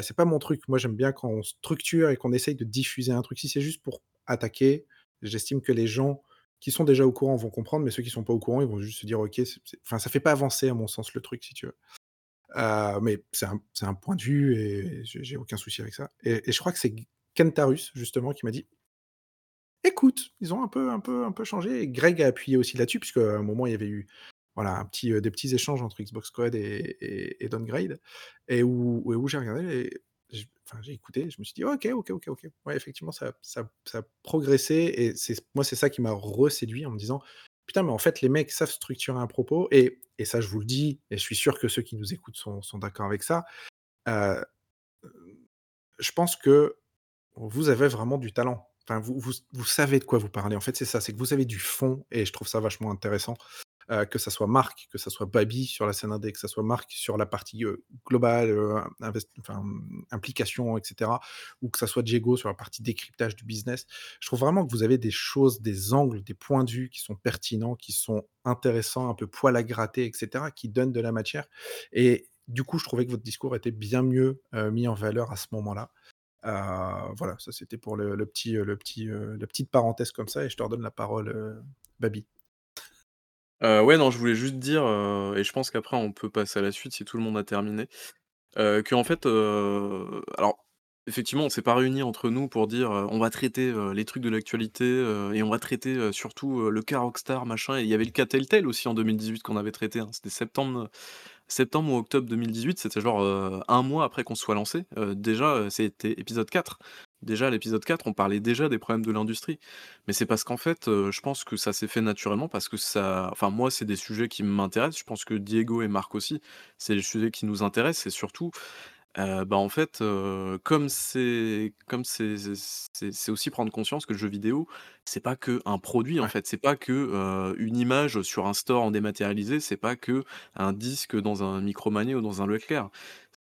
c'est pas mon truc. Moi, j'aime bien quand on structure et qu'on essaye de diffuser un truc. Si c'est juste pour attaquer, j'estime que les gens qui sont déjà au courant vont comprendre, mais ceux qui sont pas au courant, ils vont juste se dire: «OK, enfin, ça fait pas avancer à mon sens le truc, si tu veux. mais c'est un un point de vue et j'ai aucun souci avec ça et je crois que c'est Kentarus justement qui m'a dit: Écoute, ils ont un peu un peu un peu changé et Greg a appuyé aussi là-dessus puisqu'à un moment il y avait eu, voilà, un petit, des petits échanges entre Xbox Squad et et et Downgrade et où où j'ai regardé et j'ai écouté, je me suis dit: «OK, OK, OK, OK». Ouais, effectivement, ça ça ça a progressé et moi, c'est ça qui m'a reséduit en me disant: «Putain, mais en fait, les mecs savent structurer un propos» et et ça, je vous le dis et je suis sûr que ceux qui nous écoutent sont sont d'accord avec ça. Je pense que vous avez vraiment du talent. Enfin, vous, vous, vous, savez de quoi vous parlez. En fait, c'est ça, c'est que vous avez du fond, et je trouve ça vachement intéressant. Euh, que ça soit Marc, que ça soit Babi sur la scène indé, que ça soit Marc sur la partie euh, globale, euh, implication, etc., ou que ça soit Diego sur la partie décryptage du business. Je trouve vraiment que vous avez des choses, des angles, des points de vue qui sont pertinents, qui sont intéressants, un peu poil à gratter, etc., qui donnent de la matière. Et du coup, je trouvais que votre discours était bien mieux mis en valeur à ce moment-là. Voilà, ça c'était pour le, petit, le petit, la petite parenthèse comme ça, et je te redonne la parole, euh, Babi. ouais, non, je voulais juste dire, et je pense qu'après on peut passer à la suite si tout le monde a terminé, que en fait, alors effectivement, on s'est pas réunis entre nous pour dire, on va traiter les trucs de l'actualité, et on va traiter surtout le cas Rockstar, machin. Et il y avait le cas Telltale aussi en 2018 qu'on avait traité. Hein. C'était septembre, septembre ou octobre 2018, c'était genre euh, un mois après qu'on soit lancé. Euh, déjà, euh, c'était épisode 4. Déjà, l'épisode 4, on parlait déjà des problèmes de l'industrie. Mais c'est parce qu'en fait, je pense que ça s'est fait naturellement parce que ça. Enfin, moi, c'est des sujets qui m'intéressent. Je pense que Diego et Marc aussi, c'est des sujets qui nous intéressent. Et surtout, bah, en fait, comme c'est comme c'est c'est aussi prendre conscience que le jeu vidéo, c'est pas que un produit, en fait. C'est pas que, une image sur un store en dématérialisé, c'est pas que un disque dans un Micromania ou dans un Leclerc.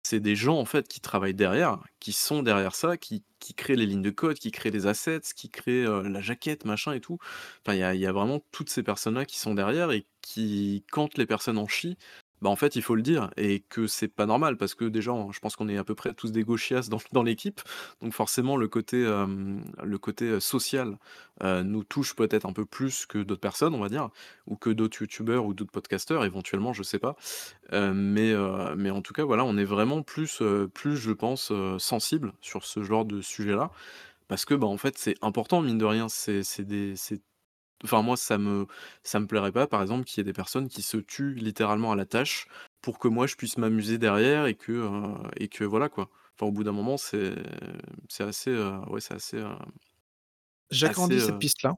C'est des gens, en fait, qui travaillent derrière, qui sont derrière ça, qui qui créent les lignes de code, qui créent les assets, qui créent, la jaquette, machin et tout. Enfin, il y a vraiment toutes ces personnes-là qui sont derrière et qui, quand les personnes en chient, bah, en fait, il faut le dire et que c'est pas normal parce que déjà, je pense qu'on est à peu près tous des gauchias dans l'équipe, donc forcément le côté, social, nous touche peut-être un peu plus que d'autres personnes, on va dire, ou que d'autres youtubeurs ou d'autres podcasteurs éventuellement, je sais pas. mais en tout cas, voilà, on est vraiment plus, plus je pense, sensible sur ce genre de sujet-là parce que, bah, en fait, c'est important mine de rien. C'est des Enfin, moi, ça me ça me plairait pas, par exemple, qu'il y ait des personnes qui se tuent littéralement à la tâche pour que moi je puisse m'amuser derrière et que, heu et que voilà, quoi. Enfin, au bout d'un moment, c'est c'est assez, heu, ouais, c'est assez, heu J'agrandis cette piste-là.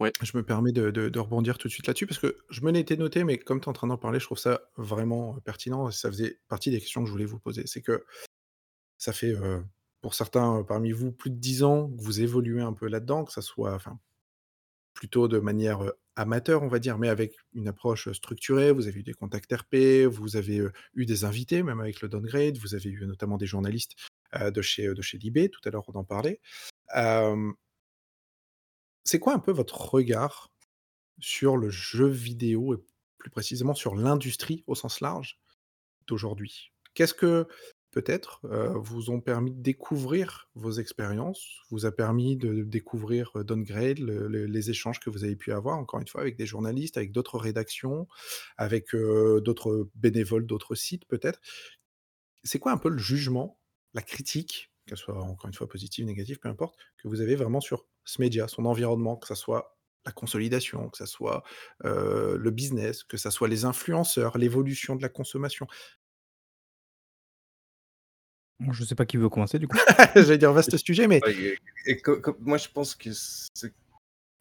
ouais. Je me permets de de rebondir tout de suite là-dessus parce que je me l'étais noté, mais comme tu es en train d'en parler, je trouve ça vraiment, pertinent ça faisait partie des questions que je voulais vous poser. C'est que ça fait, pour certains, parmi vous, plus de 10 ans que vous évoluez un peu là-dedans, que ça soit enfin plutôt de manière, amateur, on va dire, mais avec une approche, structurée. Vous avez eu des contacts RP, vous avez, eu des invités, même avec le downgrade, vous avez eu notamment des journalistes, de chez, de Libé, tout à l'heure on en parlait. c'est quoi un peu votre regard sur le jeu vidéo et plus précisément sur l'industrie au sens large d'aujourd'hui? Qu'est-ce que peut-être, vous ont permis de découvrir vos expériences, vous a permis de découvrir, Downgrade, les échanges que vous avez pu avoir, encore une fois, avec des journalistes, avec d'autres rédactions, avec, d'autres bénévoles d'autres sites peut-être? C'est quoi un peu le jugement, la critique, qu'elle soit encore une fois positive, négative, peu importe, que vous avez vraiment sur ce média, son environnement, que ça soit la consolidation, que ça soit, le business, que ça soit les influenceurs, l'évolution de la consommation? Je sais pas qui veut commencer du coup. J'allais dire vaste sujet, mais. et, moi, je pense que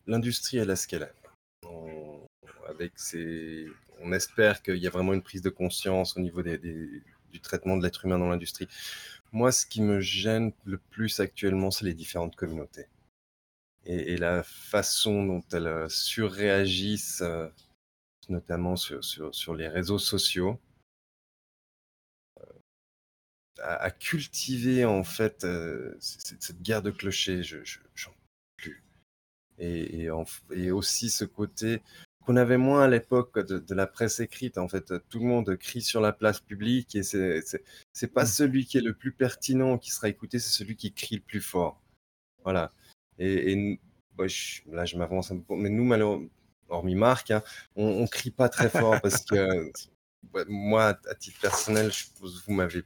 l'industrie, elle a ce qu'elle a. On, avec on espère qu'il y a vraiment une prise de conscience au niveau des, du traitement de l'être humain dans l'industrie. Moi, ce qui me gêne le plus actuellement, c'est les différentes communautés. Et, la façon dont elles euh, surréagissent, euh, notamment sur, sur, sur les réseaux sociaux à, cultiver en fait euh, cette, guerre de clochers. Je, j'en peux plus. Et, et, aussi ce côté qu'on avait moins à l'époque de, la presse écrite. En fait, tout le monde crie sur la place publique et c'est, c'est, pas mmh. celui qui est le plus pertinent qui sera écouté, c'est celui qui crie le plus fort. Voilà. Et, là, je m'avance un peu, mais nous, malheureusement, hormis Marc, hein, on, on crie pas très fort parce que moi, à titre personnel, je suppose vous m'avez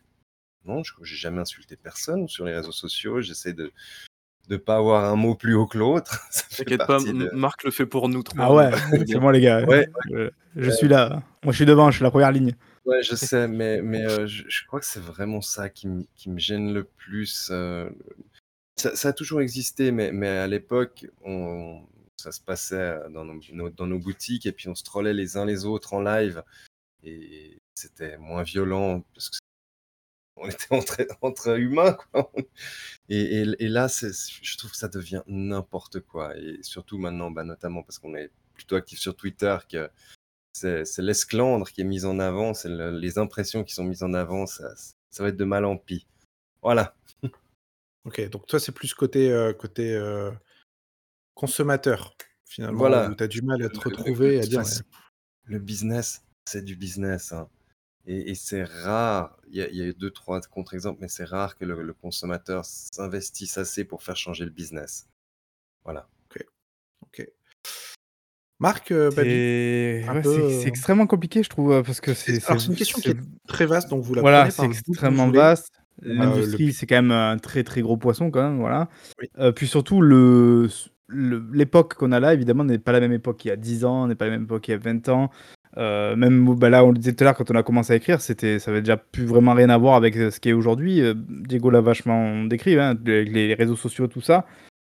non, je n'ai jamais insulté personne sur les réseaux sociaux. J'essaie de ne pas avoir un mot plus haut que l'autre. T'inquiète pas, Marc le fait pour nous Ah ouais, c'est moi les gars. Je, suis là. Moi je suis devant, je suis la première ligne. Ouais, je sais, mais, mais euh, je, crois que c'est vraiment ça qui, qui, me gêne le plus. Euh, ça, a toujours existé, mais, mais à l'époque, on, ça se passait dans nos, dans nos boutiques et puis on se trollait les uns les autres en live. Et c'était moins violent parce que on était entre, entre humains. Quoi. Et, et, là, je trouve que ça devient n'importe quoi. Et surtout maintenant, bah, notamment parce qu'on est plutôt actif sur Twitter, que c'est l'esclandre qui est mise en avant, c'est les impressions qui sont mises en avant, ça, ça, va être de mal en pis. Voilà. Ok, donc toi, c'est plus côté, euh, côté euh, consommateur, finalement, voilà. tu as du mal à te retrouver et à dire. Le business, c'est du business. Hein. Et, c'est rare, il y, a, eu deux, trois contre-exemples, mais c'est rare que le, consommateur s'investisse assez pour faire changer le business. Voilà. Ok. ok. Marc, euh, c'est euh, extrêmement compliqué, je trouve, parce que c'est. C'est une question qui est très vaste, donc vous la Voilà, c'est extrêmement vaste. Euh, L'industrie, c'est quand même un très très gros poisson, quand même, voilà. puis surtout, le, l'époque qu'on a là, évidemment, n'est pas la même époque qu'il y a 10 ans, n'est pas la même époque qu'il y a 20 ans. Euh, même bah là, on le disait tout à l'heure, quand on a commencé à écrire, c'était, ça avait déjà plus vraiment rien à voir avec euh, ce qui est aujourd'hui. Euh, Diego l'a vachement décrit, hein, les, réseaux sociaux, tout ça.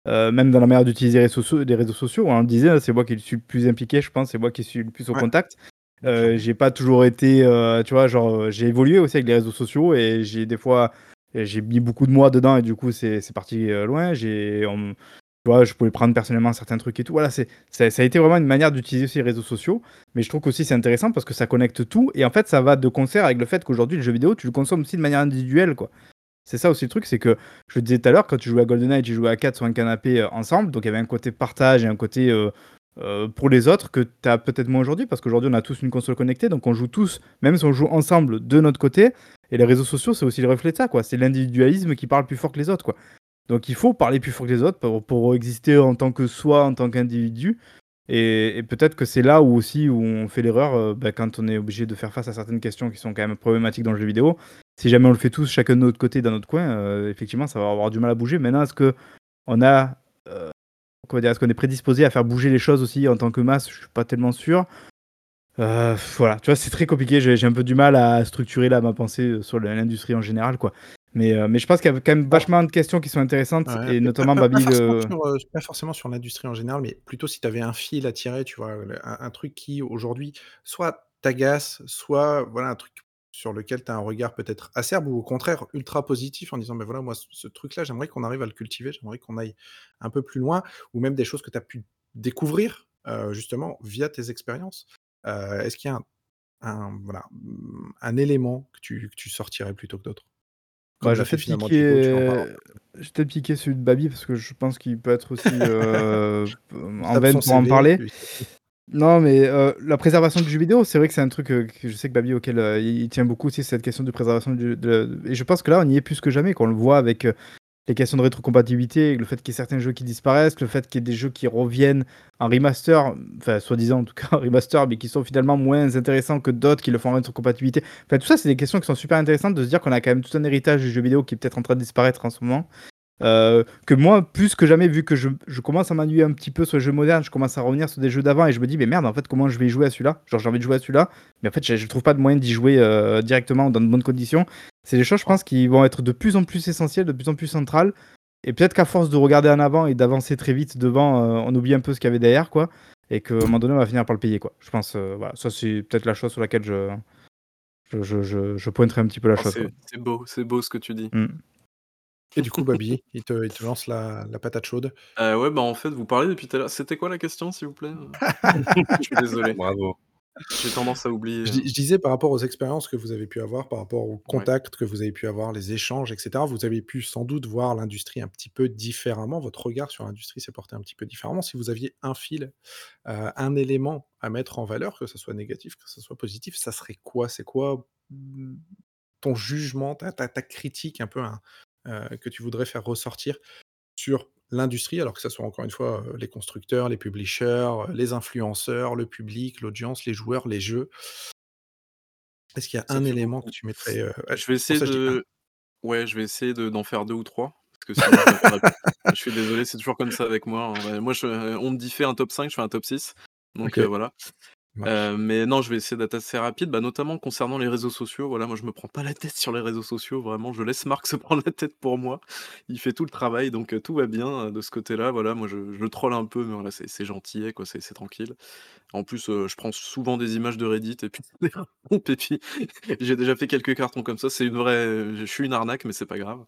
même dans la manière d'utiliser les réseaux, sociaux, on le disait, c'est moi qui suis le plus impliqué, je pense, c'est moi qui suis le plus au contact. j'ai pas toujours été, tu vois, genre, j'ai évolué aussi avec les réseaux sociaux et j'ai des fois, j'ai mis beaucoup de moi dedans et du coup, c'est, parti loin. J'ai, je pouvais prendre personnellement certains trucs et tout. Voilà, c'est, ça, a été vraiment une manière d'utiliser ces réseaux sociaux. Mais je trouve qu'aussi c'est intéressant parce que ça connecte tout. Et en fait, ça va de concert avec le fait qu'aujourd'hui, le jeu vidéo, tu le consommes aussi de manière individuelle, quoi. C'est ça aussi le truc, c'est que je le disais tout à l'heure, quand tu jouais à GoldenEye, tu jouais à 4 sur un canapé euh, ensemble. Donc il y avait un côté partage et un côté euh, euh, pour les autres que tu as peut-être moins aujourd'hui. Parce qu'aujourd'hui, on a tous une console connectée. Donc on joue tous, même si on joue ensemble de notre côté. Et les réseaux sociaux, c'est aussi le reflet de ça, quoi. C'est l'individualisme qui parle plus fort que les autres, quoi. Donc il faut parler plus fort que les autres pour, exister en tant que soi, en tant qu'individu. Et, peut-être que c'est là où aussi où on fait l'erreur euh, bah, quand on est obligé de faire face à certaines questions qui sont quand même problématiques dans le jeu vidéo. Si jamais on le fait tous, chacun de notre côté, dans notre coin, euh, effectivement, ça va avoir du mal à bouger. Maintenant, est-ce que on a, euh, est-ce qu'on est prédisposé à faire bouger les choses aussi en tant que masse? Je suis pas tellement sûr. voilà, tu vois, c'est très compliqué. J'ai un peu du mal à structurer là ma pensée sur l'industrie en général, quoi. Mais, euh, mais je pense qu'il y a quand même vachement de questions qui sont intéressantes, et notamment pas, Babil. Euh, pas, forcément sur, l'industrie en général, mais plutôt si tu avais un fil à tirer, tu vois, un, truc qui aujourd'hui soit t'agace, soit voilà, un truc sur lequel tu as un regard peut-être acerbe ou au contraire ultra positif en disant ben voilà moi ce, truc là j'aimerais qu'on arrive à le cultiver j'aimerais qu'on aille un peu plus loin ou même des choses que tu as pu découvrir justement via tes expériences Est-ce qu'il y a un, voilà, un élément que tu, que tu sortirais plutôt que d'autres? Bah, je vais peut-être piquer, celui de Babi parce que je pense qu'il peut être aussi en veine pour en parler. Non, mais la préservation du jeu vidéo, c'est vrai que c'est un truc que je sais que Babi auquel il tient beaucoup aussi, cette question de préservation du, de, et je pense que là, on y est plus que jamais, qu'on le voit avec les questions de rétrocompatibilité, le fait qu'il y ait certains jeux qui disparaissent, le fait qu'il y ait des jeux qui reviennent en remaster, enfin soi-disant en tout cas en remaster, mais qui sont finalement moins intéressants que d'autres qui le font en rétrocompatibilité. Enfin tout ça, c'est des questions qui sont super intéressantes de se dire qu'on a quand même tout un héritage du jeu vidéo qui est peut-être en train de disparaître en ce moment euh, que moi, plus que jamais, vu que je, commence à m'ennuyer un petit peu sur les jeux modernes, je commence à revenir sur des jeux d'avant et je me dis, mais merde, en fait, comment je vais y jouer à celui-là? Genre, j'ai envie de jouer à celui-là, mais en fait, je, je trouve pas de moyen d'y jouer euh, directement dans de bonnes conditions. C'est des choses, je pense, qui vont être de plus en plus essentielles, de plus en plus centrales. Et peut-être qu'à force de regarder en avant et d'avancer très vite devant, euh, on oublie un peu ce qu'il y avait derrière, quoi. Et qu'à un moment donné, on va finir par le payer, quoi. Je pense, voilà, ça, c'est peut-être la chose sur laquelle je, je, je, je, pointerai un petit peu la oh, chose. C'est beau, c'est beau ce que tu dis. Mmh. Et du coup, Babi, il te, il te lance la, la patate chaude. Euh, ouais, bah en fait, vous parlez depuis tout à l'heure. C'était quoi la question, s'il vous plaît? Je suis désolé. Bravo. J'ai tendance à oublier. Je, disais par rapport aux expériences que vous avez pu avoir, par rapport aux contacts que vous avez pu avoir, les échanges, etc. Vous avez pu sans doute voir l'industrie un petit peu différemment. Votre regard sur l'industrie s'est porté un petit peu différemment. Si vous aviez un fil, euh, un élément à mettre en valeur, que ce soit négatif, que ce soit positif, ça serait quoi? C'est quoi mmh, ton jugement, ta, ta, ta critique, un peu un, euh, que tu voudrais faire ressortir sur l'industrie, alors que ce soit encore une fois euh, les constructeurs, les publishers, euh, les influenceurs, le public, l'audience, les joueurs, les jeux. Est-ce qu'il y a un élément que tu mettrais Je vais essayer de. Ouais, je vais essayer d'en faire deux ou trois. Parce que sinon, je, suis désolé, c'est toujours comme ça avec moi. Hein. Moi, je... on me dit fait un top 5, je fais un top 6. Donc voilà. Euh, mais non, je vais essayer d'être assez rapide, bah, notamment concernant les réseaux sociaux. Voilà, moi je me prends pas la tête sur les réseaux sociaux, vraiment, je laisse Marc se prendre la tête pour moi. Il fait tout le travail, donc tout va bien de ce côté-là. Voilà, moi je, je troll un peu, mais voilà, c'est gentil, quoi, c'est tranquille. En plus, je prends souvent des images de Reddit et puis j'ai déjà fait quelques cartons comme ça. C'est une vraie, je suis une arnaque, mais c'est pas grave.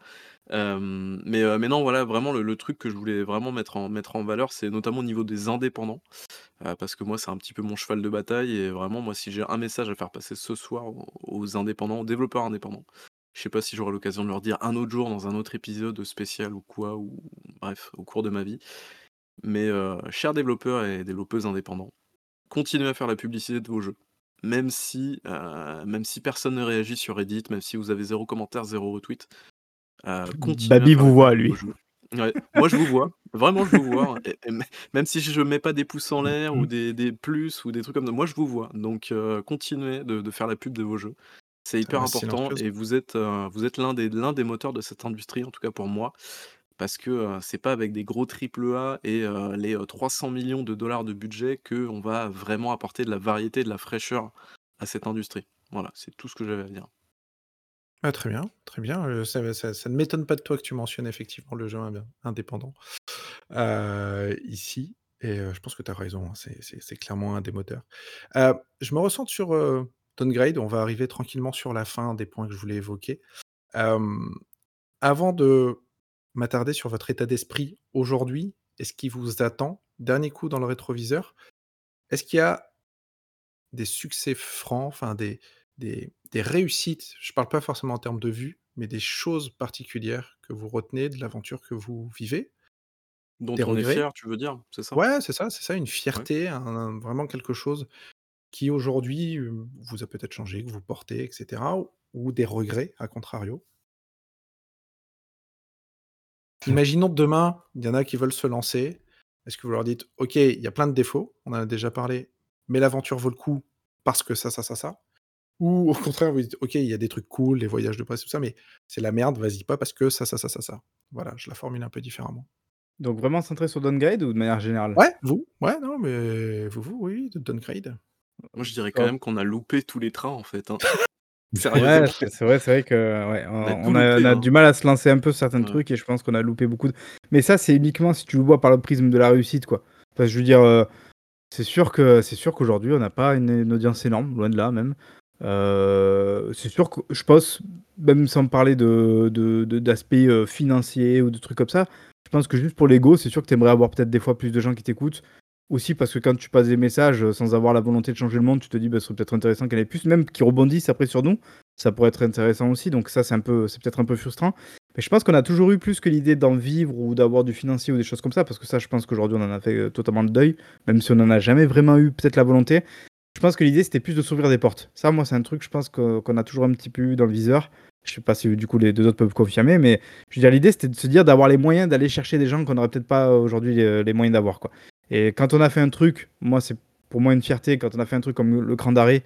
mais, mais non, voilà, vraiment le, le, truc que je voulais vraiment mettre en, mettre en valeur, c'est notamment au niveau des indépendants. Parce que moi, c'est un petit peu mon cheval de bataille et vraiment, moi, si j'ai un message à faire passer ce soir aux, indépendants, aux développeurs indépendants, je sais pas si j'aurai l'occasion de leur dire un autre jour dans un autre épisode spécial ou quoi, ou bref, au cours de ma vie. Mais chers développeurs et développeuses indépendants, continuez à faire la publicité de vos jeux. Même si, même si personne ne réagit sur Reddit, même si vous avez zéro commentaire, zéro retweet, continuez Babi vous voit, lui. Moi, je vous vois. Vraiment, je vous vois. même si je mets pas des pouces en l'air ou des, des plus ou des trucs comme ça, moi, je vous vois. Donc, euh, continuez de, de faire la pub de vos jeux. C'est hyper important et vous êtes, euh, vous êtes l'un des, l'un des moteurs de cette industrie, en tout cas pour moi. Parce que euh, c'est pas avec des gros triple A et les 300 millions de dollars de budget qu'on va vraiment apporter de la variété, de la fraîcheur à cette industrie. Voilà, c'est tout ce que j'avais à dire. Ah, très bien, très bien. ça, ne m'étonne pas de toi que tu mentionnes effectivement le jeu indépendant ici. Et je pense que tu as raison, hein, c'est clairement un des moteurs. je me ressens sur Downgrade. On va arriver tranquillement sur la fin des points que je voulais évoquer. avant de m'attarder sur votre état d'esprit aujourd'hui est ce qui vous attend, dernier coup dans le rétroviseur, est-ce qu'il y a des succès francs, enfin des, réussites, je ne parle pas forcément en termes de vue, mais des choses particulières que vous retenez de l'aventure que vous vivez? Dont on est fier, tu veux dire, c'est ça? Ouais, c'est ça, c'est ça, une fierté, vraiment quelque chose qui aujourd'hui vous a peut-être changé, que vous portez, etc. Ou, des regrets, à contrario? Imaginons demain, il y en a qui veulent se lancer. Est-ce que vous leur dites, OK, il y a plein de défauts, on en a déjà parlé, mais l'aventure vaut le coup parce que ça, ça, ça, ça. Ou au contraire, vous dites: «OK, il y a des trucs cool, les voyages de presse, tout ça, mais c'est la merde, vas-y pas parce que ça, ça, ça, ça, ça». Voilà, je la formule un peu différemment. Donc vraiment centré sur Downgrade ou de manière générale? Ouais, vous, ouais, non, mais vous, vous, oui, de Downgrade. Moi, je dirais quand même qu'on a loupé tous les trains, en fait, hein. c'est vrai, c'est vrai que, ouais, on a hein. du mal à se lancer un peu sur certains trucs et je pense qu'on a loupé beaucoup de mais ça, c'est uniquement si tu le vois par le prisme de la réussite, quoi. Parce que je veux dire, euh, c'est sûr que c'est sûr qu'aujourd'hui, on n'a pas une une audience énorme, loin de là même. Euh, c'est sûr que je pense, même sans parler de, d'aspect euh, financier ou de trucs comme ça, je pense que juste pour l'ego, c'est sûr que tu aimerais avoir peut-être des fois plus de gens qui t'écoutent. aussi parce que quand tu passes des messages euh, sans avoir la volonté de changer le monde, tu te dis, bah, ce serait peut-être intéressant qu'elle ait plus, même qu'ils rebondissent après sur nous, ça pourrait être intéressant aussi. Donc ça, c'est un peu, c'est peut-être un peu frustrant. Mais je pense qu'on a toujours eu plus que l'idée d'en vivre ou d'avoir du financier ou des choses comme ça, parce que ça, je pense qu'aujourd'hui, on en a fait euh, totalement le deuil, même si on n'en a jamais vraiment eu peut-être la volonté. Je pense que l'idée, c'était plus de s'ouvrir des portes. Ça, moi, c'est un truc, je pense qu'on a toujours un petit peu eu dans le viseur. Je sais pas si du coup les deux autres peuvent confirmer, mais je veux dire, l'idée, c'était de se dire d'avoir les moyens d'aller chercher des gens qu'on n'aurait peut-être pas aujourd'hui les, moyens d'avoir, quoi. Et quand on a fait un truc, moi, c'est pour moi une fierté, quand on a fait un truc comme le Grand Daré,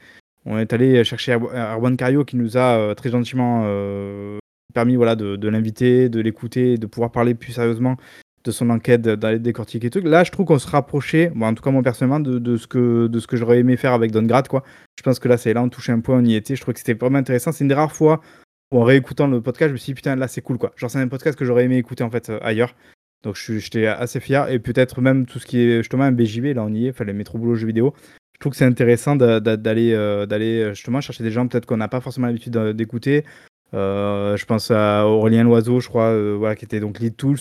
on est allé chercher Arwan Cario qui nous a euh, très gentiment euh, permis voilà, de, l'inviter, de l'écouter, de pouvoir parler plus sérieusement de son enquête, d'aller décortiquer tout. Là, je trouve qu'on se rapprochait, en tout cas moi personnellement, de, ce que, que j'aurais aimé faire avec Don Grad. Quoi. Je pense que là, c'est là, on touchait un point, on y était. Je trouve que c'était vraiment intéressant. C'est une des rares fois où, en réécoutant le podcast, je me suis dit, putain, là, c'est cool. quoi. Genre, c'est un podcast que j'aurais aimé écouter en fait euh, ailleurs. Donc, j'étais assez fier. Et peut-être même tout ce qui est justement un BJV, là, on y est, enfin, les métro boulot jeux vidéo. Je trouve que c'est intéressant d'aller euh, d'aller justement chercher des gens peut-être qu'on n'a pas forcément l'habitude d'écouter euh, je pense à Aurélien Loiseau, je crois, euh, voilà, qui était donc lead tools.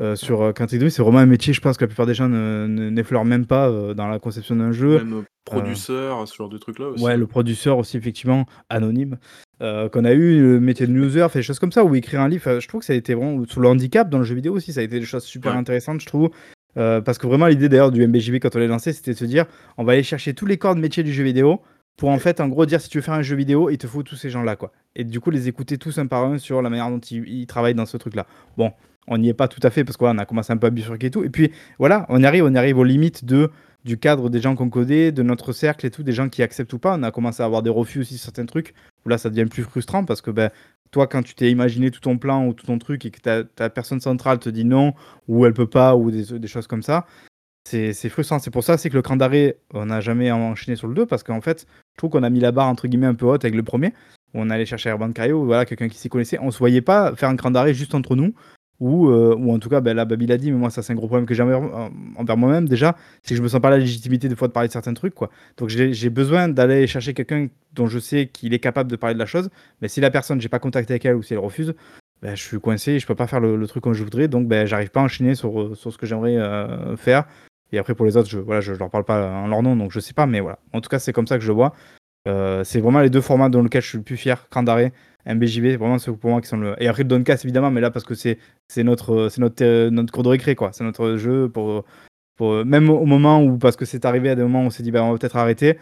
Euh, sur Country 2, c'est vraiment un métier, je pense que la plupart des gens n'effleurent même pas dans la conception d'un jeu. Même produceur, ce genre de trucs-là aussi. Ouais, le producteur aussi, effectivement, anonyme. qu'on a eu le métier de newser, fait des choses comme ça, ou écrire un livre. je trouve que ça a été vraiment sous le handicap dans le jeu vidéo aussi, ça a été des choses super intéressantes, je trouve. parce que vraiment, l'idée d'ailleurs du MBJB quand on l'a lancé, c'était de se dire on va aller chercher tous les corps de métier du jeu vidéo pour en fait, en gros, dire si tu veux faire un jeu vidéo, il te faut tous ces gens-là, quoi. Et du coup, les écouter tous un par un sur la manière dont ils, travaillent dans ce truc-là. Bon, on n'y est pas tout à fait parce qu'on a commencé un peu à bifurquer et tout. Et puis, voilà, on arrive, on arrive aux limites de, du cadre des gens qu'on codait, de notre cercle et tout, des gens qui acceptent ou pas. On a commencé à avoir des refus aussi sur certains trucs, là, ça devient plus frustrant parce que, ben, toi, quand tu t'es imaginé tout ton plan ou tout ton truc et que ta, ta personne centrale te dit non, ou elle peut pas, ou des, des choses comme ça, c'est frustrant. C'est pour ça c'est que le cran d'arrêt, on n'a jamais enchaîné sur le 2 parce qu'en fait, je trouve qu'on a mis la barre entre guillemets un peu haute avec le premier. Où on allait chercher Urban Cario, voilà, quelqu'un qui s'y connaissait. On se voyait pas faire un cran d'arrêt juste entre nous. Ou, euh, en tout cas, ben, là, Babi l'a dit, mais moi, ça, c'est un gros problème que j'ai envers moi-même déjà. C'est que je me sens pas la légitimité des fois de parler de certains trucs, quoi. Donc, j'ai besoin d'aller chercher quelqu'un dont je sais qu'il est capable de parler de la chose. Mais si la personne, j'ai pas contacté avec elle ou si elle refuse, ben, je suis coincé, je peux pas faire le, truc comme je voudrais, donc ben, j'arrive pas à enchaîner sur, sur ce que j'aimerais euh, faire. Et après, pour les autres, je voilà, je, leur parle pas en leur nom, donc je sais pas, mais voilà. En tout cas, c'est comme ça que je le vois. Euh, c'est vraiment les deux formats dans lesquels je suis le plus fier. Cran d'arrêt, MBJV, vraiment ceux pour moi qui sont le. Et après le Doncast, évidemment, mais là, parce que c'est notre, c'est notre, notre cours de récré, quoi. C'est notre jeu pour. Même au moment où, parce que c'est arrivé à des moments où on s'est dit, bah, on va peut-être arrêter.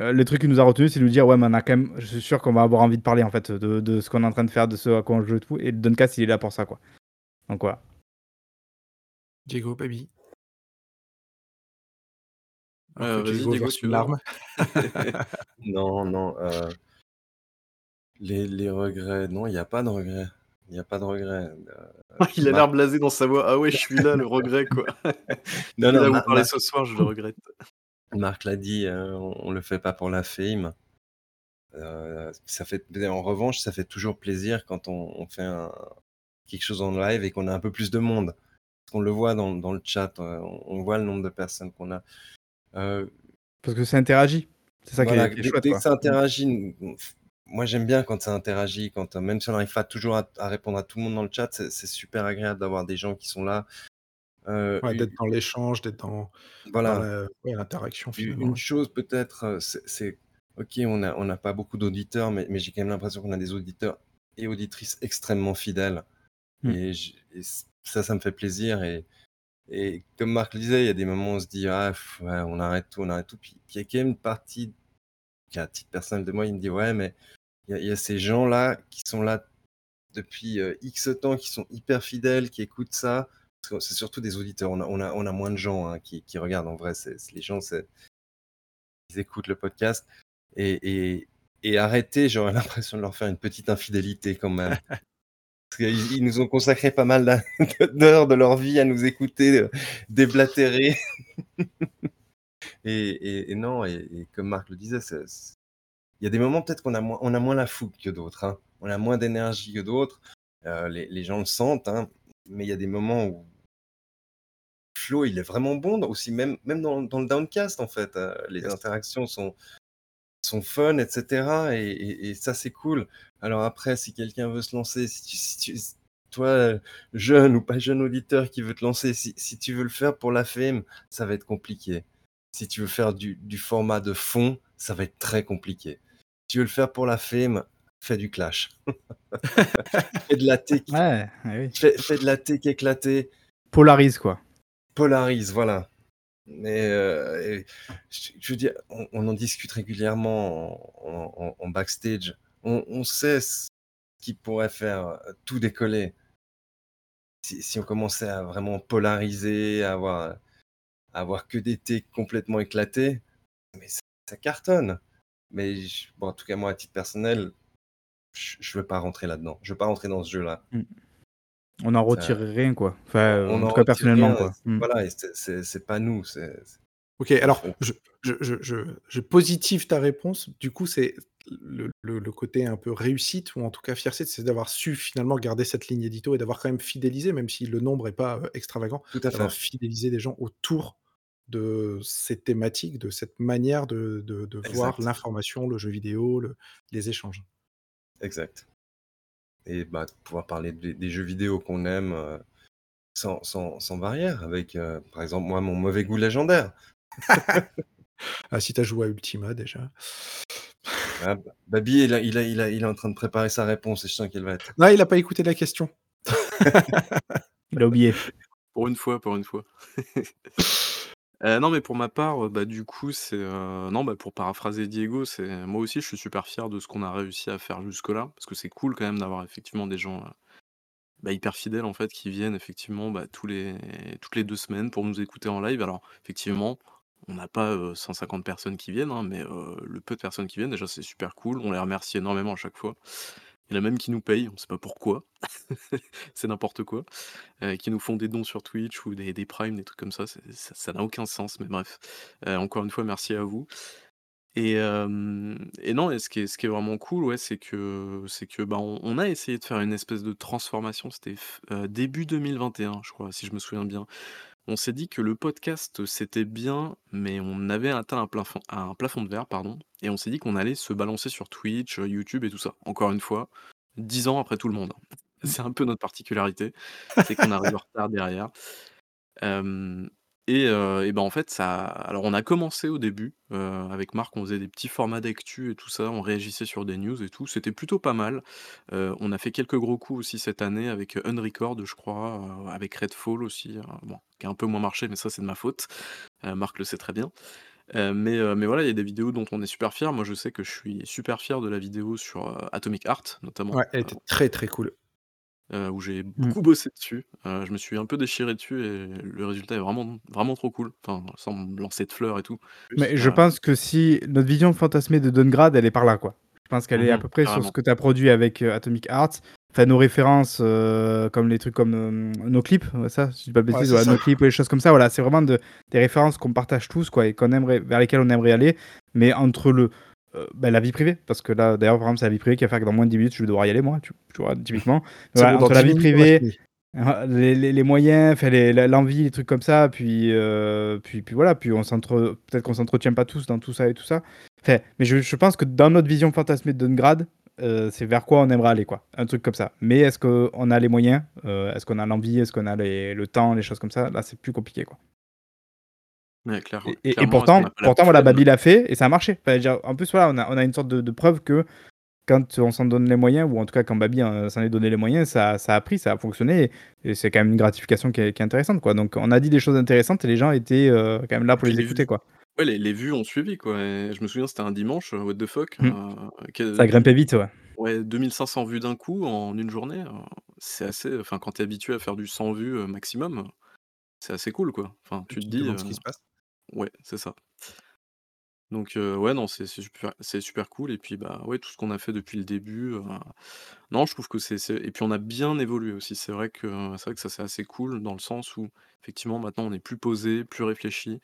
Euh, le truc qui nous a retenu, c'est de nous dire, ouais, mais on a quand même. Je suis sûr qu'on va avoir envie de parler, en fait, de, de ce qu'on est en train de faire, de ce à quoi on joue et tout. Et le il est là pour ça, quoi. Donc voilà. Diego, baby. Euh, vas-y, Diego, tu larme. Non, non, euh, les les regrets, non, il n'y a pas de regrets. Il y a pas de regrets, euh, Il a l'air blasé dans sa voix. «Ah ouais, je suis là, le regret, quoi». Non, non, vous parler ce soir, je le regrette. Marc l'a dit, on ne le fait pas pour la fame. ça fait en revanche, ça fait toujours plaisir quand on fait quelque chose en live et qu'on a un peu plus de monde. On le voit dans dans le chat, on voit le nombre de personnes qu'on a. Euh, Parce que ça interagit. C'est ça qui est, chouette. Dès que ça interagit, moi j'aime bien quand ça interagit, quand même si on n'arrive pas toujours à, répondre à tout le monde dans le chat, c'est super agréable d'avoir des gens qui sont là. Euh, d'être dans l'échange, d'être dans, voilà. l'interaction Une chose peut-être, euh, c'est ok, on n'a on pas beaucoup d'auditeurs, mais, mais j'ai quand même l'impression qu'on a des auditeurs et auditrices extrêmement fidèles. Mmh. Et, et, ça, ça me fait plaisir. Et, et comme Marc le disait, il y a des moments où on se dit: «Ah on arrête tout, on arrête tout». Puis il y a quand même une partie, qui à titre personnel de moi, il me dit: «Ouais, mais il y a ces gens-là qui sont là depuis, euh, X temps, qui sont hyper fidèles, qui écoutent ça». c'est surtout des auditeurs. On a moins de gens, hein, qui regardent en vrai. C'est les gens, ils écoutent le podcast et et arrêter, j'aurais l'impression de leur faire une petite infidélité quand même. Ils nous ont consacré pas mal d'heures de leur vie à nous écouter euh, déblatérer. et, non, et, comme Marc le disait, il y a des moments peut-être qu'on a, moins, on a moins la fougue que d'autres. Hein. On a moins d'énergie que d'autres. Euh, les, gens le sentent, hein. mais il y a des moments où Flo, il est vraiment bon, aussi même, même dans, le downcast, en fait. Euh, les interactions sont, sont fun, etc. Et, ça, c'est cool. Alors après, si quelqu'un veut se lancer, si tu, toi, jeune ou pas jeune auditeur qui veut te lancer, si, tu veux le faire pour la fame, ça va être compliqué. Si tu veux faire du, format de fond, ça va être très compliqué. Si tu veux le faire pour la fame, fais du clash. fais de la tech. Ouais, fais, de la tech éclatée. Polarise, quoi. Polarise, voilà. Mais euh, je, veux dire, on, en discute régulièrement en, backstage. On, sait ce qui pourrait faire euh, tout décoller si, on commençait à vraiment polariser, à avoir, avoir que des thés complètement éclatés, mais ça, cartonne. Mais bon, en tout cas, moi, à titre personnel, je ne veux pas rentrer là-dedans. Je veux pas rentrer dans ce jeu-là. Mmh. On n'en retire rien, quoi. Enfin, en, tout cas, personnellement, quoi. Mmh. Voilà, c'est pas nous. Ok, alors, je, je, je, je, positive ta réponse. Du coup, c'est le, côté un peu réussite, ou en tout cas fierté, c'est d'avoir su finalement garder cette ligne édito et d'avoir quand même fidélisé, même si le nombre n'est pas euh, extravagant, Tout à fait. fidéliser des gens autour de ces thématiques, de cette manière de, voir l'information, le jeu vidéo, les échanges. Exact. Et bah, pouvoir parler des, jeux vidéo qu'on aime euh, sans, sans, barrière, avec euh, par exemple moi mon mauvais goût légendaire. ah, si tu as joué à Ultima déjà. Ah, Babi, il, il, il, il, est en train de préparer sa réponse et je sens qu'elle va être. Non, il n'a pas écouté la question. il a oublié. Pour une fois, pour une fois. Non, mais pour ma part, bah, du coup, c'est non, bah, pour paraphraser Diego, c'est moi aussi, je suis super fier de ce qu'on a réussi à faire jusque-là, parce que c'est cool quand même d'avoir effectivement des gens bah, hyper fidèles en fait qui viennent effectivement bah, les toutes les deux semaines pour nous écouter en live. Alors effectivement, on n'a pas 150 personnes qui viennent, hein, mais le peu de personnes qui viennent, déjà, c'est super cool. On les remercie énormément à chaque fois. Il y en a même qui nous payent, on ne sait pas pourquoi. c'est n'importe quoi. qui nous font des dons sur Twitch ou des, des primes, des trucs comme ça. Ça n'a aucun sens, mais bref. encore une fois, merci à vous. Et, non, ce qui est, ce vraiment cool, ouais, c'est que, c'est que bah, on, a essayé de faire une espèce de transformation. C'était début 2021, je crois, si je me souviens bien. On s'est dit que le podcast, c'était bien, mais on avait atteint un plafond un plafond de verre, pardon, et on s'est dit qu'on allait se balancer sur Twitch, YouTube et tout ça. Encore une fois, 10 ans après tout le monde. C'est un peu notre particularité, c'est qu'on arrive en retard derrière. Et, et ben, en fait, ça alors on a commencé au début, avec Marc, on faisait des petits formats d'actu et tout ça, on réagissait sur des news et tout, c'était plutôt pas mal. on a fait quelques gros coups aussi cette année avec Unrecord, je crois, avec Redfall aussi, bon, qui a un peu moins marché, mais ça, c'est de ma faute. Marc le sait très bien. mais mais voilà, il y a des vidéos dont on est super fier. Moi, je sais que je suis super fier de la vidéo sur, Atomic Heart, notamment, Ouais, elle était très, très cool. Euh, où j'ai mmh. beaucoup bossé dessus. Euh, je me suis un peu déchiré dessus et le résultat est vraiment, vraiment trop cool. Enfin, sans me lancer de fleurs et tout. Mais je pense que si notre vision fantasmée de Dungrad, elle est par là, quoi. Je pense qu'elle est à mmh peu près sur ce que tu as produit avec euh, Atomic Heart. Enfin, nos références, comme les trucs comme nos clips, ça, si je dis pas bêtise, nos clips ou les choses comme ça, voilà, c'est vraiment de, des références qu'on partage tous, quoi, et qu'on aimerait, vers lesquelles on aimerait aller. Mais entre le, euh, bah, la vie privée, parce que là, d'ailleurs, par exemple, c'est la vie privée qui va faire que dans moins de 10 minutes, je vais devoir y aller, moi, tu, vois, typiquement. entre la vie privée, euh, les, les, les, moyens, l'envie, les trucs comme ça, puis, euh, puis, puis voilà, puis on peut-être qu'on s'entretient pas tous dans tout ça et tout ça. mais je, je, pense que dans notre vision fantasmée de Dungrad, c'est vers quoi on aimerait aller, quoi. Un truc comme ça. Mais est-ce qu'on a les moyens Est-ce qu'on a l'envie Est-ce qu'on a le temps Les choses comme ça? Là, c'est plus compliqué, quoi. Et, pourtant, pourtant voilà, Babi l'a fait et ça a marché. en plus, voilà, on a, on a une sorte de, preuve que quand on s'en donne les moyens, ou en tout cas quand Babi hein, s'en est donné les moyens, ça, ça, a pris, ça a fonctionné, et, c'est quand même une gratification qui est, intéressante. Quoi. Donc on a dit des choses intéressantes et les gens étaient euh, quand même là pour les, écouter. Quoi. Ouais, les, les, vues ont suivi. Quoi. je me souviens, c'était un dimanche, euh, what the fuck. Mmh. Euh, ça a grimpé vite, ouais. Ouais, 2500 vues d'un coup en une journée, c'est assez. Enfin, quand tu es habitué à faire du 100 vues maximum, c'est assez cool, quoi. Enfin, tu te dis. ce qui se passe. Ouais, c'est ça. Donc ouais, non, c'est super super cool et puis, bah, ouais, tout ce qu'on a fait depuis le début, non, je trouve que c'est et puis on a bien évolué aussi. C'est vrai que c'est vrai que ça, c'est assez cool dans le sens où effectivement maintenant on est plus posé, plus réfléchi.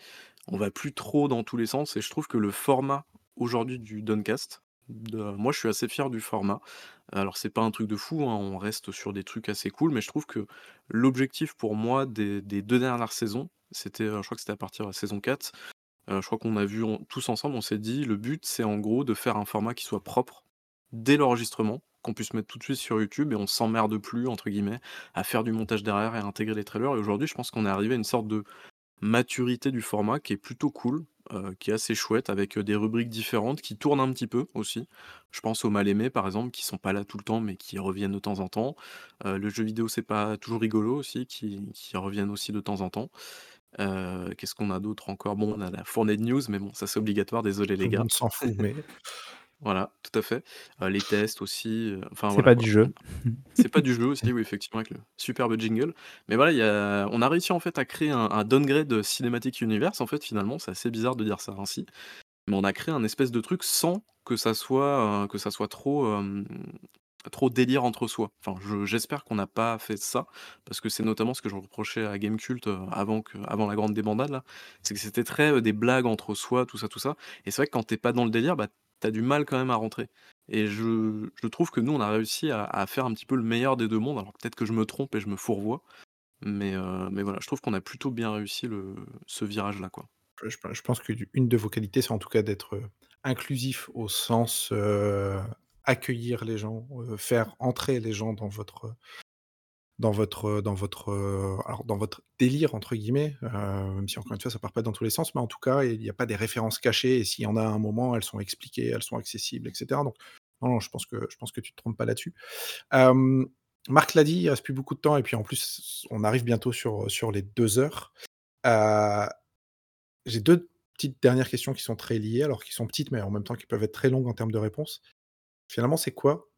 On va plus trop dans tous les sens et je trouve que le format aujourd'hui du Duncast, moi je suis assez fier du format. Alors c'est pas un truc de fou, hein, on reste sur des trucs assez cool, mais je trouve que l'objectif pour moi des des 2 dernières saisons c'était, je crois que c'était à partir de la saison 4. je crois qu'on a vu tous ensemble, on s'est dit: «Le but, c'est en gros de faire un format qui soit propre dès l'enregistrement». qu'on puisse mettre tout de suite sur YouTube et on «s'emmerde plus» entre guillemets à faire du montage derrière et à intégrer les trailers et aujourd'hui je pense qu'on est arrivé à une sorte de maturité du format qui est plutôt cool, qui est assez chouette avec, des rubriques différentes qui tournent un petit peu aussi. Je pense aux mal aimés par exemple qui sont pas là tout le temps mais qui reviennent de temps en temps. le jeu vidéo c'est pas toujours rigolo aussi qui qui reviennent aussi de temps en temps. Euh, qu'est-ce qu'on a d'autre encore? Bon, on a la fournée de news, mais bon, ça c'est obligatoire, désolé les gars. On s'en fout, mais Voilà, tout à fait. Euh, les tests aussi, euh, enfin C'est pas du jeu. C'est pas du jeu aussi, oui, effectivement, avec le superbe jingle. Mais voilà, il y a on a réussi en fait à créer un downgrade cinématique Universe, en fait, finalement, c'est assez bizarre de dire ça ainsi. Mais on a créé un espèce de truc sans que ça soit, que ça soit trop, trop délire entre soi. Enfin, j'espère qu'on n'a pas fait ça, parce que c'est notamment ce que je reprochais à Gamecult euh, avant, que, avant la grande débandade, c'est que c'était très euh, des blagues entre soi, tout ça, tout ça. Et c'est vrai que quand t'es pas dans le délire, bah, t'as du mal quand même à rentrer. Et je, je trouve que nous, on a réussi à, faire un petit peu le meilleur des deux mondes. Alors peut-être que je me trompe et je me fourvoie, mais, euh, mais voilà, je trouve qu'on a plutôt bien réussi le, ce virage-là, quoi. Je, je pense qu'une de vos qualités, c'est en tout cas d'être inclusif au sens accueillir les gens, faire entrer les gens dans votre, dans votre, dans votre, alors dans votre «délire» entre guillemets, même si encore une fois ça part pas dans tous les sens, mais en tout cas, il n'y a pas des références cachées et s'il y en a à un moment, elles sont expliquées, elles sont accessibles etc. donc non, non, je pense que je pense que tu te trompes pas là-dessus. Marc l'a dit, il reste plus beaucoup de temps et puis en plus, on arrive bientôt sur, sur les deux heures. j'ai deux petites dernières questions qui sont très liées, alors qui sont petites, mais en même temps qui peuvent être très longues en termes de réponses. Finalement, c'est quoi?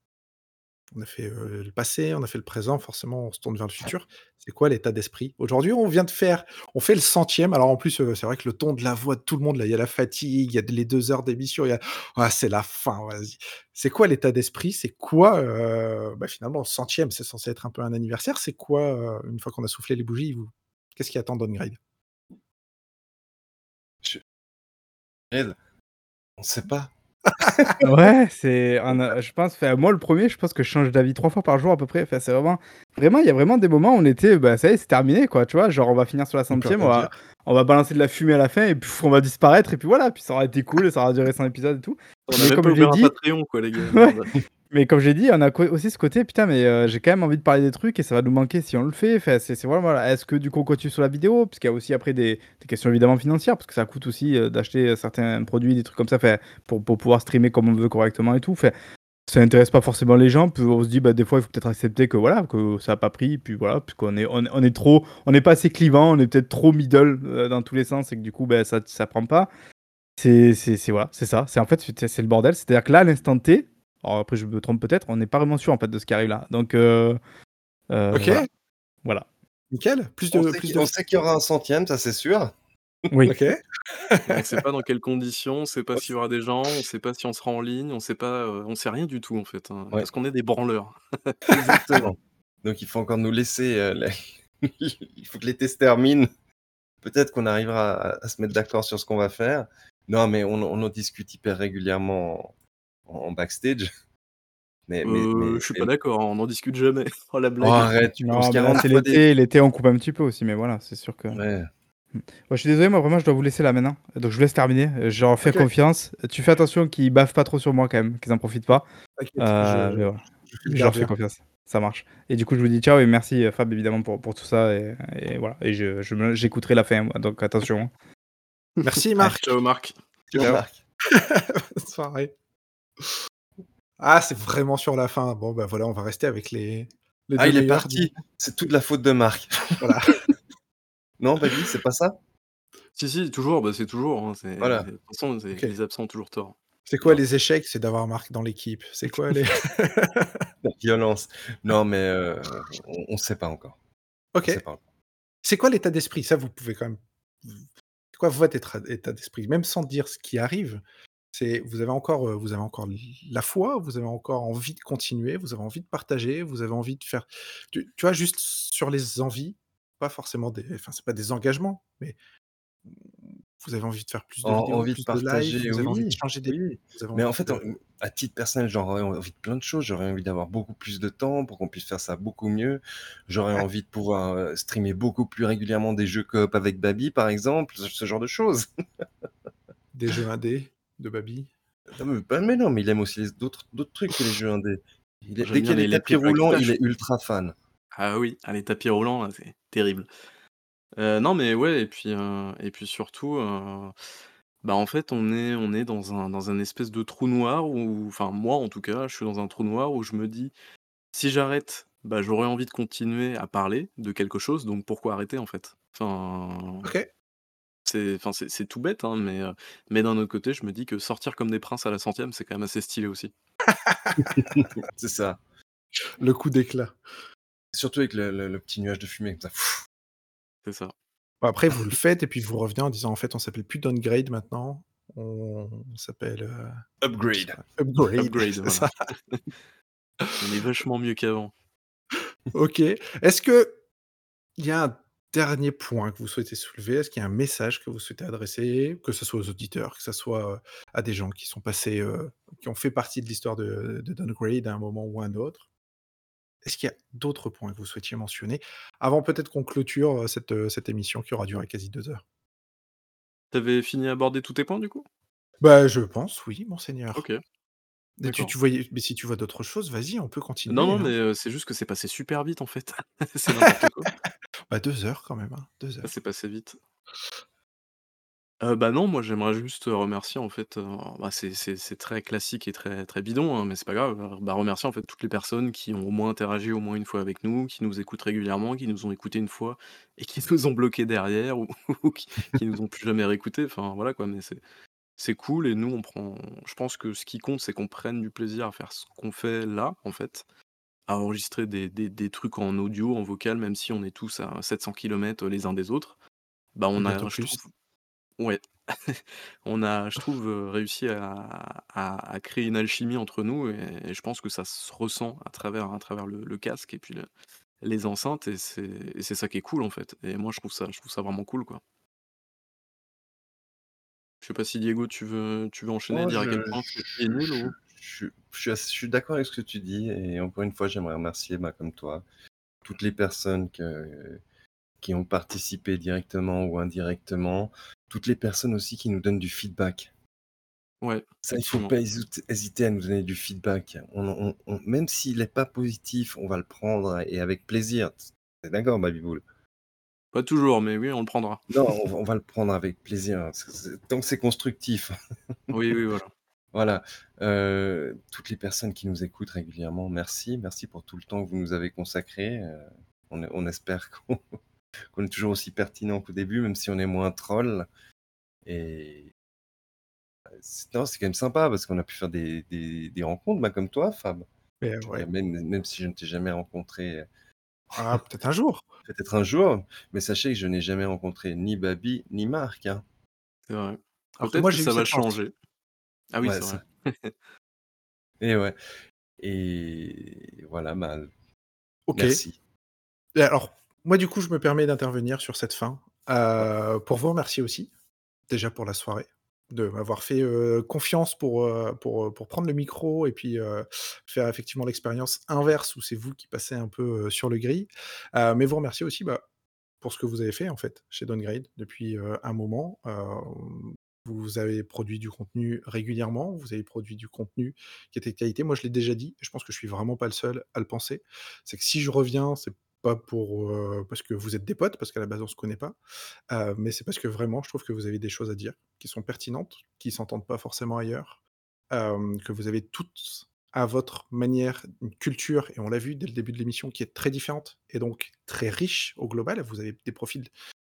On a fait, le passé, on a fait le présent, forcément, on se tourne vers le futur. C'est quoi l'état d'esprit? Aujourd'hui, on vient de faire on fait le centième. Alors en plus, c'est vrai que le ton de la voix de tout le monde, là, il y a la fatigue, il y a les deux heures d'émission, il y a «Ah, c'est la fin, vas-y». C'est quoi l'état d'esprit? C'est quoi, bah, finalement, le centième, c'est censé être un peu un anniversaire. C'est quoi, une fois qu'on a soufflé les bougies, vous qu'est-ce qui attend Downgrade? Je on sait pas. Ouais, c'est je pense moi le premier, je pense que je change d'avis trois fois par jour à peu près. Enfin, c'est vraiment vraiment, il y a vraiment des moments où on était, bah, ça y est, c'est terminé quoi, tu vois? Genre on va finir sur la centième, on va on va balancer de la fumée à la fin et puis on va disparaître et puis voilà, puis ça aura été cool et ça aura duré 100 épisodes et tout. On a comme un Patreon quoi les gars. Mais comme j'ai dit, on a aussi ce côté, putain, mais euh, j'ai quand même envie de parler des trucs et ça va nous manquer si on le fait. Enfin, c'est voilà. Est-ce que du coup on continue sur la vidéo? Parce qu'il y a aussi après des, questions évidemment financières, parce que ça coûte aussi euh, d'acheter certains produits, des trucs comme ça, pour, pour pouvoir streamer comme on veut correctement et tout. Fait, ça n'intéresse pas forcément les gens. On se dit, bah, des fois, il faut peut-être accepter que voilà, que ça n'a pas pris. Puis voilà, puisqu'on est, on, est trop, on n'est pas assez clivant, on est peut-être trop middle euh, dans tous les sens et que du coup, bah, ça, ça prend pas. C'est voilà, ça. C'est en fait, c'est le bordel. C'est-à-dire que là, à l'instant T, alors après, je me trompe peut-être, on n'est pas vraiment sûr en fait de ce qui arrive là. Donc, euh, euh, ok. Voilà. Nickel. Plus de, on sait qu'il y aura un centième, ça c'est sûr. Oui. ok. on ne sait pas dans quelles conditions, on ne sait pas s'il y aura des gens, on ne sait pas si on sera en ligne, on sait pas, euh, on sait rien du tout en fait. Hein, Parce qu'on est des branleurs. Exactement. Donc il faut encore nous laisser. il faut que les tests terminent. Peut-être qu'on arrivera à, se mettre d'accord sur ce qu'on va faire. Non, mais on, on en discute hyper régulièrement en backstage. Mais, mais, euh, je suis pas d'accord, on n'en discute jamais. Oh la blague. Oh, arrête, tu penses c'est l'été, l'été on coupe un petit peu aussi, mais voilà, c'est sûr que. Ouais. Hmm. je suis désolé, moi vraiment je dois vous laisser là maintenant. Donc je vous laisse terminer. Je leur fais confiance. Tu fais attention qu'ils baffent pas trop sur moi quand même, qu'ils en profitent pas. Euh, je, leur fais confiance. Ça marche. Et du coup, je vous dis ciao et merci euh, Fab évidemment pour, pour tout ça. Et, et voilà. Et je, j'écouterai la fin, donc attention. Hein. Merci Marc. ciao Marc. Ciao, Marc. Bonne soirée. Ah, c'est vraiment sur la fin. Bon, ben voilà, on va rester avec les. ah, il est parti. C'est toute la faute de Marc. Voilà. non, Baby, c'est pas ça Si, si, toujours. Bah, c'est toujours. Hein, voilà. De toute façon, les absents ont toujours tort. C'est quoi les échecs? C'est d'avoir Marc dans l'équipe. C'est quoi les. La violence. Non, mais euh, on ne sait pas encore. Ok. C'est quoi l'état d'esprit? Ça, vous pouvez quand même. C'est quoi votre état d'esprit? Même sans dire ce qui arrive, c'est vous avez encore, vous avez encore la foi, vous avez encore envie de continuer, vous avez envie de partager, vous avez envie de faire tu vois, juste sur les envies, pas forcément des enfin, c'est pas des engagements, mais vous avez envie de faire plus de vidéos, envie de partager, vous avez envie de changer des Mais en fait, à titre personnel, j'aurais envie de plein de choses. J'aurais envie d'avoir beaucoup plus de temps pour qu'on puisse faire ça beaucoup mieux. J'aurais envie de pouvoir, streamer beaucoup plus régulièrement des jeux coop avec Baby, par exemple, ce genre de choses. Des jeux indés? De Babi mais, non, mais il aime aussi d'autres trucs que les jeux indés. dès qu'il y a les tapis roulants, il est ultra fan. Ah oui, ah les tapis roulants, c'est terrible. non mais ouais et puis, et puis surtout, bah, en fait, on est on est dans un dans un espèce de trou noir où enfin moi en tout cas, je suis dans un trou noir où je me dis: «Si j'arrête, bah, j'aurais envie de continuer à parler de quelque chose, donc pourquoi arrêter en fait?» enfin OK. C'est enfin c'est tout bête, hein, mais, mais d'un autre côté, je me dis que sortir comme des princes à la centième, c'est quand même assez stylé aussi. C'est ça. Le coup d'éclat. Surtout avec le le petit nuage de fumée comme ça. C'est ça. Bah, après vous le faites et puis vous revenez en disant: «En fait, on s'appelle plus Downgrade maintenant, on s'appelle, Upgrade». Upgrade, Upgrade, c'est ça. On est vachement mieux qu'avant. OK. Est-ce qu'il y a un dernier point que vous souhaitez soulever? Est-ce qu'il y a un message que vous souhaitez adresser? Que ce soit aux auditeurs, que ce soit, à des gens qui sont passés, qui ont fait partie de l'histoire de de Downgrade à un moment ou à un autre? Est-ce qu'il y a d'autres points que vous souhaitiez mentionner? Avant peut-être qu'on clôture, cette, cette émission qui aura duré quasi 2 heures? T'avais fini d'aborder tous tes points du coup? Bah, je pense oui, monseigneur. OK. Mais tu tu voyais mais si tu vois d'autres choses, vas-y, on peut continuer, Non, non, hein. mais, c'est juste que c'est passé super vite en fait. C'est n'importe quoi. Bah, 2 heures quand même, hein, 2 Ah, heures. c'est passé vite. Heu, bah, non, moi j'aimerais juste remercier en fait, heu, bah, c'est c'est c'est très classique et très très bidon, hein, mais c'est pas grave, bah, remercier en fait toutes les personnes qui ont au moins interagi au moins une fois avec nous, qui nous écoutent régulièrement, qui nous ont écoutés une fois et qui nous ont bloqués derrière ou ou qui qui nous ont plus jamais réécoutés, enfin voilà quoi, mais c'est c'est cool et nous on prend je pense que ce qui compte, c'est qu'on prenne du plaisir à faire ce qu'on fait là, en fait, à enregistrer des des des trucs en audio, en vocal, même si on est tous à 700 kilomètres les uns des autres. Bah, on a je plus. trouve ouais, on a, je trouve, réussi à à à créer une alchimie entre nous et et je pense que ça se ressent à travers à travers le le casque et puis le les enceintes et c'est ça qui est cool en fait et moi je trouve ça je trouve ça vraiment cool, quoi. Je sais pas si Diego tu veux tu veux enchaîner, Oh dire à je quel point je c'est nul je ou? Je je suis ass je suis d'accord avec ce que tu dis et encore une fois, j'aimerais remercier, bah, comme toi, toutes les personnes que qui ont participé directement ou indirectement, toutes les personnes aussi qui nous donnent du feedback. Ouais, Ça, il faut effectivement. pas hésit hésiter à nous donner du feedback. On on on même s'il est pas positif, on va le prendre et avec plaisir. Tu es d'accord, Baby-Boule? Pas toujours, mais oui, on le prendra. Non, on va le prendre avec plaisir, tant que c'est constructif. Oui, oui, voilà. Voilà, heu, toutes les personnes qui nous écoutent régulièrement, merci. Merci pour tout le temps que vous nous avez consacré, heu, on on espère qu'on qu'on est toujours aussi pertinent qu'au début, même si on est moins troll et c'est non, c'est quand même sympa parce qu'on a pu faire des des des rencontres, bah, comme toi, Fab. Ouais. même même si je ne t'ai jamais rencontré Ah, peut-être un jour! peut-être un jour, mais sachez que je n'ai jamais rencontré ni Baby ni Marc, hein. C'est vrai. Peut-être moi, que j'ai eu ça va cette chance. changer. Ah oui, Ouais, c'est vrai. ça et ouais et voilà, bah, OK. merci. Et alors, moi, du coup, je me permets d'intervenir sur cette fin, heu, pour vous remercier aussi, déjà pour la soirée, de m'avoir fait, heu, confiance pour, heu, pour, prendre le micro et puis, faire effectivement l'expérience inverse où c'est vous qui passez un peu, sur le grill. Heu, mais vous remercier aussi, bah, pour ce que vous avez fait en fait, chez Downgrade depuis, un moment. Vous avez produit du contenu régulièrement, vous avez produit du contenu qui était de qualité. Moi, je l'ai déjà dit je pense que je suis vraiment pas le seul à le penser. C'est que si je reviens, c'est pas pour, heu, parce que vous êtes des potes, parce qu'à la base on se connaît pas, heu, mais c'est parce que vraiment je trouve que vous avez des choses à dire qui sont pertinentes, qui s'entendent pas forcément ailleurs. Hem, que vous avez toutes, à votre manière, une culture et on l'a vu dès le début de l'émission qui est très différente et donc très riche au global. Vous avez des profils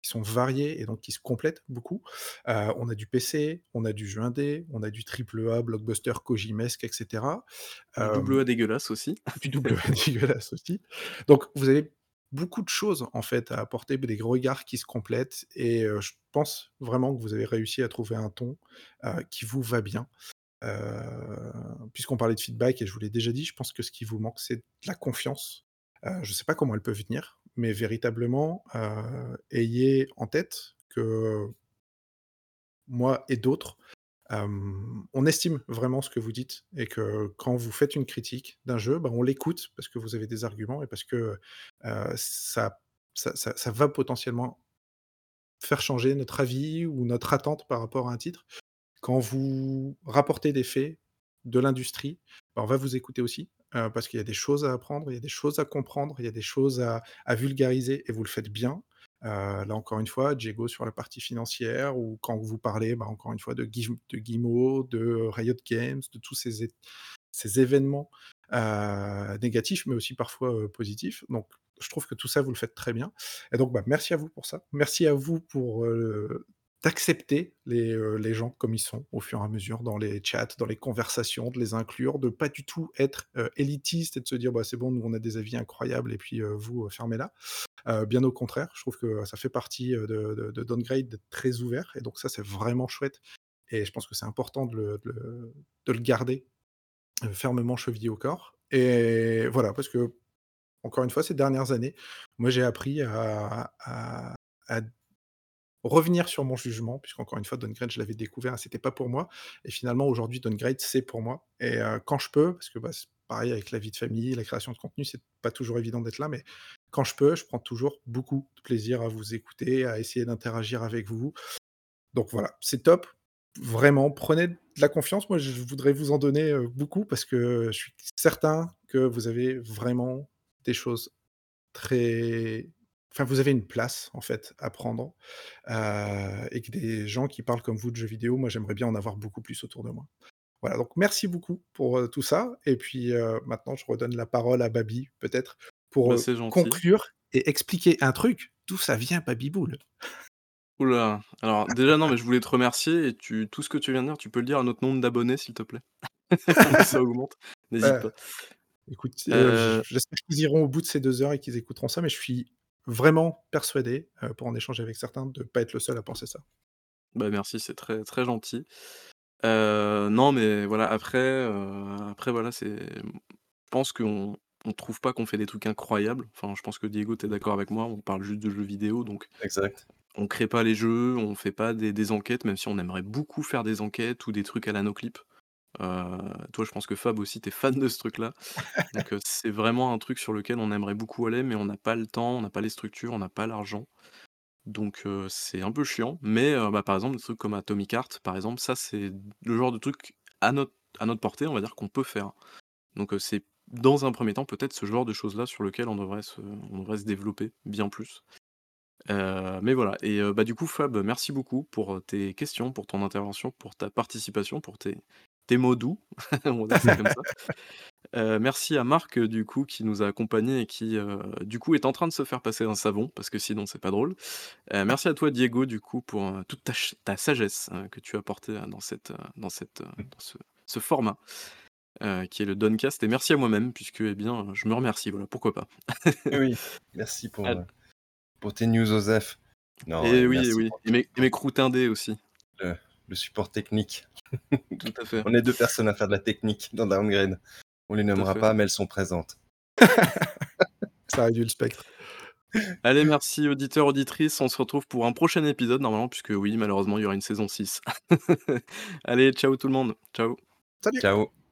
qui sont variés et donc qui se complètent beaucoup. Heu, on a du PC, on a du jeu indé, on a du triple A, blockbuster, Kojimesque et cetera. Du double Hem A dégueulasse aussi. du double A dégueulasse aussi. Donc vous avez beaucoup de choses en fait à apporter, des regards qui se complètent et heu, je pense vraiment que vous avez réussi à trouver un ton, qui vous va bien. Puisqu'on parlait de feedback et je vous l'ai déjà dit, je pense que ce qui vous manque, c'est de la confiance. Je sais pas comment elle peut venir, mais véritablement, ayez en tête que moi et d'autres, on estime vraiment ce que vous dites et que quand vous faites une critique d'un jeu, bah, on l'écoute parce que vous avez des arguments et parce que, ça va potentiellement faire changer notre avis ou notre attente par rapport à un titre. Quand vous rapportez des faits de l'industrie, bah, on va vous écouter aussi, parce qu'il y a des choses à apprendre, il y a des choses à comprendre, il y a des choses à vulgariser et vous le faites bien. là, encore une fois, Diego sur la partie financière ou quand vous parlez, bah, encore une fois de Guim de Guillemot, de Riot Games, de tous ces événements, négatifs, mais aussi parfois, positifs. Donc je trouve que tout ça, vous le faites très bien et donc bah, merci à vous pour ça. Merci à vous pour, d'accepter les, les gens comme ils sont au fur et à mesure dans les chats, dans les conversations, de les inclure, de pas du tout être, élitiste et de se dire: «Bah, c'est bon, nous on a des avis incroyables et puis, vous, fermez-la». bien au contraire, je trouve que ça fait partie, de de de Downgrade d'être très ouvert et donc ça, c'est vraiment chouette et je pense que c'est important de le de le de le garder, fermement chevillé au corps et voilà, parce que encore une fois, ces dernières années, moi j'ai appris à revenir sur mon jugement, puisqu'encore une fois, Downgrade, je l'avais découvert, c'était pas pour moi. Et finalement, aujourd'hui, Downgrade, c'est pour moi. Et quand je peux, parce que bah, c'est pareil avec la vie de famille, la création de contenu, c'est pas toujours évident d'être là, mais quand je peux, je prends toujours beaucoup de plaisir à vous écouter, à essayer d'interagir avec vous. Donc voilà, c'est top. Vraiment, prenez de la confiance. Moi, je voudrais vous en donner beaucoup parce que je suis certain que vous avez vraiment des choses très Enfin, vous avez une place, en fait, à prendre, et que des gens qui parlent comme vous de jeux vidéo, moi, j'aimerais bien en avoir beaucoup plus autour de moi. Voilà, donc merci beaucoup pour, tout ça et puis, maintenant je redonne la parole à Babi, peut-être, pour, Bah, conclure et expliquer un truc. D'où ça vient Babiboul? Ouh alors déjà non, mais je voulais te remercier et tu tout ce que tu viens de dire, tu peux le dire à notre nombre d'abonnés, s'il te plaît? ça augmente, n'hésite pas. Écoute, j'espère qu'ils iront au bout de ces deux heures et qu'ils écouteront ça, mais je suis vraiment persuadé, pour en échanger avec certains, de ne pas être le seul à penser ça. Bah, merci, c'est très, très gentil. non, mais voilà, après, après voilà, c'est je pense qu'on on trouve pas qu'on fait des trucs incroyables. Enfin, je pense que Diego, tu es d'accord avec moi, on parle juste de jeux vidéo, donc Exact. on crée pas les jeux, on fait pas des des enquêtes, même si on aimerait beaucoup faire des enquêtes ou des trucs à la Noclip. Euh, toi, je pense que Fab aussi, tu es fan de ce truc-là. Donc, c'est vraiment un truc sur lequel on aimerait beaucoup aller, mais on n'a pas le temps, on n'a pas les structures, on n'a pas l'argent. Donc, c'est un peu chiant. Mais, bah, par exemple, des trucs comme Atomic Heart, par exemple, ça, c'est le genre de truc à notre à notre portée, on va dire, qu'on peut faire. Donc, c'est dans un premier temps, peut-être ce genre de choses-là sur lequel on devrait se développer bien plus. Mais voilà et bah, du coup, Fab, merci beaucoup pour, tes questions, pour ton intervention, pour ta participation, pour tes tes mots doux, on va dire ça comme ça. merci à Marc, du coup, qui nous a accompagnés et qui, du coup, est en train de se faire passer un savon, parce que sinon c'est pas drôle. merci à toi, Diego, du coup, pour, toute ta sagesse, que tu as apportée, dans cette, dans cette, dans ce format, qui est le Doncast et merci à moi-même puisque, eh bien, je me remercie, voilà, pourquoi pas. Oui, merci pour, pour tes news, Osef. et oui, oui, et mes et mes aussi. le support technique. Tout à fait. On est deux personnes à faire de la technique dans Downgrade. On les nommera pas, mais elles sont présentes. Ça réduit le spectre. Allez, merci auditeurs, auditrices. On se retrouve pour un prochain épisode normalement, puisque oui, malheureusement, il y aura une saison 6. Allez, ciao tout le monde. Ciao. Salut. Ciao.